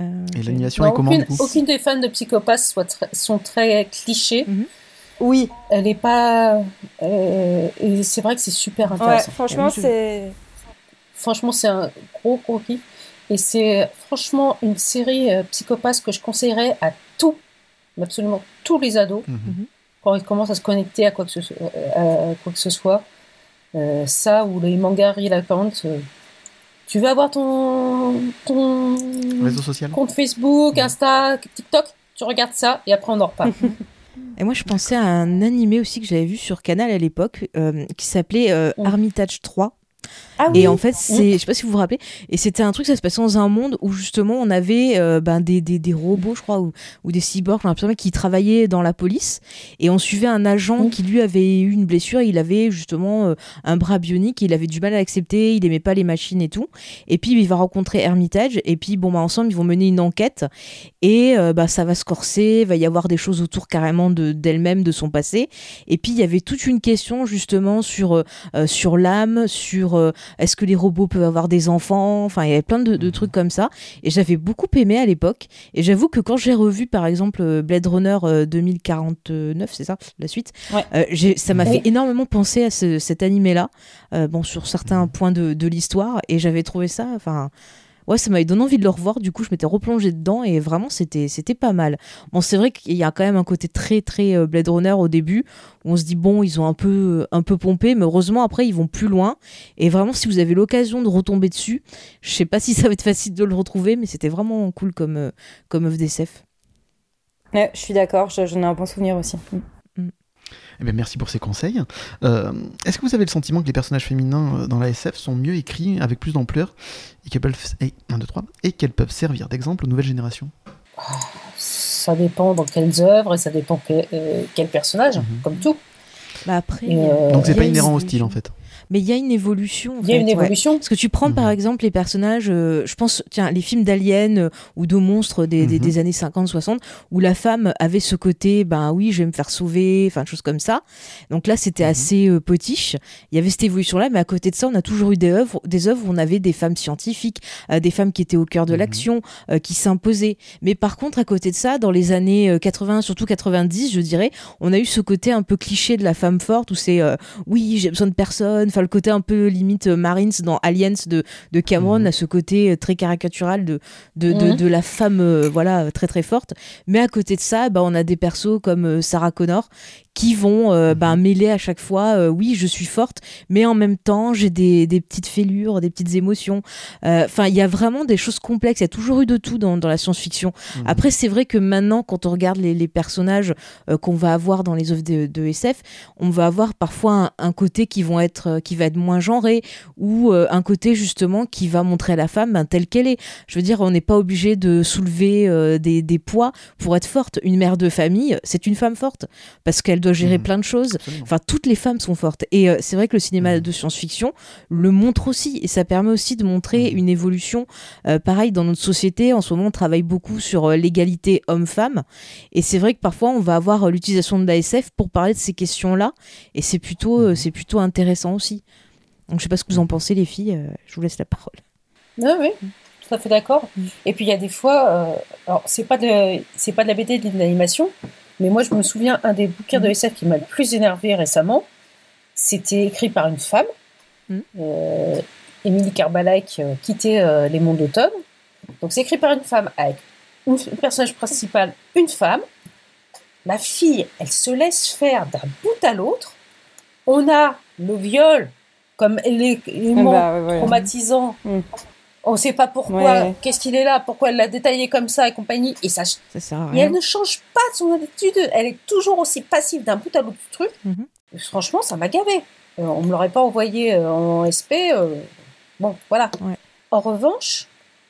Euh, Et l'animation est comment aucune, des fans de Psychopath soit sont très clichés. Oui, Elle est pas. euh, et c'est vrai que c'est super ouais, intéressant. franchement, Oui, je- c'est. Franchement, c'est un gros gros kiff. Et c'est franchement une série euh, Psychopath que je conseillerais à tous, mais absolument tous les ados, Mhm. quand ils commencent à se connecter à quoi que ce, soit- euh, à quoi que ce soit. Euh, ça ou les mangas Real Account. euh, tu veux avoir ton, ton Réseau social compte Facebook, Insta, TikTok, tu regardes ça et après on en reparle. Et moi, je pensais à un animé aussi que j'avais vu sur Canal à l'époque, euh, qui s'appelait euh. Armitage 3. Ah Et en fait, c'est, je sais pas si vous vous rappelez, et c'était un truc, ça se passait dans un monde où justement on avait euh, ben, des, des, des robots, je crois, ou, ou des cyborgs, qui travaillaient dans la police, et on suivait un agent Mm. qui lui avait eu une blessure, il avait justement euh, un bras bionique, il avait du mal à l'accepter, il aimait pas les machines et tout, et puis il va rencontrer Hermitage, et puis bon, bah, ensemble ils vont mener une enquête, et euh, bah, ça va se corser, il va y avoir des choses autour carrément de, d'elle-même, de son passé, et puis il y avait toute une question justement sur, sur l'âme, sur est-ce que les robots peuvent avoir des enfants? Enfin, il y avait plein de, de trucs comme ça. Et j'avais beaucoup aimé à l'époque. Et j'avoue que quand j'ai revu, par exemple, euh, Blade Runner euh, 2049, c'est ça, la suite, Ouais. euh, ça m'a fait énormément penser à ce- cet animé-là, euh, bon, sur certains points de, de l'histoire. Et j'avais trouvé ça, enfin. Ouais, ça m'avait donné envie de le revoir. Du coup, je m'étais replongée dedans et vraiment, c'était c'était pas mal. Bon, c'est vrai qu'il y a quand même un côté très très euh, Blade Runner au début où on se dit bon, ils ont un peu un peu pompé, mais heureusement après ils vont plus loin. Et vraiment, si vous avez l'occasion de retomber dessus, je sais pas si ça va être facile de le retrouver, mais c'était vraiment cool comme euh, comme œuvre d'SF. Ouais, je suis d'accord, je- j'en ai un bon souvenir aussi. Eh bien, merci pour ces conseils. Euh, Est-ce que vous avez le sentiment que les personnages féminins euh, dans la SF sont mieux écrits, avec plus d'ampleur, et qu'elles peuvent, et, et qu'elles peuvent servir d'exemple aux nouvelles générations? Ça dépend dans quelles œuvres et ça dépend que- euh, quel personnage, Mhm. comme tout. Bah après, euh, Donc c'est pas inhérent au style en fait. Mais il y a une évolution. Il y a une ouais. évolution. Parce que tu prends par Mhm. exemple les personnages, euh, je pense, tiens, les films d'aliens euh, ou de monstres des, des- Mhm. des années 50-60, où la femme avait ce côté, ben oui, je vais me faire sauver, enfin, choses comme ça. Donc là, c'était Mhm. assez euh, potiche. Il y avait cette évolution-là, mais à côté de ça, on a toujours eu des œuvres, des œuvres où on avait des femmes scientifiques, euh, des femmes qui étaient au cœur de l'action, euh, qui s'imposaient. Mais par contre, à côté de ça, dans les années euh, 80, surtout 90, je dirais, on a eu ce côté un peu cliché de la femme forte, où c'est, euh, oui, j'ai besoin de personne, enfin, le côté un peu limite euh, Marines dans Aliens de, de Cameron, Mhm. à ce côté euh, très caricatural de, de, de, Mhm. de la femme, euh, voilà, très très forte. Mais à côté de ça, bah, on a des persos comme euh, Sarah Connor qui vont euh, bah, mêler à chaque fois, euh, oui, je suis forte, mais en même temps, j'ai des, des petites fêlures, des petites émotions. Euh, Enfin, il y a vraiment des choses complexes. Il y a toujours eu de tout dans, dans la science-fiction. Mhm. Après, c'est vrai que maintenant, quand on regarde les, les personnages qu'on va avoir dans les œuvres de, de SF, on va avoir parfois un, un côté qui, vont être, qui va être moins genré ou un côté justement qui va montrer la femme ben, telle qu'elle est. Je veux dire, on n'est pas obligé de soulever des, des poids pour être forte. Une mère de famille, c'est une femme forte parce qu'elle doit gérer Mhm. plein de choses. Absolument. Enfin, toutes les femmes sont fortes. Et euh, c'est vrai que le cinéma Mhm. de science-fiction le montre aussi. Et ça permet aussi de montrer Mhm. une évolution. Euh, pareil, dans notre société, en ce moment, on travaille beaucoup sur euh, l'égalité homme-femme. Et c'est vrai que parfois, on va avoir euh, l'utilisation de l'ASF pour parler de ces questions-là. Et c'est plutôt, c'est plutôt intéressant aussi. Donc, je sais pas ce que vous en pensez, les filles. euh, je vous laisse la parole. Oui, oui, tout à fait d'accord. Mm. Et puis il y a des fois, euh, alors c'est pas de, c'est pas de la BD, de l'animation, mais moi je me souviens un des bouquins de Mm. SF qui m'a le plus énervé récemment. C'était écrit par une femme, Mm. euh, Émilie qui euh, quittait euh, les mondes d'automne. Donc c'est écrit par une femme avec une, le personnage principal, une femme. La fille, elle se laisse faire d'un bout à l'autre. On a le viol comme élément Bah, ouais, ouais. traumatisant. Mm. On ne sait pas pourquoi, Ouais. qu'est-ce qu'il est là, pourquoi elle l'a détaillé comme ça et compagnie. Et, ça, Ça sert à et elle ne change pas de son attitude. Elle est toujours aussi passive d'un bout à l'autre du truc. Mhm. Franchement, ça m'a gavé. Euh, on me l'aurait pas envoyé euh, en SP. euh, bon, voilà. Ouais. En revanche,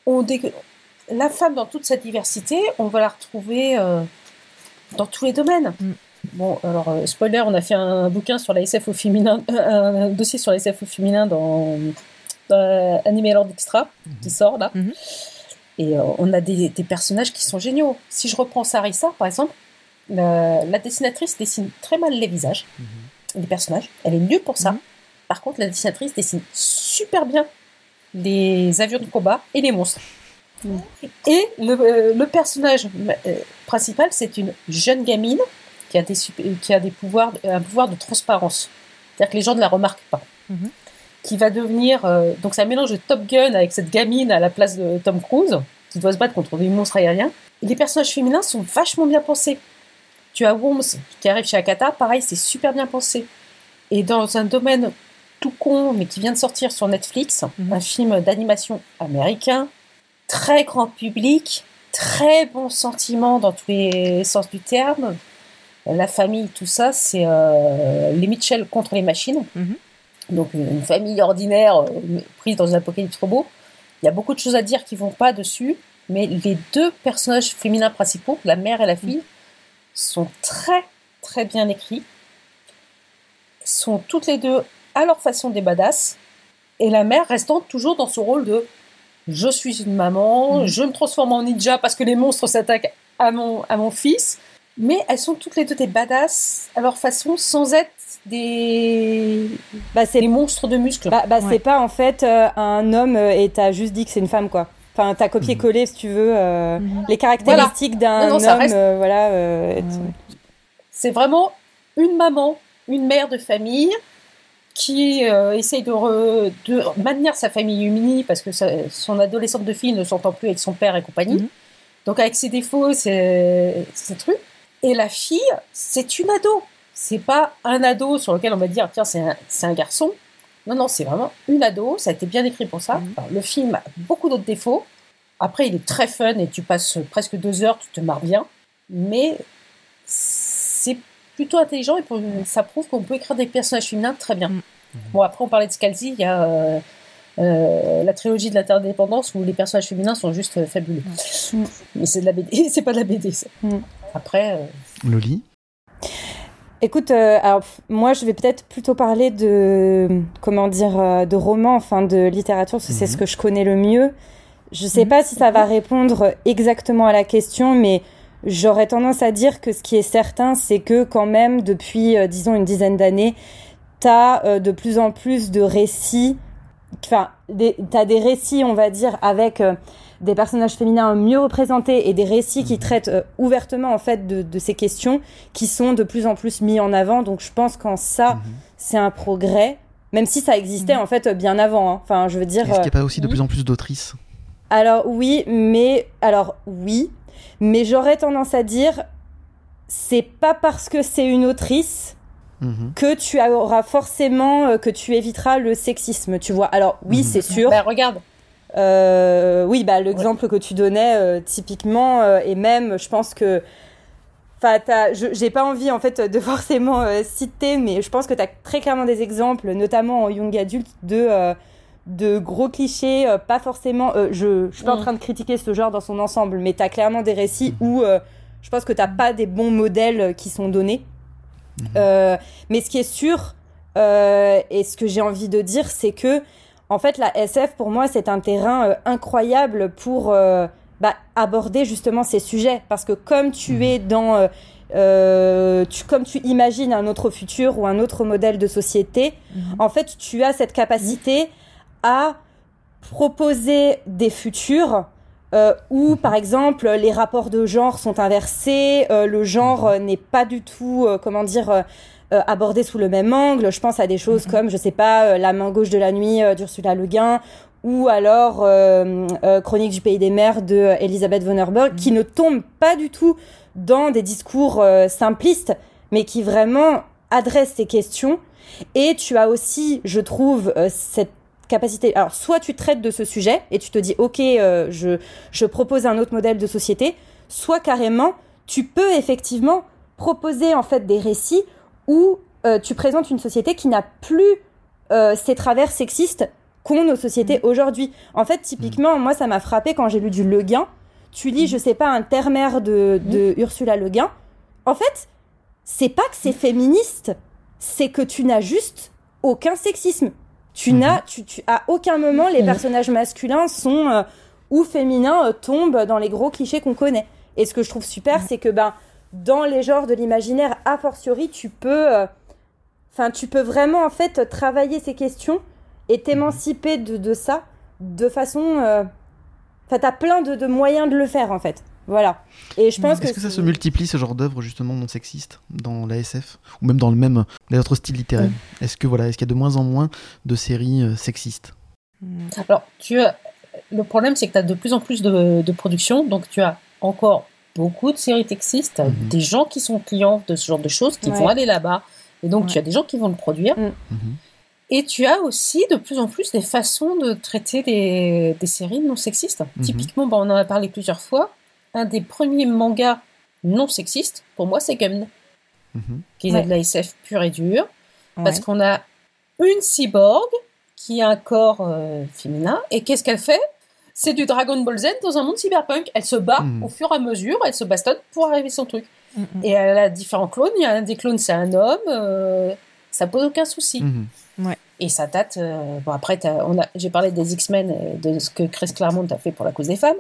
on dé- la femme dans toute sa diversité, on va la retrouver euh, dans tous les domaines. Mm. Bon, alors, spoiler, on a fait un bouquin sur la SF au féminin, un dossier sur la SF au féminin dans euh, Animé Lord Extra, qui sort là. Mhm. Et euh, on a des, des personnages qui sont géniaux. Si je reprends Sarissa, par exemple, la, la dessinatrice dessine très mal les visages, les personnages. Elle est nulle pour ça. Mhm. Par contre, la dessinatrice dessine super bien les avions de combat et les monstres. Et le, euh, le personnage euh, principal, c'est une jeune gamine qui a des, qui a des pouvoirs, un pouvoir de transparence. C'est-à-dire que les gens ne la remarquent pas. Mhm. Qui va devenir. euh, donc, c'est un mélange de Top Gun avec cette gamine à la place de Tom Cruise, qui doit se battre contre des monstres aériens. Et les personnages féminins sont vachement bien pensés. Tu as Worms qui arrive chez Akata, pareil, c'est super bien pensé. Et dans un domaine tout con, mais qui vient de sortir sur Netflix, Mhm. un film d'animation américain, très grand public, très bon sentiment dans tous les sens du terme. La famille, tout ça, c'est euh, les Mitchell contre les machines. Mhm. Donc une famille ordinaire euh, prise dans un apocalypse robot. Il y a beaucoup de choses à dire qui vont pas dessus, mais les deux personnages féminins principaux, la mère et la fille, sont très très bien écrits. Sont toutes les deux à leur façon des badass. Et la mère restant toujours dans son rôle de je suis une maman, Mhm. je me transforme en ninja parce que les monstres s'attaquent à mon, à mon fils. Mais elles sont toutes les deux des badass à leur façon sans être des, Bah, c'est des monstres de muscles. Bah, bah, Ouais. c'est pas en fait euh, un homme euh, et t'as juste dit que c'est une femme quoi. Enfin, t'as copié-collé si tu veux euh, Mhm. les caractéristiques d'un homme, reste- euh, voilà. C'est vraiment une maman, une mère de famille qui essaye de, re- de maintenir sa famille unie parce que sa- son adolescente de fille ne s'entend plus avec son père et compagnie. Mhm. Donc avec ses défauts, c'est c'est truc. Et la fille, c'est une ado. C'est pas un ado sur lequel on va dire tiens c'est un, c'est un garçon. Non non c'est vraiment une ado. Ça a été bien écrit pour ça. Mhm. Alors, le film a beaucoup d'autres défauts. Après il est très fun et tu passes presque deux heures, tu te marres bien. Mais c'est plutôt intelligent et pour- ça prouve qu'on peut écrire des personnages féminins très bien. Mhm. Bon après on parlait de Scalzi, il y a euh, euh, la trilogie de l'interdépendance où les personnages féminins sont juste euh, fabuleux. Mhm. Mais c'est de la BD, c'est pas de la BD. ça. Après, euh, Loli? Écoute, euh, alors moi je vais peut-être plutôt parler de comment dire euh, de romans, enfin de littérature, parce que c'est Mhm. ce que je connais le mieux. Je sais Mhm. pas si ça va répondre exactement à la question, mais j'aurais tendance à dire que ce qui est certain, c'est que quand même depuis euh, disons une dizaine d'années, t'as euh, de plus en plus de récits, enfin t'as des récits, on va dire, avec euh, des personnages féminins mieux représentés et des récits qui traitent euh, ouvertement en fait de, de ces questions qui sont de plus en plus mis en avant. Donc je pense qu'en ça, Mhm. c'est un progrès, même si ça existait en fait bien avant. hein. Enfin, je veux dire. Est-ce qu'il n'y a euh, pas aussi de oui. plus en plus d'autrices? Alors oui, mais alors oui, mais j'aurais tendance à dire, c'est pas parce que c'est une autrice Mhm. que tu auras forcément euh, que tu éviteras le sexisme. Tu vois. Alors oui, Mhm. c'est sûr. bah, regarde, Euh, oui, bah l'exemple que tu donnais euh, typiquement euh, et même, je pense que, enfin, j'ai pas envie en fait de forcément citer, mais je pense que tu as très clairement des exemples, notamment en young adulte, de de gros clichés, pas forcément. je je suis pas en Mm. train de critiquer ce genre dans son ensemble, mais tu as clairement des récits où euh, je pense que t'as pas des bons modèles qui sont donnés. Mhm. Euh, mais ce qui est sûr, et ce que j'ai envie de dire, c'est que, en fait, la SF, pour moi, c'est un terrain euh, incroyable pour euh, bah, aborder justement ces sujets. Parce que comme tu Mhm. es dans... euh, tu, comme tu imagines un autre futur ou un autre modèle de société, Mhm. en fait, tu as cette capacité à proposer des futurs euh, où, par exemple, les rapports de genre sont inversés, euh, le genre n'est pas du tout, comment dire, euh, sous le même angle. Je pense à des choses comme, je sais pas, euh, La main gauche de la nuit euh, d'Ursula Le Guin, ou alors euh, Chronique du pays des mers de Elisabeth von Herberg, qui ne tombent pas du tout dans des discours simplistes, mais qui vraiment adressent ces questions. Et tu as aussi, je trouve, cette capacité. Alors, soit tu traites de ce sujet et tu te dis, ok, euh, je, je propose un autre modèle de société, soit carrément, tu peux effectivement proposer en fait des récits où euh, tu présentes une société qui n'a plus euh, ces travers sexistes qu'ont nos sociétés aujourd'hui. En fait, typiquement, moi, ça m'a frappé quand j'ai lu du Le Guin. Tu lis, je sais pas, un terre-mère de, de Ursula Le Guin. En fait, c'est pas que c'est féministe, c'est que tu n'as juste aucun sexisme. Tu Mhm. n'as, tu, tu, à aucun moment les personnages masculins sont euh, ou féminins euh, tombent dans les gros clichés qu'on connaît. Et ce que je trouve super, c'est que ben dans les genres de l'imaginaire, a fortiori, tu peux, euh, enfin, tu peux vraiment en fait travailler ces questions et t'émanciper de, de ça de façon, euh, enfin, t'as plein de, de moyens de le faire en fait. Voilà. Et je pense que Est-ce que ça se multiplie ce genre d'œuvre justement non sexiste dans la SF ou même dans le même les autres styles littéraires? Est-ce que voilà, est-ce qu'il y a de moins en moins de séries euh, sexistes? Alors, tu as... le problème, c'est que tu as de plus en plus de, de production, donc tu as encore beaucoup de séries sexistes, t'as Mhm. des gens qui sont clients de ce genre de choses, qui Ouais. vont aller là-bas, et donc tu as des gens qui vont le produire. Mm. Mhm. Et tu as aussi de plus en plus des façons de traiter des, des séries non sexistes. Mhm. Typiquement, bah, on en a parlé plusieurs fois, un des premiers mangas non sexistes, pour moi, c'est Gumn, Mhm. qui est de la SF pure et dure, parce qu'on a une cyborg qui a un corps euh, féminin, et qu'est-ce qu'elle fait? C'est du Dragon Ball Z dans un monde cyberpunk. Elle se bat Mhm. au fur et à mesure, elle se bastonne pour arriver à son truc. Mm, mm. Et elle a différents clones, il y a un des clones, c'est un homme, euh, ça pose aucun souci. Mhm. Et ça date. euh, bon, après, t'as- on a- j'ai parlé des X-Men, et de ce que Chris Claremont a fait pour la cause des femmes,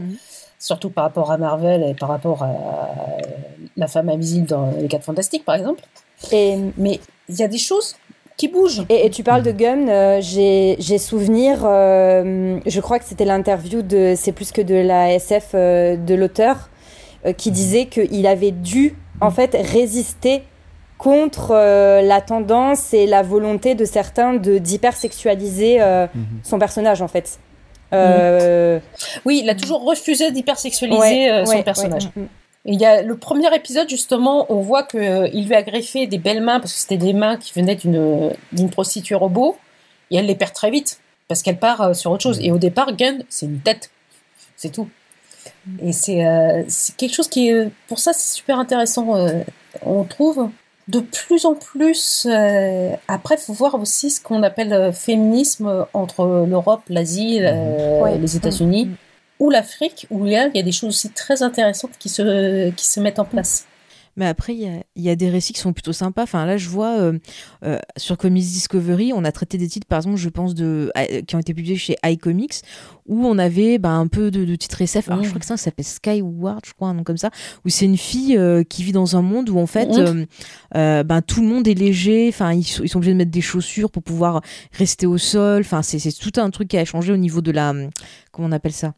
surtout par rapport à Marvel et par rapport à la femme invisible dans Les 4 Fantastiques, par exemple. Et, Mais il y a des choses qui bougent. et, et tu parles de Gun, euh, j'ai souvenir, euh, je crois que c'était l'interview de, c'est plus que de la SF euh, de l'auteur, euh, qui disait qu'il avait dû en fait résister contre euh, la tendance et la volonté de certains de d'hypersexualiser Mhm. son personnage en fait. Euh, Oui, il a toujours refusé d'hypersexualiser ouais, euh, son ouais, personnage. ouais. Et Il y a le premier épisode, justement, on voit qu'il lui a greffé des belles mains, parce que c'était des mains qui venaient d'une d'une prostituée robot, et elle les perd très vite, parce qu'elle part euh, sur autre chose. Et au départ, Gun, c'est une tête. C'est tout. Et c'est euh, c'est quelque chose qui est... Pour ça, c'est super intéressant. euh, on trouve de plus en plus... euh, après, il faut voir aussi ce qu'on appelle euh, féminisme entre l'Europe, l'Asie, euh, Ouais. les États-Unis Mm. Ou l'Afrique, où là, il y a des choses aussi très intéressantes qui se, qui se mettent en place. Mais après, il y a, il y a des récits qui sont plutôt sympas. Enfin, là, je vois euh, euh, sur Comics Discovery, on a traité des titres, par exemple, je pense, de, euh, qui ont été publiés chez iComics, où on avait bah, un peu de, de titres SF. Alors, je crois que ça, ça s'appelle Skyward, je crois, un nom comme ça, où c'est une fille qui vit dans un monde où, en fait, ben, tout le monde est léger. Enfin, ils, sont- ils sont obligés de mettre des chaussures pour pouvoir rester au sol. Enfin, c'est c'est tout un truc qui a changé au niveau de la. Comment on appelle ça?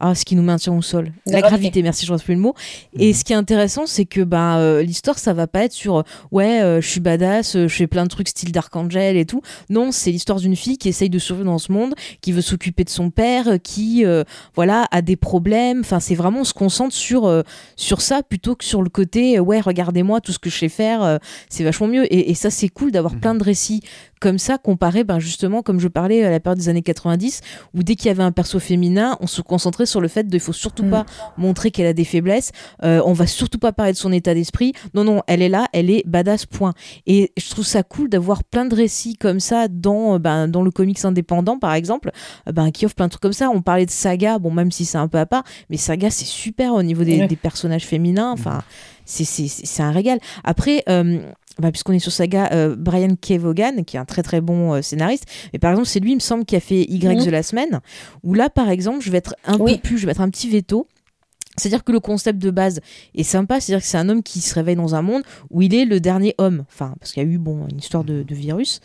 Ah, ce qui nous maintient au sol. La La, gravité. gravité, merci, je ne plus le mot. Et ce qui est intéressant, c'est que bah, euh, l'histoire, ça va pas être sur euh, ouais, euh, je suis badass, euh, je fais plein de trucs style d'archangel et tout. Non, c'est l'histoire d'une fille qui essaye de survivre dans ce monde, qui veut s'occuper de son père, qui euh, voilà a des problèmes. Enfin, c'est vraiment on se concentre sur euh, sur ça plutôt que sur le côté ouais, regardez-moi tout ce que je sais faire, euh, c'est vachement mieux. Et, et ça, c'est cool d'avoir Mhm. plein de récits comme ça comparé ben justement comme je parlais à la période des années 90 où dès qu'il y avait un perso féminin on se concentrait sur le fait de il faut surtout Mm. pas montrer qu'elle a des faiblesses. Euh, on va surtout pas parler de son état d'esprit. Non non elle est là elle est badass point. Et je trouve ça cool d'avoir plein de récits comme ça dans euh, ben, dans le comics indépendant par exemple euh, ben, qui offre plein de trucs comme ça. On parlait de Saga bon même si c'est un peu à part mais Saga c'est super au niveau des, Ouais. des personnages féminins. Enfin c'est un régal. Après euh, bah, puisqu'on est sur Saga, euh, Brian K. Vaughan, qui est un très très bon euh, scénariste, mais par exemple, c'est lui, il me semble, qui a fait Y Mhm. de la semaine, où là, par exemple, je vais être un Oui. peu plus, je vais être un petit veto. C'est-à-dire que le concept de base est sympa, c'est-à-dire que c'est un homme qui se réveille dans un monde où il est le dernier homme, enfin, parce qu'il y a eu bon, une histoire de, virus.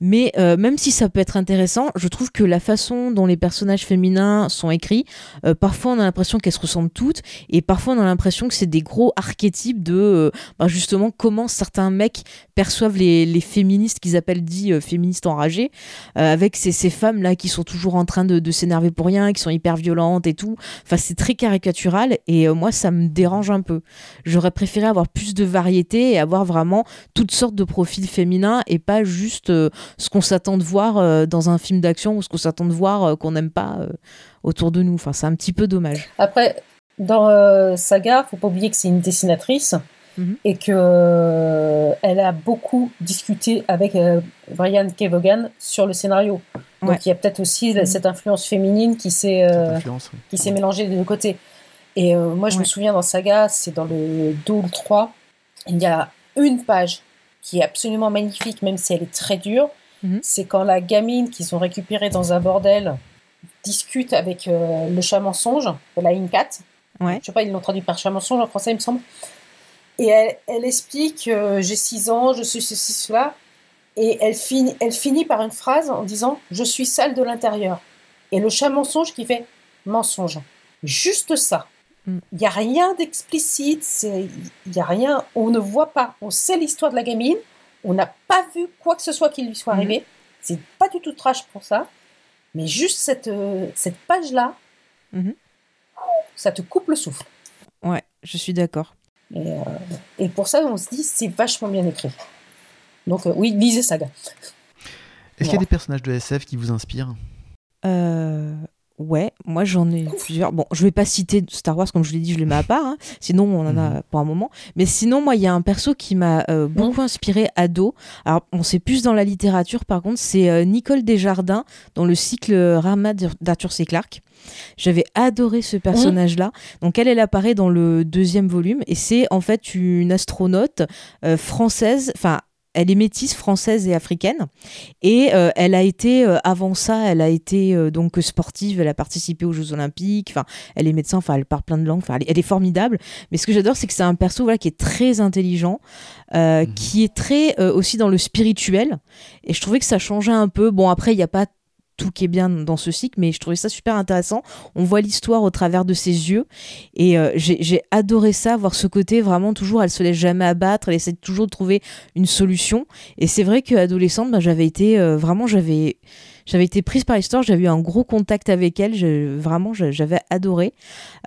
Mais euh, même si ça peut être intéressant, je trouve que la façon dont les personnages féminins sont écrits, euh, parfois on a l'impression qu'elles se ressemblent toutes, et parfois on a l'impression que c'est des gros archétypes de euh, bah, justement comment certains mecs perçoivent les, féministes qu'ils appellent dit féministes enragées, avec ces, ces femmes-là qui sont toujours en train de s'énerver pour rien, qui sont hyper violentes et tout. Enfin, c'est très caricatural et euh, moi, ça me dérange un peu. J'aurais préféré avoir plus de variété et avoir vraiment toutes sortes de profils féminins et pas juste euh, ce qu'on s'attend de voir euh, dans un film d'action ou ce qu'on s'attend de voir euh, qu'on n'aime pas euh, autour de nous. Enfin, c'est un petit peu dommage. Après, dans euh, Saga, faut pas oublier que c'est une dessinatrice Mhm. et que euh, elle a beaucoup discuté avec euh, Brian K. Vaughan sur le scénario. Donc Ouais. il y a peut-être aussi cette influence féminine qui s'est euh, oui. qui s'est mélangée des deux côtés. Et euh, moi, je me souviens dans Saga, c'est dans le 2 ou le 3, il y a une page qui est absolument magnifique, même si elle est très dure. Mhm. c'est quand la gamine qu'ils ont récupérée dans un bordel discute avec euh, le chat mensonge la Incat. Ouais. Je sais pas, ils l'ont traduit par chat mensonge en français, il me semble. Et elle, elle explique euh, J'ai 6 ans, je suis ceci, cela. Et elle finit, elle finit par une phrase en disant Je suis sale de l'intérieur. Et le chat mensonge qui fait Mensonge. Juste ça. Mm. Il n'y a rien d'explicite, il n'y a rien, on ne voit pas. On sait l'histoire de la gamine, on n'a pas vu quoi que ce soit qui lui soit Mhm. arrivé. C'est pas du tout trash pour ça. Mais juste cette, euh, cette page-là, Mhm. ça te coupe le souffle. Ouais, je suis d'accord. Et, euh, et pour ça, on se dit, c'est vachement bien écrit. Donc, euh, oui, lisez Saga. Est-ce qu'il y a des personnages de SF qui vous inspirent? Euh, ouais, moi j'en ai plusieurs. Bon, je vais pas citer Star Wars comme je l'ai dit, je les mets à part. hein. Sinon, on en a pour un moment. Mais sinon, moi, il y a un perso qui m'a euh, beaucoup inspiré ado. Alors, on sait plus dans la littérature. Par contre, c'est euh, Nicole Desjardins dans le cycle Rama d'Arthur C. Clarke. J'avais adoré ce personnage-là. Donc, elle, elle apparaît dans le deuxième volume et c'est en fait une astronaute euh, française. Enfin. Elle est métisse française et africaine et euh, elle a été euh, avant ça, elle a été euh, donc sportive, elle a participé aux Jeux Olympiques. Enfin, elle est médecin, enfin elle parle plein de langues. Enfin, elle, est- elle est formidable. Mais ce que j'adore, c'est que c'est un perso voilà qui est très intelligent, Mhm. qui est très aussi dans le spirituel. Et je trouvais que ça changeait un peu. Bon, après il n'y a pas tout qui est bien dans ce cycle, mais je trouvais ça super intéressant. On voit l'histoire au travers de ses yeux, et euh, j'ai adoré ça, voir ce côté vraiment toujours, elle se laisse jamais abattre, elle essaie toujours de trouver une solution. Et c'est vrai qu'adolescente, bah, j'avais été euh, vraiment, j'avais j'avais été prise par l'histoire, j'avais eu un gros contact avec elle, je- vraiment j'avais adoré.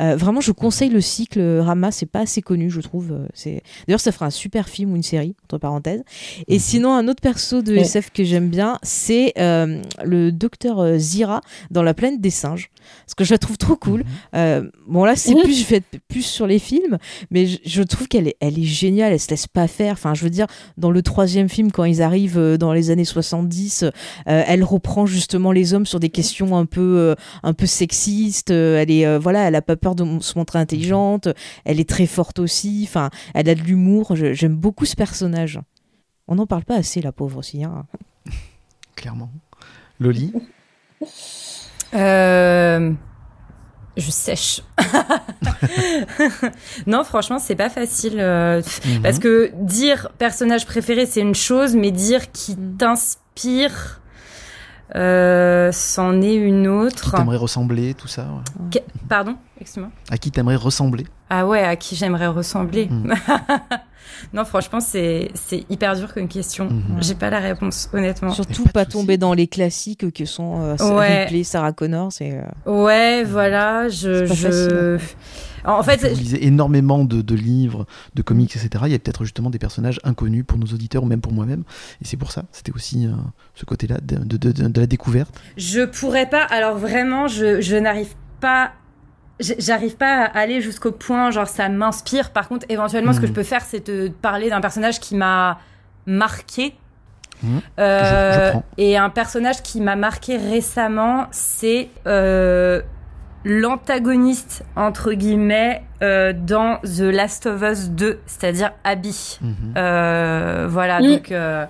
Euh, vraiment, je conseille le cycle euh, Rama, c'est pas assez connu, je trouve. euh, C'est d'ailleurs ça fera un super film ou une série entre parenthèses. Et sinon, un autre perso de. SF que j'aime bien, c'est euh, le docteur Zira dans La planète des singes, parce que je la trouve trop cool. Mhm. Euh, bon là, c'est Mhm. plus je fais plus sur les films, mais je, je trouve qu'elle est, elle est géniale. Elle se laisse pas faire. Enfin, je veux dire, dans le troisième film, quand ils arrivent dans les années 70, euh, elle reprend justement les hommes sur des questions un peu, euh, un peu sexistes. Euh, elle est, euh, voilà, elle a pas peur de se montrer intelligente. Elle est très forte aussi. Enfin, elle a de l'humour. J'aime beaucoup ce personnage. On n'en parle pas assez, la pauvre aussi. hein. Clairement. Loli? Euh, Je sèche. non, franchement, c'est pas facile. euh, Mhm. Parce que dire personnage préféré, c'est une chose, mais dire qui Mm. t'inspire, euh, c'en est une Qui autre. t'aimerait ressembler, tout ça ouais. Pardon Excuse-moi. À qui t'aimerais ressembler Ah ouais, à qui j'aimerais ressembler Mm. Non, franchement, c'est c'est hyper dur comme question. Mhm. J'ai pas la réponse, honnêtement. Surtout pas tomber dans les classiques que sont euh, Ouais. Ripley, Sarah Connor. C'est euh, Ouais, voilà, je... Je... En fait, Vous lisez énormément de, de livres, de comics, etc. Il y a peut-être justement des personnages inconnus pour nos auditeurs ou même pour moi-même. Et c'est pour ça, c'était aussi euh, ce côté-là de, de- de- de la découverte. Je pourrais pas. Alors vraiment, je, je n'arrive pas. J'arrive pas à aller jusqu'au point, genre ça m'inspire. Par contre, éventuellement, ce que Mhm. je peux faire, c'est te parler d'un personnage qui m'a marqué. Mhm. Euh, Je- je prends. et un personnage qui m'a marqué récemment, c'est euh, l'antagoniste entre guillemets euh, dans The Last of Us 2, c'est-à-dire Abby. Mhm. Euh, voilà, donc euh,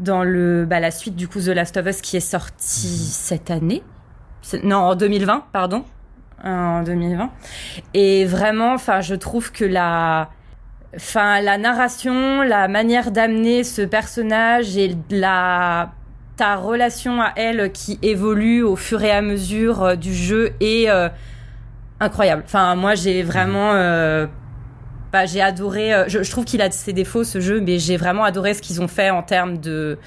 dans le bah, la suite du coup The Last of Us qui est sortie Mhm. cette année. Non, en 2020, pardon. En 2020. Et vraiment, enfin, je trouve que la enfin la narration, la manière d'amener ce personnage et la ta relation à elle qui évolue au fur et à mesure euh, du jeu est euh, incroyable. Enfin, moi, j'ai vraiment euh, bah, j'ai adoré. je, je trouve qu'il a ses défauts ce jeu, mais j'ai vraiment adoré ce qu'ils ont fait en termes de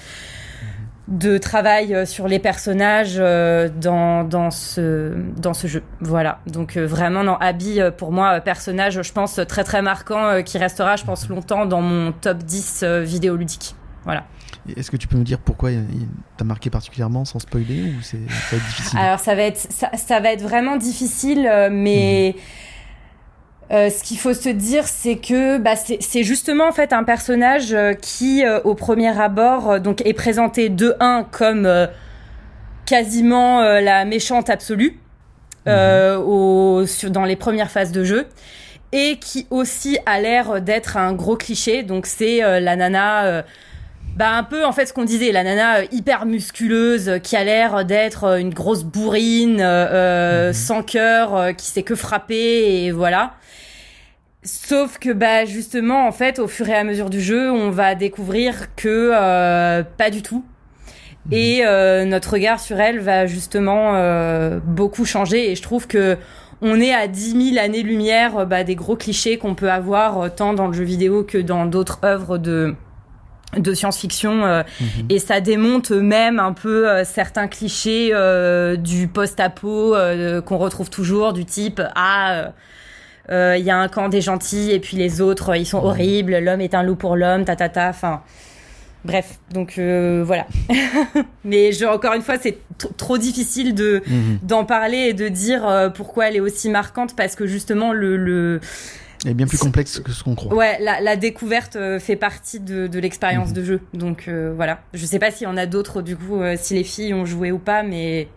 de travail euh, sur les personnages euh, dans dans ce dans ce jeu. Voilà. Donc euh, vraiment non Abby pour moi personnage je pense très très marquant qui restera je pense longtemps dans mon top 10 euh, vidéoludique. Voilà. Est-ce que tu peux me dire pourquoi il il t'a marqué particulièrement sans spoiler ou c'est ça va être difficile? Alors ça va être ça, ça va être vraiment difficile, mais euh, ce qu'il faut se dire, c'est que bah, c'est justement en fait un personnage euh, qui, euh, au premier abord, euh, donc est présenté de 1 comme quasiment la méchante absolue euh, au, sur, dans les premières phases de jeu. Et qui aussi a l'air d'être un gros cliché. Donc c'est la nana euh, Bah un peu en fait ce qu'on disait, la nana euh, hyper musculeuse euh, qui a l'air d'être euh, une grosse bourrine, euh, Mhm. sans cœur, qui sait que frapper et voilà. Sauf que bah justement en fait au fur et à mesure du jeu, on va découvrir que euh, pas du tout. Et euh, notre regard sur elle va justement euh, beaucoup changer et je trouve que on est à 10 000 années-lumière bah, des gros clichés qu'on peut avoir tant dans le jeu vidéo que dans d'autres œuvres de de science-fiction euh, Mhm. et ça démonte même un peu euh, certains clichés euh, du post-apo euh, qu'on retrouve toujours du type ah euh, euh, il y a un camp des gentils et puis les autres ils sont horribles l'homme est un loup pour l'homme ta ta ta enfin bref donc euh, voilà mais je, encore une fois c'est trop difficile de Mhm. d'en parler et de dire euh, pourquoi elle est aussi marquante parce que justement le, le est bien plus complexe que ce qu'on croit. Ouais, la, la découverte euh, fait partie de, de l'expérience Mhm. de jeu. Donc euh, voilà. Je sais pas s'il y en a d'autres, du coup, euh, si les filles ont joué ou pas, mais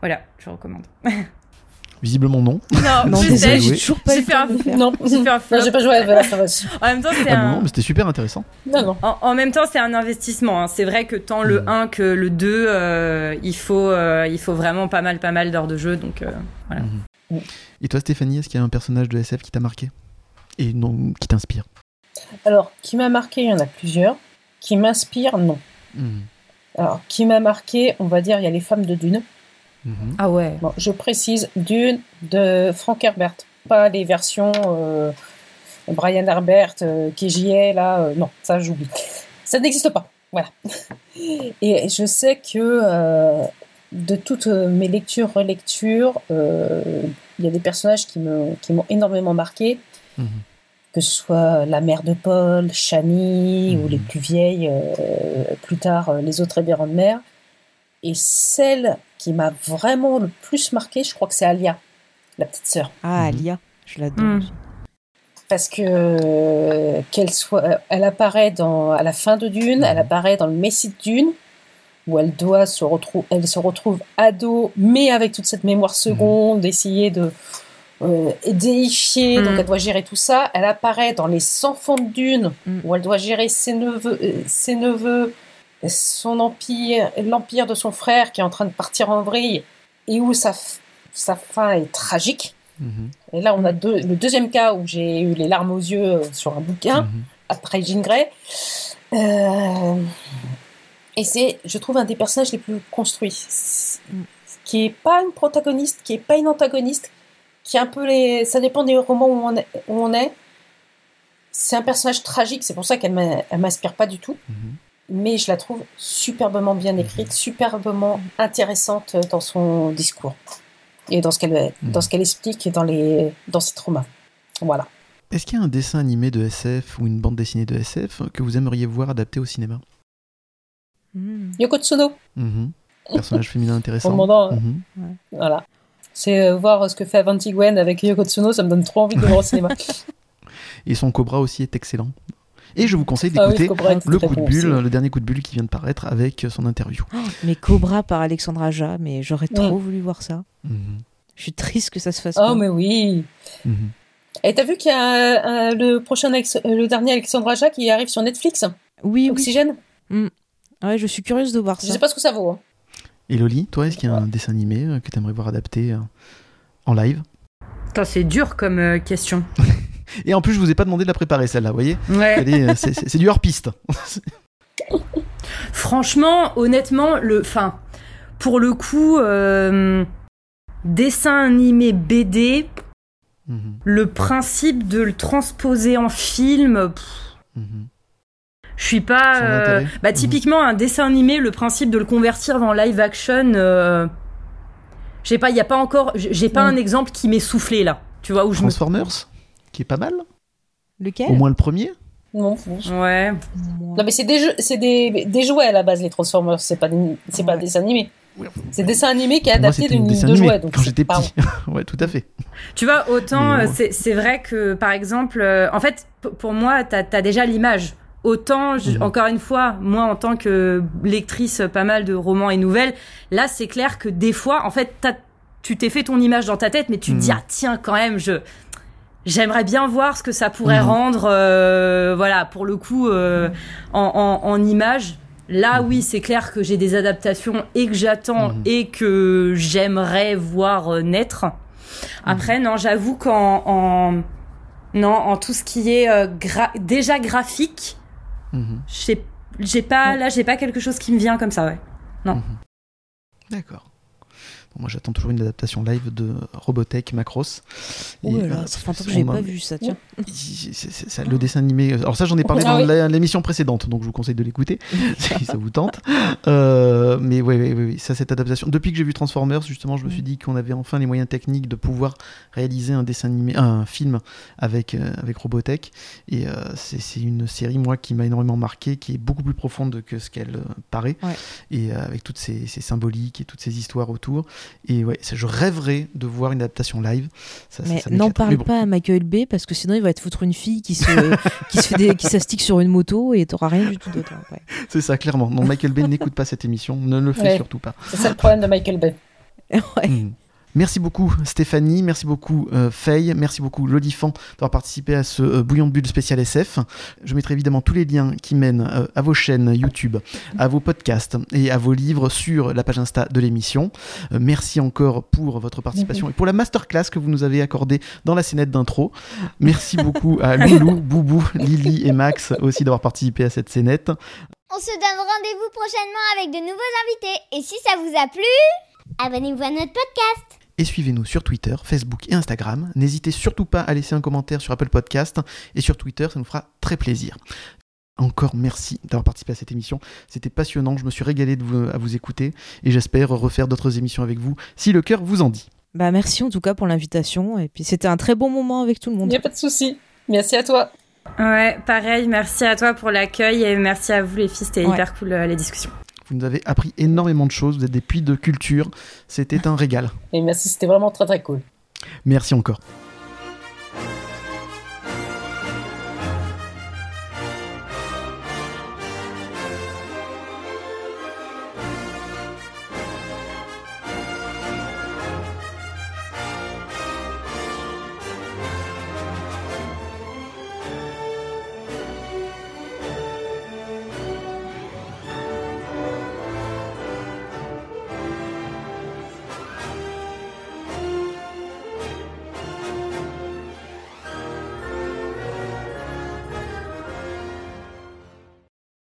voilà, je recommande. Visiblement non. Non, Non, je sais, j'ai toujours pas j'ai fait un- faire. Non, j'ai fait un flop. non j'ai pas joué à. En même temps, c'est Ah non, un... non, mais c'était super intéressant. Non, non. En, en même temps, c'est un investissement. hein. C'est vrai que tant le Mhm. 1 que le 2, euh, il faut, euh, il faut vraiment pas mal, pas mal d'heures de jeu. Donc, euh, voilà. Mhm. Et toi, Stéphanie, est-ce qu'il y a un personnage de SF qui t'a marqué? Et non, qui t'inspire Alors, qui m'a marqué, il y en a plusieurs. Qui m'inspire, non. Mhm. Alors, qui m'a marqué, on va dire, il y a les femmes de Dune. Mhm. Ah ouais. Bon, je précise, Dune de Frank Herbert, pas les versions euh, Brian Herbert, euh, KJA, là, euh, non, ça j'oublie. Ça n'existe pas, voilà. Et je sais que euh, de toutes mes lectures, relectures, euh, il y a des personnages qui me- qui m'ont énormément marqué, Mhm. que ce soit la mère de Paul, Shani, ou les plus vieilles, euh, plus tard, euh, les autres de mer. Et celle qui m'a vraiment le plus marqué, je crois que c'est Alia, la petite sœur. Ah, Mhm. Alia, je l'adore. Aussi. Parce que euh, qu'elle soit, euh, elle apparaît dans, à la fin de Dune, elle apparaît dans le Messie de Dune, où elle doit se retrouve, elle se retrouve ado, mais avec toute cette mémoire seconde, essayer de euh, déifier, Mhm. donc elle doit gérer tout ça. Elle apparaît dans les Enfants de Dune, Mhm. où elle doit gérer ses neveux, euh, ses neveux, son empire, l'empire de son frère qui est en train de partir en vrille, et où sa, sa fin est tragique. Mhm. Et là, on a deux, le deuxième cas où j'ai eu les larmes aux yeux euh, sur un bouquin, Mhm. après Jean Grey. Euh, et c'est, je trouve, un des personnages les plus construits. C'est- Qui est pas une protagoniste, qui est pas une antagoniste, qui est un peu les. Ça dépend des romans où on est. Où on est. C'est un personnage tragique, c'est pour ça qu'elle elle m'inspire pas du tout. Mhm. Mais je la trouve superbement bien écrite, superbement intéressante dans son discours et dans ce qu'elle dans ce qu'elle explique et dans les dans ses traumas. Voilà. Est-ce qu'il y a un dessin animé de SF ou une bande dessinée de SF que vous aimeriez voir adapté au cinéma? Mhm. Yoko Tsuno, Mhm. Personnage féminin en intéressant. demandant, euh, Mhm. voilà. C'est euh, voir ce que fait Avanti Gwen avec Yoko Tsuno, ça me donne trop envie de le voir au cinéma. Et son Cobra aussi est excellent. Et je vous conseille Ah oui, d'écouter le coup de bulle, aussi. le dernier coup de bulle qui vient de paraître avec son interview. Mais Cobra par Alexandra Aja, mais j'aurais trop voulu voir ça. Mhm. Je suis triste que ça se fasse Oh, pas. mais oui. Mhm. Et t'as vu qu'il y a euh, le prochain, euh, le dernier Alexandre Aja qui arrive sur Netflix, Oui, oui. Oxygène? Ouais, je suis curieuse de voir Je ça. sais pas ce que ça vaut. hein. Et Loli, toi, est-ce qu'il y a un dessin animé euh, que tu aimerais voir adapté euh, en live? Putain, c'est dur comme euh, question. Et en plus, je vous ai pas demandé de la préparer celle-là, vous voyez? Ouais. C'est- du hors-piste. Franchement, honnêtement, le, pour le coup, euh, dessin animé BD, Mhm. le principe de le transposer en film, pff, Mhm. Je suis pas. Euh, bah Mhm. typiquement un dessin animé, le principe de le convertir en live action, euh, je sais pas, il y a pas encore, j'ai pas Mhm. un exemple qui m'est soufflé là. Tu vois où je me. Transformers, qui est pas mal. Lequel? Au moins le premier. Non. Ouais. Non, mais c'est des jeux, c'est des, des jouets à la base, les Transformers. C'est pas, des- c'est pas des dessins animés. C'est des dessins animés qui est adapté d'une dessin de animé jouets. Donc quand c'est j'étais petit. ouais, tout à fait. Tu vois, autant euh, ouais. c'est vrai que, par exemple, euh, en fait, pour moi, t'as as déjà l'image. Autant, je- Mhm. encore une fois, moi, en tant que lectrice pas mal de romans et nouvelles, là, c'est clair que des fois, en fait, tu t'es fait ton image dans ta tête, mais tu te dis, Mhm. ah tiens, quand même, je j'aimerais bien voir ce que ça pourrait Mhm. rendre, euh, voilà, pour le coup, euh, en, en, en image. Là, oui, c'est clair que j'ai des adaptations et que j'attends et que j'aimerais voir euh, naître. Après, non, j'avoue qu'en en, non, en tout ce qui est euh, gra- déjà graphique, Mhm. j'ai j'ai pas là, j'ai pas quelque chose qui me vient comme ça, ouais. D'accord. Moi, j'attends toujours une adaptation live de Robotech Macross. Oh là là, euh, ça fait que j'ai pas vu ça, tiens. le dessin animé. Alors ça, j'en ai parlé Ah dans l'émission précédente, donc je vous conseille de l'écouter si ça vous tente. Euh, mais oui, oui, oui, ça, cette adaptation. Depuis que j'ai vu Transformers, justement, je me suis dit qu'on avait enfin les moyens techniques de pouvoir réaliser un dessin animé, un film avec euh, avec Robotech. Et euh, c'est une série, moi, qui m'a énormément marqué, qui est beaucoup plus profonde que ce qu'elle euh, paraît, et euh, avec toutes ces symboliques et toutes ces histoires autour. Et ouais, je rêverais de voir une adaptation live. Ça, Mais ça n'en parle Mais bon. pas à Michael Bay parce que sinon il va te foutre une fille qui se, qui se fait des, qui s'astique sur une moto et t'auras rien du tout d'autre. Ouais. C'est ça, clairement. Non, Michael Bay n'écoute pas cette émission, ne le fait Ouais. surtout pas. C'est ça le problème de Michael Bay. Ouais. Mm. Merci beaucoup Stéphanie, merci beaucoup euh, Faye, merci beaucoup Lodifan d'avoir participé à ce euh, bouillon de bulle spécial SF. Je mettrai évidemment tous les liens qui mènent euh, à vos chaînes YouTube, à vos podcasts et à vos livres sur la page Insta de l'émission. Merci encore pour votre participation et pour la masterclass que vous nous avez accordée dans la scénette d'intro. Merci beaucoup à Loulou, Boubou, Lily et Max aussi d'avoir participé à cette scénette. On se donne rendez-vous prochainement avec de nouveaux invités. Et si ça vous a plu, abonnez-vous à notre podcast. Et suivez-nous sur Twitter, Facebook et Instagram. N'hésitez surtout pas à laisser un commentaire sur Apple Podcast et sur Twitter, ça nous fera très plaisir. Encore merci d'avoir participé à cette émission. C'était passionnant, je me suis régalé de vous- à vous écouter et j'espère refaire d'autres émissions avec vous si le cœur vous en dit. Bah merci en tout cas pour l'invitation et puis c'était un très bon moment avec tout le Il monde. n'y a pas de souci. Merci à toi. Ouais, pareil, merci à toi pour l'accueil et merci à vous les filles, c'était Ouais. hyper cool euh, les discussions. Vous nous avez appris énormément de choses, vous êtes des puits de culture, c'était un régal. Et merci, c'était vraiment très très cool. Merci encore.